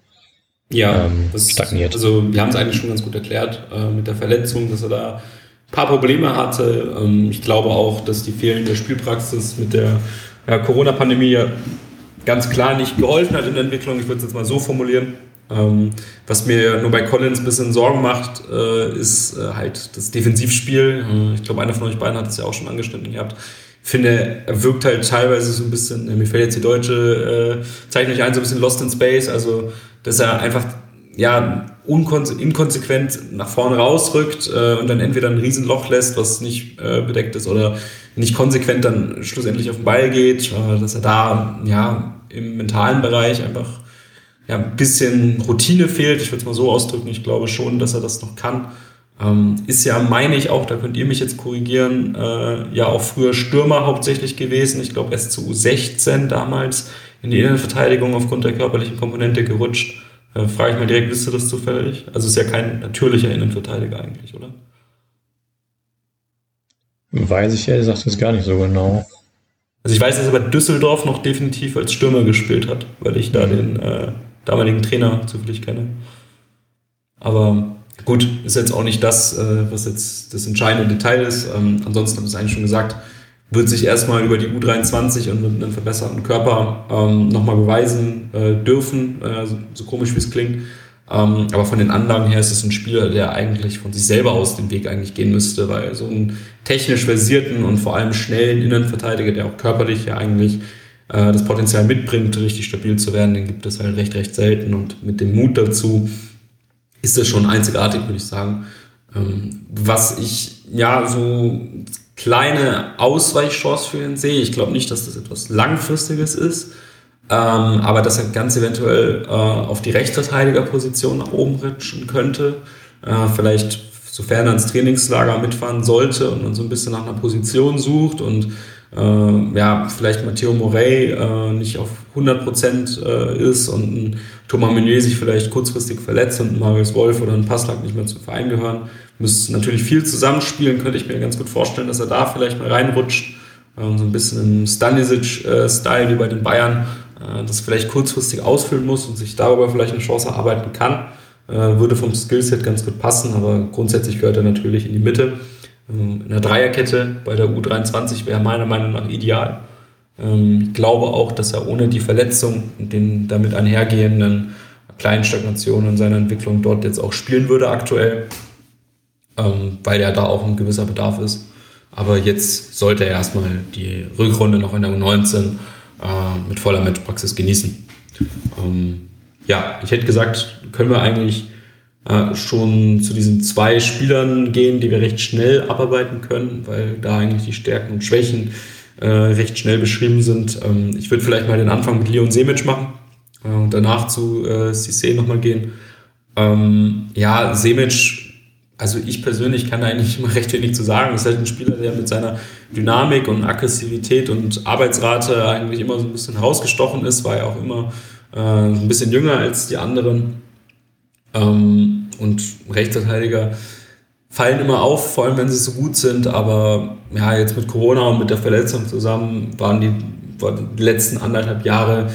ja, ähm, stagniert. Also wir haben es eigentlich schon ganz gut erklärt äh, mit der Verletzung, dass er da ein paar Probleme hatte. Ähm, ich glaube auch, dass die fehlende Spielpraxis mit der ja, Corona-Pandemie ganz klar nicht geholfen hat in der Entwicklung. Ich würde es jetzt mal so formulieren. Ähm, was mir nur bei Collins ein bisschen Sorgen macht, äh, ist äh, halt das Defensivspiel. Äh, ich glaube, einer von euch beiden hat es ja auch schon angeschnitten gehabt. Finde, er wirkt halt teilweise so ein bisschen, mir fällt jetzt die deutsche äh, Zeichnung nicht ein, so ein bisschen lost in space. Also, dass er einfach ja, inkonsequent nach vorne rausrückt äh, und dann entweder ein Riesenloch lässt, was nicht äh, bedeckt ist, oder nicht konsequent dann schlussendlich auf den Ball geht, äh, dass er da ja im mentalen Bereich einfach ja, ein bisschen Routine fehlt. Ich würde es mal so ausdrücken. Ich glaube schon, dass er das noch kann. Ähm, ist ja, meine ich auch, da könnt ihr mich jetzt korrigieren, äh, ja auch früher Stürmer hauptsächlich gewesen. Ich glaube, erst zu U16 damals in die Innenverteidigung aufgrund der körperlichen Komponente gerutscht. Äh, frage ich mal direkt, wisst ihr das zufällig? Also ist ja kein natürlicher Innenverteidiger eigentlich, oder? Weiß ich ehrlich gesagt jetzt gar nicht so genau. Also ich weiß, dass er bei Düsseldorf noch definitiv als Stürmer gespielt hat, weil ich da den äh, damaligen Trainer zufällig kenne. Aber gut, ist jetzt auch nicht das, äh, was jetzt das entscheidende Detail ist. Ähm, ansonsten habe ich es eigentlich schon gesagt, wird sich erstmal über die U23 und mit einem verbesserten Körper ähm, nochmal beweisen äh, dürfen, äh, so, so, komisch wie es klingt. Ähm, aber von den Anlagen her ist es ein Spieler, der eigentlich von sich selber aus den Weg eigentlich gehen müsste, weil so einen technisch versierten und vor allem schnellen Innenverteidiger, der auch körperlich ja eigentlich äh, das Potenzial mitbringt, richtig stabil zu werden, den gibt es halt recht, recht selten. Und mit dem Mut dazu ist das schon einzigartig, würde ich sagen. Ähm, was ich ja so kleine Ausweichchance für ihn sehe, ich glaube nicht, dass das etwas Langfristiges ist, ähm, aber dass er ganz eventuell äh, auf die Rechtsverteidigerposition nach oben rutschen könnte. Äh, vielleicht sofern er ins Trainingslager mitfahren sollte und man so ein bisschen nach einer Position sucht und äh, ja, vielleicht Matteo Morey äh, nicht auf 100% äh, ist und ein Thomas Meunier sich vielleicht kurzfristig verletzt und ein Marius Wolf oder ein Passlack nicht mehr zum Verein gehören. Müsste natürlich viel zusammenspielen, könnte ich mir ganz gut vorstellen, dass er da vielleicht mal reinrutscht. Ähm, so ein bisschen im Stanisic-Style wie bei den Bayern, äh, das vielleicht kurzfristig ausfüllen muss und sich darüber vielleicht eine Chance erarbeiten kann. Äh, würde vom Skillset ganz gut passen, aber grundsätzlich gehört er natürlich in die Mitte. Ähm, in der Dreierkette bei der U23 wäre meiner Meinung nach ideal. Ähm, ich glaube auch, dass er ohne die Verletzung und den damit einhergehenden kleinen Stagnationen in seiner Entwicklung dort jetzt auch spielen würde aktuell, ähm, weil ja da auch ein gewisser Bedarf ist. Aber jetzt sollte er erstmal die Rückrunde noch in der U19 äh, mit voller Matchpraxis genießen. ja, ich hätte gesagt, können wir eigentlich äh, schon zu diesen zwei Spielern gehen, die wir recht schnell abarbeiten können, weil da eigentlich die Stärken und Schwächen äh, recht schnell beschrieben sind. Ähm, ich würde vielleicht mal den Anfang mit Leon Semic machen äh, und danach zu äh, Cissé nochmal gehen. Ähm, ja, Semic also ich persönlich kann da eigentlich immer recht wenig zu sagen. Ist halt ein Spieler, der mit seiner Dynamik und Aggressivität und Arbeitsrate eigentlich immer so ein bisschen herausgestochen ist, war ja auch immer äh, ein bisschen jünger als die anderen. Ähm, und Rechtsverteidiger fallen immer auf, vor allem wenn sie so gut sind, aber ja, jetzt mit Corona und mit der Verletzung zusammen waren die, waren die letzten anderthalb Jahre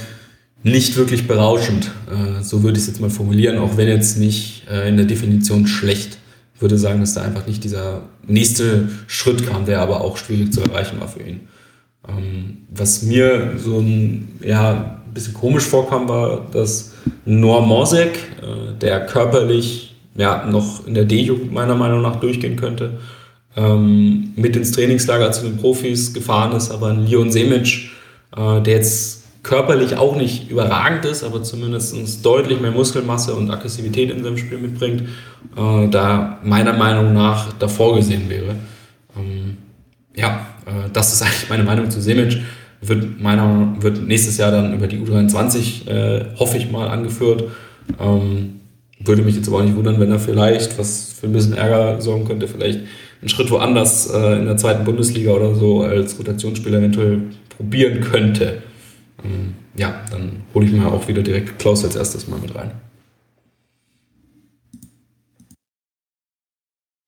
nicht wirklich berauschend. Äh, so würde ich es jetzt mal formulieren, auch wenn jetzt nicht äh, in der Definition schlecht. Ich würde sagen, dass da einfach nicht dieser nächste Schritt kam, der aber auch schwierig zu erreichen war für ihn. Ähm, was mir so ein, ja, bisschen komisch vorkam, war, dass Noah Mosek, äh, der körperlich ja, noch in der D-Jugend meiner Meinung nach durchgehen könnte, ähm, mit ins Trainingslager zu den Profis gefahren ist, aber ein Leon Semic, äh, der jetzt körperlich auch nicht überragend ist, aber zumindest deutlich mehr Muskelmasse und Aggressivität in seinem Spiel mitbringt, äh, da meiner Meinung nach davor gesehen wäre. Ähm, ja, äh, das ist eigentlich meine Meinung zu Semic. Wird, meiner, wird nächstes Jahr dann über die U23, äh, hoffe ich mal, angeführt. Ähm, würde mich jetzt aber auch nicht wundern, wenn er vielleicht, was für ein bisschen Ärger sorgen könnte, vielleicht einen Schritt woanders äh, in der zweiten Bundesliga oder so als Rotationsspieler eventuell probieren könnte. Ähm, ja, dann hole ich mir auch wieder direkt Klaus als erstes mal mit rein.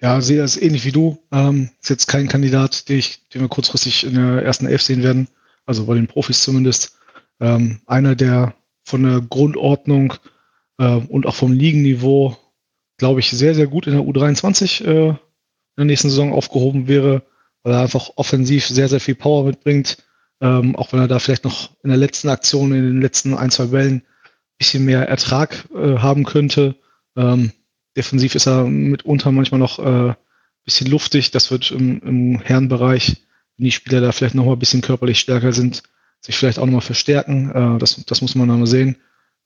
Ja, sehe das ähnlich wie du. Ähm, ist jetzt kein Kandidat, den, ich, den wir kurzfristig in der ersten Elf sehen werden. Also bei den Profis zumindest. Ähm, einer, der von der Grundordnung äh, und auch vom Ligenniveau, glaube ich, sehr, sehr gut in der U23 äh, in der nächsten Saison aufgehoben wäre, weil er einfach offensiv sehr, sehr viel Power mitbringt. Ähm, auch wenn er da vielleicht noch in der letzten Aktion, in den letzten ein, zwei Bällen ein bisschen mehr Ertrag äh, haben könnte. Ähm, defensiv ist er mitunter manchmal noch ein äh, bisschen luftig. Das wird im, im Herrenbereich, wenn die Spieler da vielleicht noch mal ein bisschen körperlich stärker sind, sich vielleicht auch noch mal verstärken. Äh, das, das muss man dann mal sehen.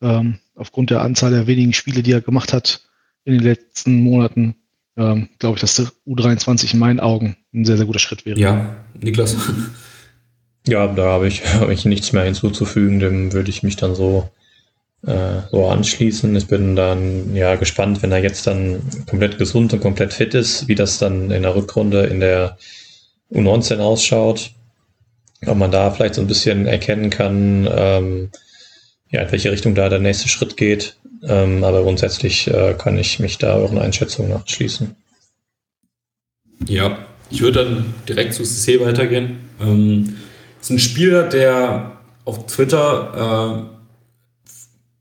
Ähm, aufgrund der Anzahl der wenigen Spiele, die er gemacht hat in den letzten Monaten, ähm, glaube ich, dass der U23 in meinen Augen ein sehr, sehr guter Schritt wäre. Ja, Niklas. Ja, da habe ich, hab ich nichts mehr hinzuzufügen, dem würde ich mich dann so, äh, so anschließen. Ich bin dann ja gespannt, wenn er jetzt dann komplett gesund und komplett fit ist, wie das dann in der Rückrunde in der U19 ausschaut. Ob man da vielleicht so ein bisschen erkennen kann, ähm, ja, in welche Richtung da der nächste Schritt geht. Ähm, aber grundsätzlich äh, kann ich mich da euren Einschätzungen nachschließen. Ja, ich würde dann direkt zu CC weitergehen. Ähm, ist ein Spieler, der auf Twitter, äh,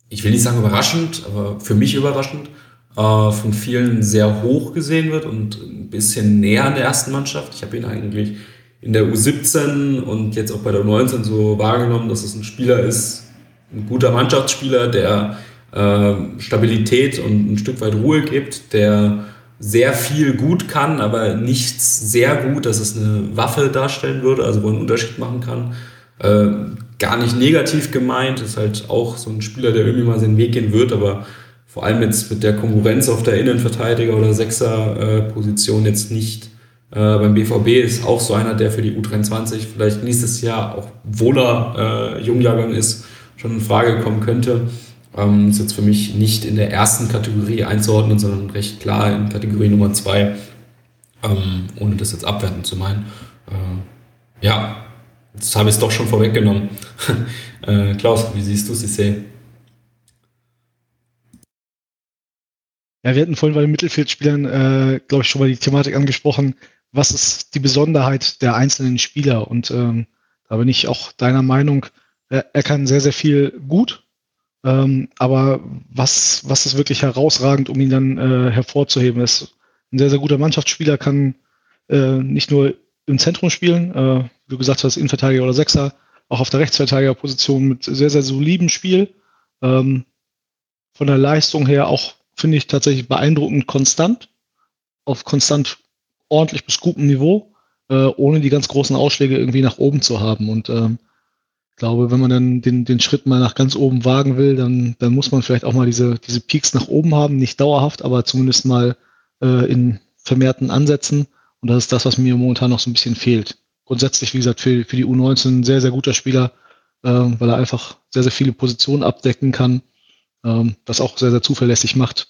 ich will nicht sagen überraschend, aber für mich überraschend, äh, von vielen sehr hoch gesehen wird und bisschen näher an der ersten Mannschaft. Ich habe ihn eigentlich in der U17 und jetzt auch bei der U19 so wahrgenommen, dass es ein Spieler ist, ein guter Mannschaftsspieler, der äh, Stabilität und ein Stück weit Ruhe gibt, der sehr viel gut kann, aber nichts sehr gut, dass es eine Waffe darstellen würde, also wo einen Unterschied machen kann. Äh, gar nicht negativ gemeint, ist halt auch so ein Spieler, der irgendwie mal seinen Weg gehen wird, aber vor allem jetzt mit der Konkurrenz auf der Innenverteidiger- oder Sechser-Position jetzt nicht äh, beim BVB ist auch so einer, der für die U23 vielleicht nächstes Jahr, auch wohler äh, Jungjahrgang ist, schon in Frage kommen könnte. Ähm, ist jetzt für mich nicht in der ersten Kategorie einzuordnen, sondern recht klar in Kategorie Nummer zwei, ähm, ohne das jetzt abwerten zu meinen. Äh, ja, jetzt habe ich es doch schon vorweggenommen. äh, Klaus, wie siehst du Cissé? Ja, wir hatten vorhin bei den Mittelfeldspielern, äh, glaube ich, schon mal die Thematik angesprochen. Was ist die Besonderheit der einzelnen Spieler? Und ähm, da bin ich auch deiner Meinung, er, er kann sehr, sehr viel gut, ähm, aber was, was ist wirklich herausragend, um ihn dann äh, hervorzuheben? Er ist ein sehr, sehr guter Mannschaftsspieler, kann äh, nicht nur im Zentrum spielen, äh, wie du gesagt hast, Innenverteidiger oder Sechser, auch auf der Rechtsverteidigerposition mit sehr, sehr solidem Spiel. Ähm, von der Leistung her auch, finde ich, tatsächlich beeindruckend konstant, auf konstant ordentlich bis gutem Niveau, äh, ohne die ganz großen Ausschläge irgendwie nach oben zu haben. Und ähm, glaube, wenn man dann den, den Schritt mal nach ganz oben wagen will, dann, dann muss man vielleicht auch mal diese, diese Peaks nach oben haben, nicht dauerhaft, aber zumindest mal äh, in vermehrten Ansätzen. Und das ist das, was mir momentan noch so ein bisschen fehlt. Grundsätzlich, wie gesagt, für, für die U19 ein sehr, sehr guter Spieler, äh, weil er einfach sehr, sehr viele Positionen abdecken kann, ähm, das auch sehr, sehr zuverlässig macht.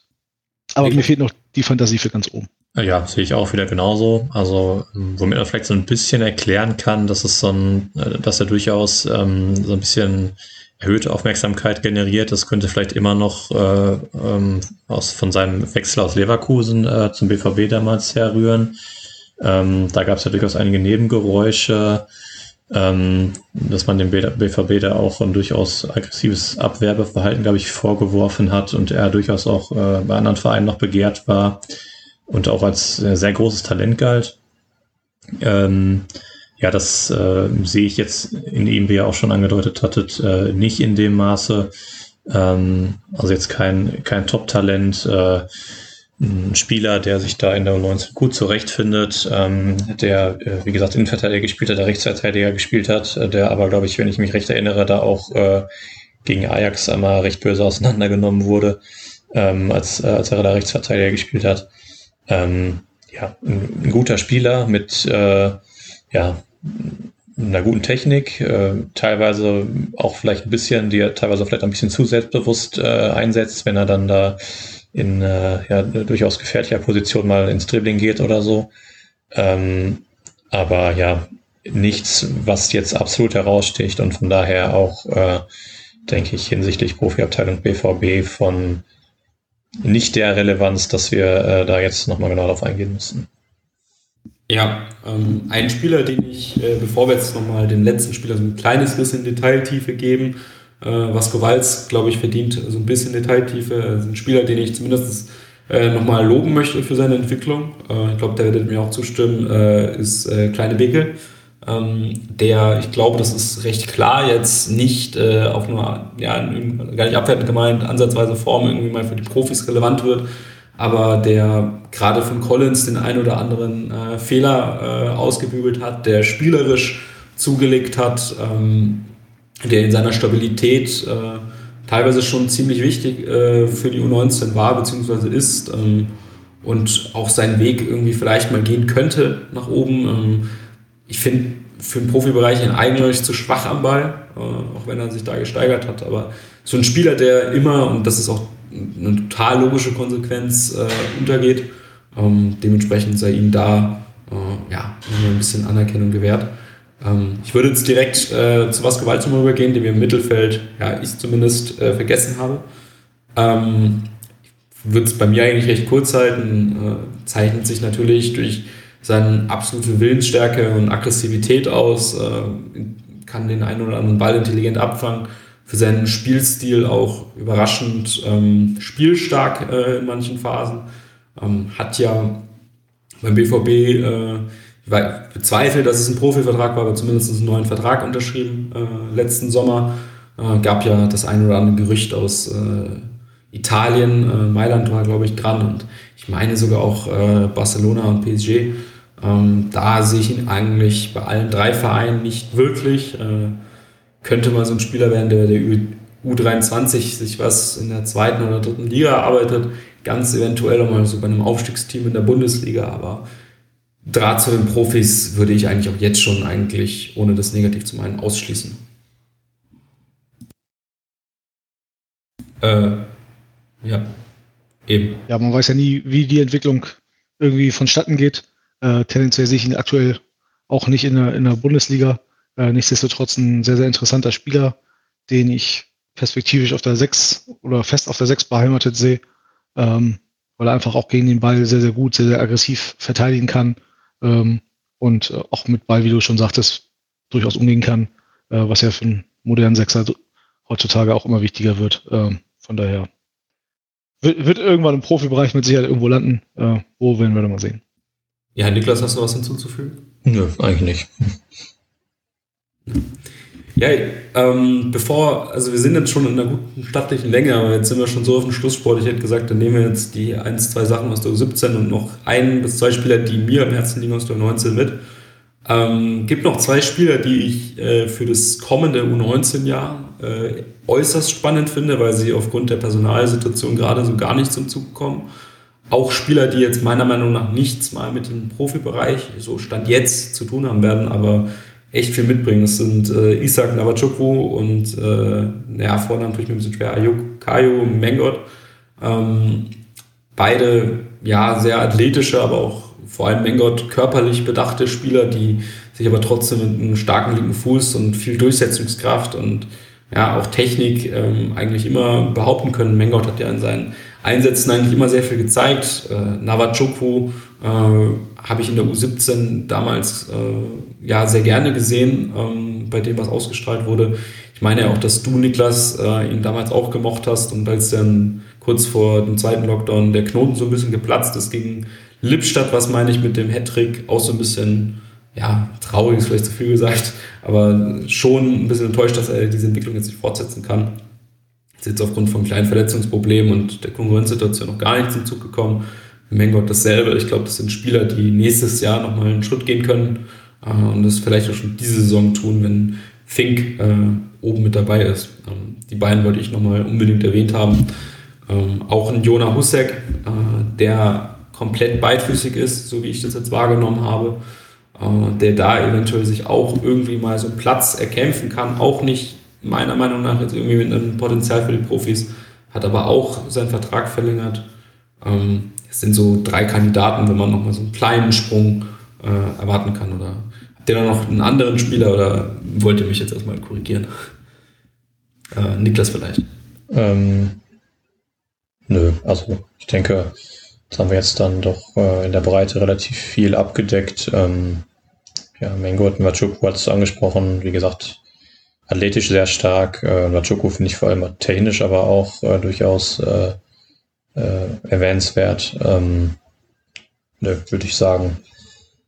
Aber mir fehlt noch die Fantasie für ganz oben. Ja, sehe ich auch wieder genauso. Also, womit man vielleicht so ein bisschen erklären kann, dass es so ein, äh, dass er durchaus ähm, so ein bisschen erhöhte Aufmerksamkeit generiert. Das könnte vielleicht immer noch äh, ähm, aus, von seinem Wechsel aus Leverkusen äh, zum BVB damals herrühren. Ähm, da gab es ja durchaus einige Nebengeräusche, ähm, dass man dem BVB da auch ein durchaus aggressives Abwerbeverhalten, glaube ich, vorgeworfen hat und er durchaus auch äh, bei anderen Vereinen noch begehrt war und auch als sehr großes Talent galt. Ähm, ja, das äh, sehe ich jetzt in ihm, wie ihr auch schon angedeutet hattet, äh, nicht in dem Maße. Ähm, also jetzt kein, kein Top-Talent, äh, ein Spieler, der sich da in der U19 gut zurechtfindet, ähm, der, äh, wie gesagt, Innenverteidiger gespielt hat, der Rechtsverteidiger gespielt hat, äh, der aber, glaube ich, wenn ich mich recht erinnere, da auch äh, gegen Ajax einmal recht böse auseinandergenommen wurde, ähm, als, äh, als er da Rechtsverteidiger gespielt hat. Ähm, ja, ein, ein, guter Spieler mit äh, ja, einer guten Technik, äh, teilweise auch vielleicht ein bisschen, die er teilweise vielleicht ein bisschen zu selbstbewusst äh, einsetzt, wenn er dann da in äh, ja, durchaus gefährlicher Position mal ins Dribbling geht oder so. Ähm, aber ja, nichts, was jetzt absolut heraussticht und von daher auch, äh, denke ich, hinsichtlich Profiabteilung BVB von nicht der Relevanz, dass wir äh, da jetzt nochmal genau darauf eingehen müssen. Ja, ähm, ein Spieler, den ich, äh, bevor wir jetzt nochmal den letzten Spieler so ein kleines bisschen Detailtiefe geben, äh, Vasco Walz, glaube ich, verdient so ein bisschen Detailtiefe. Also ein Spieler, den ich zumindest äh, nochmal loben möchte für seine Entwicklung. Äh, ich glaube, der wird mir auch zustimmen, äh, ist äh, Kleine Bickel. Ähm, der, ich glaube, das ist recht klar, jetzt nicht äh, auf einer, ja, gar nicht abwertend gemeint, ansatzweise Form irgendwie mal für die Profis relevant wird, aber der gerade von Collins den ein oder anderen äh, Fehler äh, ausgebügelt hat, der spielerisch zugelegt hat, ähm, der in seiner Stabilität äh, teilweise schon ziemlich wichtig äh, für die U19 war bzw. ist ähm, und auch seinen Weg irgendwie vielleicht mal gehen könnte nach oben. Ähm, ich finde für den Profibereich in eigentlich zu schwach am Ball, äh, auch wenn er sich da gesteigert hat. Aber so ein Spieler, der immer, und das ist auch eine total logische Konsequenz, äh, untergeht, ähm, dementsprechend sei ihm da äh, ja, ein bisschen Anerkennung gewährt. Ähm, ich würde jetzt direkt äh, zu was Gewaltsam übergehen, den wir im Mittelfeld, ja, ich zumindest äh, vergessen habe. Ähm, ich würde es bei mir eigentlich recht kurz halten, äh, zeichnet sich natürlich durch seine absolute Willensstärke und Aggressivität aus, äh, kann den einen oder anderen Ball intelligent abfangen, für seinen Spielstil auch überraschend ähm, spielstark äh, in manchen Phasen, ähm, hat ja beim BVB äh, bezweifelt, dass es ein Profivertrag war, aber zumindest einen neuen Vertrag unterschrieben äh, letzten Sommer. Äh, gab ja das ein oder andere Gerücht aus äh, Italien, äh, Mailand war glaube ich dran und ich meine sogar auch äh, Barcelona und PSG. Ähm, da sehe ich ihn eigentlich bei allen drei Vereinen nicht wirklich. Äh, könnte mal so ein Spieler werden, der der U23 sich was in der zweiten oder dritten Liga arbeitet. Ganz eventuell auch mal so bei einem Aufstiegsteam in der Bundesliga, aber Draht zu den Profis würde ich eigentlich auch jetzt schon eigentlich, ohne das negativ zu meinen, ausschließen. Äh, ja, eben. Ja, man weiß ja nie, wie die Entwicklung irgendwie vonstatten geht. Äh, tendenziell sehe ich ihn aktuell auch nicht in der, in der Bundesliga. Äh, nichtsdestotrotz ein sehr, sehr interessanter Spieler, den ich perspektivisch auf der 6 oder fest auf der 6 beheimatet sehe, ähm, weil er einfach auch gegen den Ball sehr, sehr gut, sehr, sehr aggressiv verteidigen kann ähm, und äh, auch mit Ball, wie du schon sagtest, durchaus umgehen kann, äh, was ja für einen modernen Sechser heutzutage auch immer wichtiger wird. Ähm, von daher wird, wird irgendwann im Profibereich mit Sicherheit irgendwo landen. Äh, wo werden wir dann mal sehen. Ja, Niklas, hast du was hinzuzufügen? Nö, eigentlich nicht. Ja, ähm, bevor, also wir sind jetzt schon in einer guten stattlichen Länge, aber jetzt sind wir schon so auf dem Schlusssport. Ich hätte gesagt, dann nehmen wir jetzt die ein, zwei Sachen aus der U17 und noch ein bis zwei Spieler, die mir am Herzen liegen aus der U19 mit. Ähm, gibt noch zwei Spieler, die ich äh, für das kommende U19-Jahr äh, äußerst spannend finde, weil sie aufgrund der Personalsituation gerade so gar nicht zum Zug kommen auch Spieler, die jetzt meiner Meinung nach nichts mal mit dem Profibereich, so Stand jetzt, zu tun haben werden, aber echt viel mitbringen. Das sind äh, Isaac Navachukwu und, äh, naja, Vornamen tue mir ein bisschen schwer, Ayuk Kayo Mengot. Ähm, beide, ja, sehr athletische, aber auch vor allem Mengot körperlich bedachte Spieler, die sich aber trotzdem mit einem starken linken Fuß und viel Durchsetzungskraft und ja, auch Technik ähm, eigentlich immer behaupten können. Mengot hat ja in seinen Einsätzen eigentlich immer sehr viel gezeigt. Äh, Navachukwu äh, habe ich in der U17 damals äh, ja sehr gerne gesehen, ähm, bei dem was ausgestrahlt wurde. Ich meine ja auch, dass du, Niklas, äh, ihn damals auch gemocht hast und als dann kurz vor dem zweiten Lockdown der Knoten so ein bisschen geplatzt ist gegen Lippstadt, was meine ich mit dem Hattrick auch so ein bisschen, ja, traurig ist vielleicht zu viel gesagt, aber schon ein bisschen enttäuscht, dass er diese Entwicklung jetzt nicht fortsetzen kann. Ist jetzt aufgrund von kleinen Verletzungsproblemen und der Konkurrenzsituation noch gar nicht zum Zug gekommen. Mengot dasselbe. Ich glaube, das sind Spieler, die nächstes Jahr nochmal einen Schritt gehen können äh, und das vielleicht auch schon diese Saison tun, wenn Fink äh, oben mit dabei ist. Ähm, die beiden wollte ich nochmal unbedingt erwähnt haben. Ähm, auch ein Jonah Husek, äh, der komplett beidfüßig ist, so wie ich das jetzt wahrgenommen habe, äh, der da eventuell sich auch irgendwie mal so einen Platz erkämpfen kann, auch nicht meiner Meinung nach jetzt irgendwie mit einem Potenzial für die Profis, hat aber auch seinen Vertrag verlängert. Ähm, es sind so drei Kandidaten, wenn man nochmal so einen kleinen Sprung äh, erwarten kann. Oder habt ihr da noch einen anderen Spieler oder wollt ihr mich jetzt erstmal korrigieren? Äh, Niklas vielleicht. Ähm, nö, also ich denke, das haben wir jetzt dann doch äh, in der Breite relativ viel abgedeckt. Ähm, ja, Mengo und Machuku hat es angesprochen. Wie gesagt, athletisch sehr stark. Äh, Machuku finde ich vor allem technisch aber auch äh, durchaus äh, äh, erwähnenswert. Ähm, nö, würde ich sagen,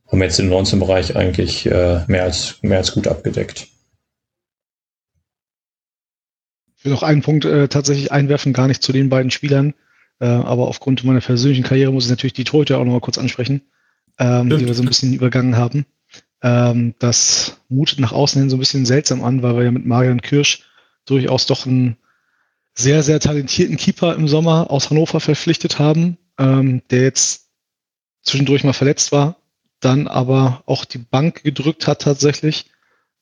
haben wir jetzt im 19-Bereich eigentlich äh, mehr, als, mehr als gut abgedeckt. Ich will noch einen Punkt äh, tatsächlich einwerfen, gar nicht zu den beiden Spielern, äh, aber aufgrund meiner persönlichen Karriere muss ich natürlich die Torhüter auch noch mal kurz ansprechen, ähm, die wir so ein bisschen übergangen haben. Ähm, das mutet nach außen hin so ein bisschen seltsam an, weil wir ja mit Marian Kirsch durchaus doch einen sehr, sehr talentierten Keeper im Sommer aus Hannover verpflichtet haben, ähm, der jetzt zwischendurch mal verletzt war, dann aber auch die Bank gedrückt hat tatsächlich,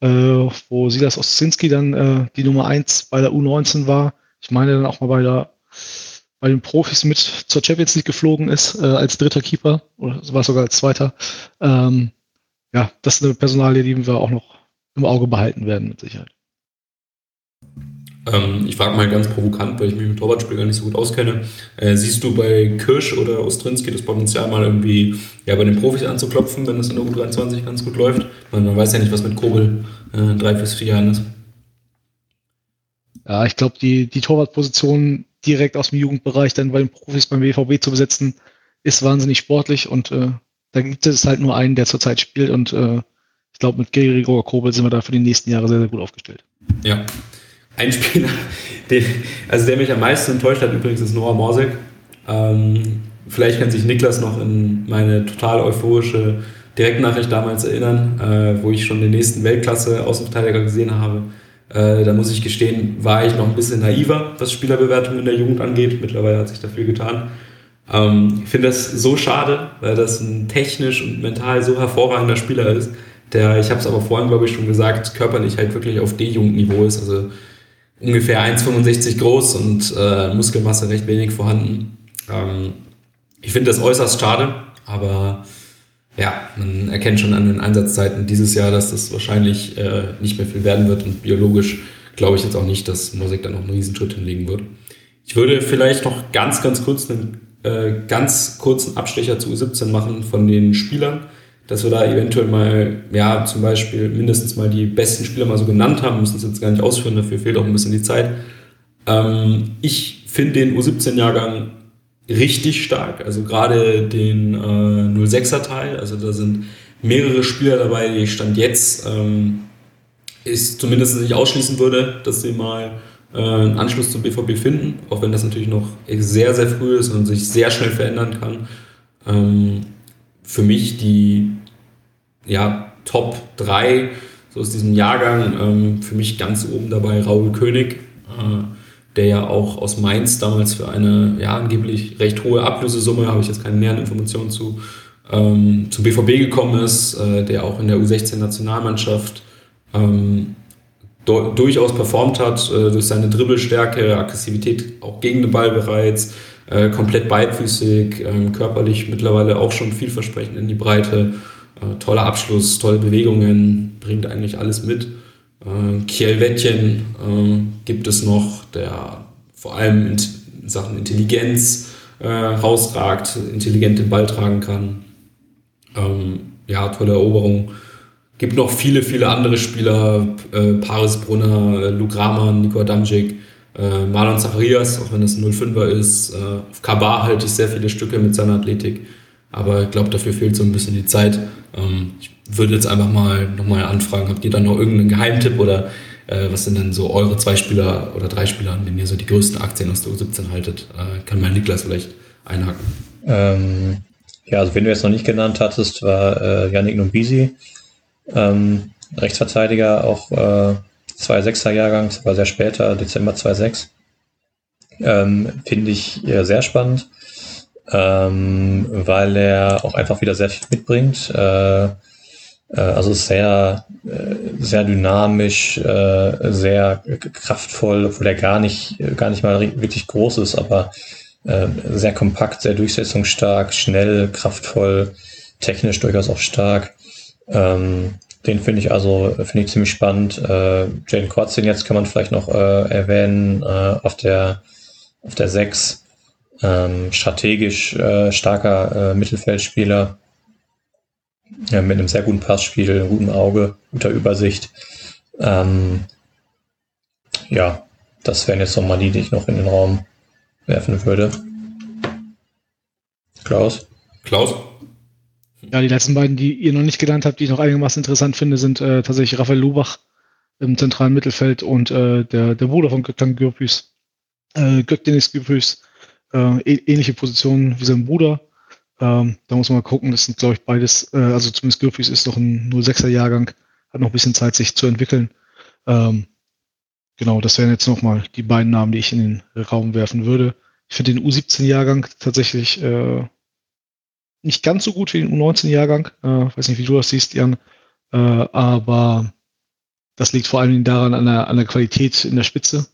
äh, wo Silas Ostzinski dann äh, die Nummer eins bei der U19 war. Ich meine dann auch mal bei der bei den Profis mit zur Champions League geflogen ist, äh, als dritter Keeper, oder war sogar als zweiter. Ähm, ja, das ist eine Personalie, die wir auch noch im Auge behalten werden, mit Sicherheit. Ähm, ich frage mal ganz provokant, weil ich mich mit Torwartspiel gar nicht so gut auskenne. Äh, siehst du bei Kirsch oder Ostrinski das Potenzial mal irgendwie ja, bei den Profis anzuklopfen, wenn es in der U23 ganz gut läuft? Man, man weiß ja nicht, was mit Kobel äh, drei bis vier Jahren ist. Ja, ich glaube, die, die Torwartposition direkt aus dem Jugendbereich dann bei den Profis beim BVB zu besetzen, ist wahnsinnig sportlich und äh, da gibt es halt nur einen, der zurzeit spielt und äh, ich glaube, mit Gregor Kobel sind wir da für die nächsten Jahre sehr, sehr gut aufgestellt. Ja. Ein Spieler, den, also der mich am meisten enttäuscht hat übrigens, ist Noah Morsek. Ähm, vielleicht kann sich Niklas noch in meine total euphorische Direktnachricht damals erinnern, äh, wo ich schon den nächsten Weltklasse-Außenverteidiger gesehen habe. Äh, da muss ich gestehen, war ich noch ein bisschen naiver, was Spielerbewertung in der Jugend angeht. Mittlerweile hat sich dafür getan. Ähm, ich finde das so schade, weil das ein technisch und mental so hervorragender Spieler ist, der, ich habe es aber vorhin, glaube ich, schon gesagt, körperlich halt wirklich auf D-Jugendniveau ist. Also ungefähr 1,65 groß und äh, Muskelmasse recht wenig vorhanden. Ähm, ich finde das äußerst schade, aber ja, man erkennt schon an den Einsatzzeiten dieses Jahr, dass das wahrscheinlich äh, nicht mehr viel werden wird und biologisch glaube ich jetzt auch nicht, dass Musik da noch einen Riesenschritt hinlegen wird. Ich würde vielleicht noch ganz, ganz kurz einen äh, ganz kurzen Abstecher zu U17 machen von den Spielern, dass wir da eventuell mal, ja, zum Beispiel mindestens mal die besten Spieler mal so genannt haben, müssen es jetzt gar nicht ausführen, dafür fehlt auch ein bisschen die Zeit. Ähm, ich finde den U17-Jahrgang richtig stark, also gerade den äh, 06er Teil, also da sind mehrere Spieler dabei, die ich Stand jetzt ähm, ist zumindest nicht ausschließen würde, dass sie mal äh, einen Anschluss zum BVB finden, auch wenn das natürlich noch sehr, sehr früh ist und sich sehr schnell verändern kann. Ähm, für mich die ja, Top 3 so aus diesem Jahrgang, ähm, für mich ganz oben dabei Raul König, äh, der ja auch aus Mainz damals für eine ja, angeblich recht hohe Ablösesumme, habe ich jetzt keine näheren Informationen zu, ähm, zum BVB gekommen ist, äh, der auch in der U16-Nationalmannschaft ähm, durchaus performt hat, äh, durch seine Dribbelstärke, Aggressivität auch gegen den Ball bereits, äh, komplett beidfüßig, äh, körperlich mittlerweile auch schon vielversprechend in die Breite, äh, toller Abschluss, tolle Bewegungen, bringt eigentlich alles mit. Äh, Kiel Wettchen äh, gibt es noch, der vor allem in Sachen Intelligenz äh, rausragt, intelligent den Ball tragen kann. Ähm, ja, tolle Eroberung gibt noch viele, viele andere Spieler, äh, Paris Brunner, äh, Luke Rahman, Nico Adamczyk, äh, Marlon Zacharias, auch wenn es ein 05er ist. Äh, auf Kabar halte ich sehr viele Stücke mit seiner Athletik, aber ich glaube, dafür fehlt so ein bisschen die Zeit. Ähm, ich würde jetzt einfach mal nochmal anfragen, habt ihr da noch irgendeinen Geheimtipp oder äh, was sind denn so eure zwei Spieler oder drei Spieler, an denen ihr so die größten Aktien aus der U17 haltet? Äh, kann mal Niklas vielleicht einhaken. Ähm, ja, also wenn du jetzt noch nicht genannt hattest, war äh, Yannick Numbisi, ähm, Rechtsverteidiger, auch äh, 2,6er Jahrgang, war sehr später, Dezember 2,6. Ähm, Finde ich äh, sehr spannend, ähm, weil er auch einfach wieder sehr viel mitbringt. Äh, äh also sehr, äh, sehr dynamisch, äh, sehr kraftvoll, obwohl er gar nicht, gar nicht mal wirklich groß ist, aber sehr kompakt, sehr durchsetzungsstark, schnell, kraftvoll, technisch durchaus auch stark. Ähm, den finde ich also finde ich ziemlich spannend. Äh, Jane Korzin jetzt kann man vielleicht noch äh, erwähnen äh, auf der auf der 6. Ähm, strategisch äh, starker äh, Mittelfeldspieler mit einem sehr guten Passspiel, guten Auge, guter Übersicht. Ähm, ja, das wären jetzt nochmal die, die ich noch in den Raum werfen würde. Klaus? Klaus? Ja, die letzten beiden, die ihr noch nicht genannt habt, die ich noch einigermaßen interessant finde, sind äh, tatsächlich Raphael Lubach im zentralen Mittelfeld und äh, der, der Bruder von Gökhan Gürpüs äh, Gökdeniz Gübrüs, äh, ähnliche Positionen wie sein Bruder. Ähm, da muss man mal gucken, das sind, glaube ich, beides, äh, also zumindest Gürbüz ist noch ein 06er Jahrgang, hat noch ein bisschen Zeit, sich zu entwickeln. Ähm, genau, das wären jetzt nochmal die beiden Namen, die ich in den Raum werfen würde. Ich finde den U17-Jahrgang tatsächlich äh, nicht ganz so gut wie den U19-Jahrgang. Äh, weiß nicht, wie du das siehst, Jan. Äh, aber das liegt vor allem daran an der, an der Qualität in der Spitze.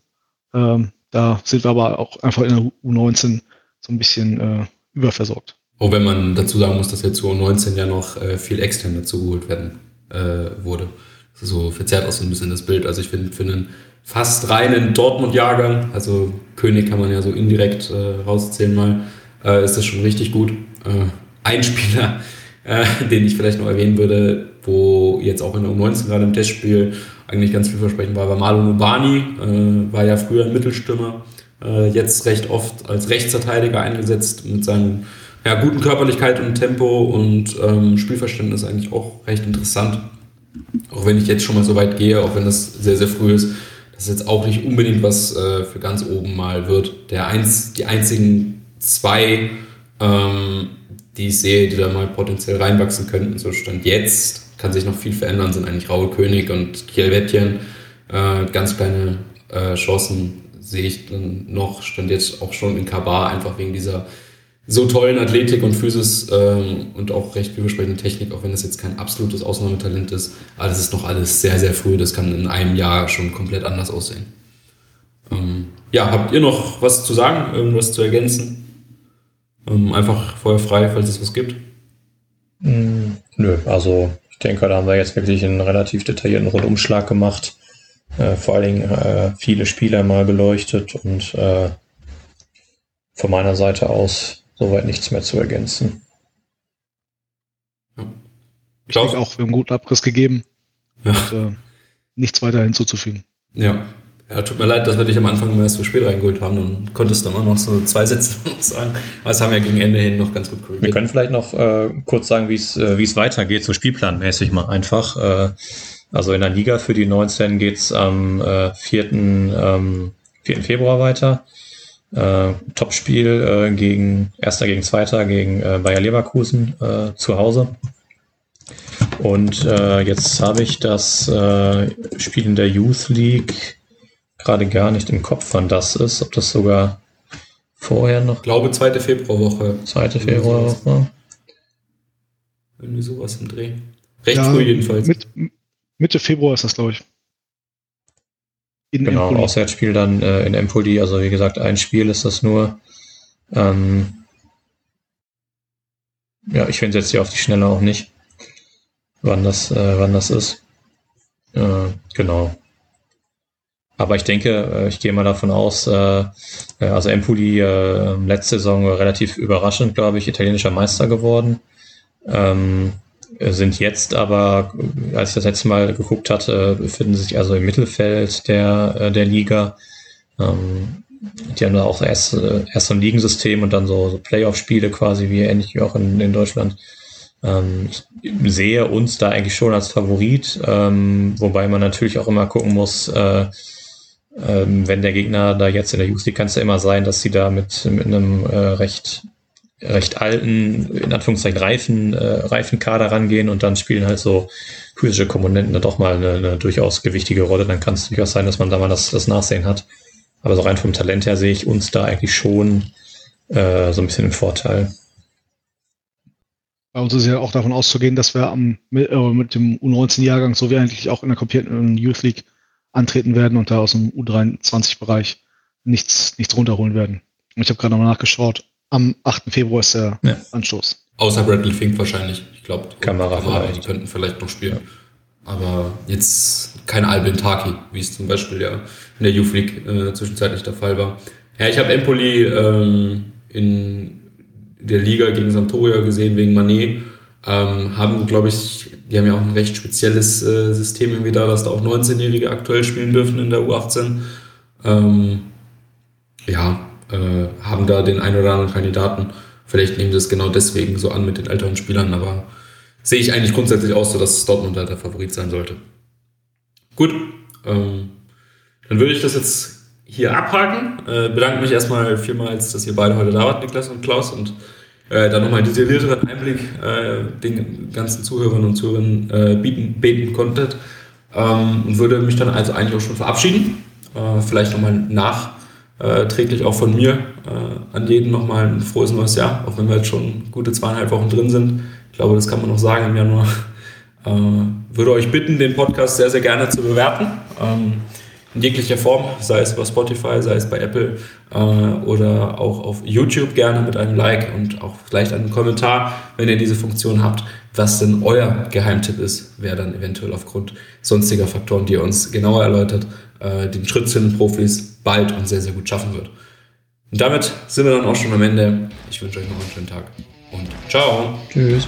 Ähm, da sind wir aber auch einfach in der U19 so ein bisschen äh, überversorgt. Auch wenn man dazu sagen muss, dass jetzt zu U19 ja noch äh, viel extern dazu werden äh, wurde. So verzerrt auch so ein bisschen das Bild. Also ich finde, für einen fast reinen Dortmund-Jahrgang, also König kann man ja so indirekt äh, rauszählen mal, äh, ist das schon richtig gut. Ein Spieler, äh, den ich vielleicht noch erwähnen würde, wo jetzt auch in der U19 gerade im Testspiel eigentlich ganz vielversprechend war, war Marlon Ubani, äh, war ja früher ein Mittelstürmer, äh, jetzt recht oft als Rechtsverteidiger eingesetzt mit seinen ja, guten Körperlichkeit und Tempo und ähm, Spielverständnis eigentlich auch recht interessant. Auch wenn ich jetzt schon mal so weit gehe, auch wenn das sehr, sehr früh ist, dass jetzt auch nicht unbedingt was äh, für ganz oben mal wird. Der eins, die einzigen zwei, ähm, die ich sehe, die da mal potenziell reinwachsen könnten, so stand jetzt, kann sich noch viel verändern, sind eigentlich Raul König und Kiel Wettchen. Äh, ganz kleine äh, Chancen sehe ich dann noch, stand jetzt auch schon in Kabar, einfach wegen dieser so tollen Athletik und Physis ähm, und auch recht vielversprechenden Technik, auch wenn das jetzt kein absolutes Ausnahmetalent ist. Aber das ist noch alles sehr, sehr früh. Das kann in einem Jahr schon komplett anders aussehen. Ähm, ja, habt ihr noch was zu sagen, irgendwas zu ergänzen? Ähm, einfach vorher frei, falls es was gibt. Mm, nö, also ich denke, da haben wir jetzt wirklich einen relativ detaillierten Rundumschlag gemacht. Äh, vor allen Dingen äh, viele Spieler mal beleuchtet und äh, von meiner Seite aus soweit nichts mehr zu ergänzen. Ich denke auch, wir haben einen guten Abriss gegeben. Ja. Und, äh, nichts weiter hinzuzufügen. Ja. Ja, tut mir leid, dass wir dich am Anfang immer erst so spät reingeholt haben und konntest dann auch noch so zwei Sätze sagen. Aber es haben wir gegen Ende hin noch ganz gut korrigiert. Wir können vielleicht noch äh, kurz sagen, wie es äh, wie es weitergeht, so spielplanmäßig mal einfach. Äh, also in der Liga für die 19 geht's am äh, 4. Ähm, 4. Februar weiter. Äh, Topspiel äh, gegen Erster gegen Zweiter gegen äh, Bayer Leverkusen äh, zu Hause. Und äh, jetzt habe ich das äh, Spiel in der Youth League gerade gar nicht im Kopf, wann das ist. Ob das sogar vorher noch. Ich glaube, zweite Februarwoche. Zweite Februarwoche. Irgendwie sowas im Dreh. Recht ja, früh jedenfalls. Mit, Mitte Februar ist das, glaube ich. In genau, Empoli. Auswärtsspiel dann äh, in Empoli. Also wie gesagt, ein Spiel ist das nur. Ähm, ja, ich finde jetzt hier auf die Schnelle auch nicht, wann das, äh, wann das ist. Äh, genau. Aber ich denke, äh, ich gehe mal davon aus, äh, äh, also Empoli letzte Saison relativ überraschend, glaube ich, italienischer Meister geworden. Ähm, sind jetzt aber, als ich das letzte Mal geguckt hatte, befinden sich also im Mittelfeld der, der Liga. Ähm, die haben da auch erst, erst so ein Ligensystem und dann so, so Playoff-Spiele quasi, wie ähnlich wie auch in, in Deutschland. Ähm, ich sehe uns da eigentlich schon als Favorit, ähm, wobei man natürlich auch immer gucken muss, äh, ähm, wenn der Gegner da jetzt in der Youth League kann es ja immer sein, dass sie da mit, mit einem äh, recht recht alten, in Anführungszeichen reifen, äh, reifen Kader rangehen und dann spielen halt so physische Komponenten dann doch mal eine, eine durchaus gewichtige Rolle. Dann kann es durchaus sein, dass man da mal das, das Nachsehen hat. Aber so rein vom Talent her sehe ich uns da eigentlich schon äh, so ein bisschen im Vorteil. Bei uns ist ja auch davon auszugehen, dass wir am, mit, äh, mit dem U19-Jahrgang so wie eigentlich auch in der kompletten Youth League antreten werden und da aus dem U23-Bereich nichts, nichts runterholen werden. Und ich habe gerade nochmal nachgeschaut. Am 8. Februar ist der ja. Anstoß. Außer Bradley Fink wahrscheinlich. Ich glaube, Kamera, Kamera die könnten vielleicht noch spielen. Ja. Aber jetzt kein Albin Taki, wie es zum Beispiel ja in der Youth League äh, zwischenzeitlich der Fall war. Ja, ich habe Empoli ähm, in der Liga gegen Sampdoria gesehen wegen Manet. Ähm, haben, glaube ich, die haben ja auch ein recht spezielles äh, System irgendwie da, dass da auch 19-Jährige aktuell spielen dürfen in der U18. Ähm, ja, äh, haben da den einen oder anderen Kandidaten. Vielleicht nehmen sie es genau deswegen so an mit den älteren Spielern, aber sehe ich eigentlich grundsätzlich auch so, dass Dortmund da der Favorit sein sollte. Gut, ähm, dann würde ich das jetzt hier abhaken. Äh, bedanke mich erstmal vielmals, dass ihr beide heute da wart, Niklas und Klaus, und äh, dann nochmal detaillierteren Einblick äh, den ganzen Zuhörern und Zuhörern äh, bieten, beten konntet. Ähm, und würde mich dann also eigentlich auch schon verabschieden. Äh, vielleicht nochmal nachträglich auch von mir äh, an jeden nochmal ein frohes neues Jahr, auch wenn wir jetzt schon gute zweieinhalb Wochen drin sind. Ich glaube, das kann man noch sagen im Januar. Äh, würde euch bitten, den Podcast sehr, sehr gerne zu bewerten. Ähm, in jeglicher Form, sei es bei Spotify, sei es bei Apple äh, oder auch auf YouTube gerne mit einem Like und auch vielleicht einem Kommentar, wenn ihr diese Funktion habt, was denn euer Geheimtipp ist, wer dann eventuell aufgrund sonstiger Faktoren, die ihr uns genauer erläutert, äh, den Schritt zu den Profis bald und sehr, sehr gut schaffen wird. Und damit sind wir dann auch schon am Ende. Ich wünsche euch noch einen schönen Tag und ciao. Tschüss.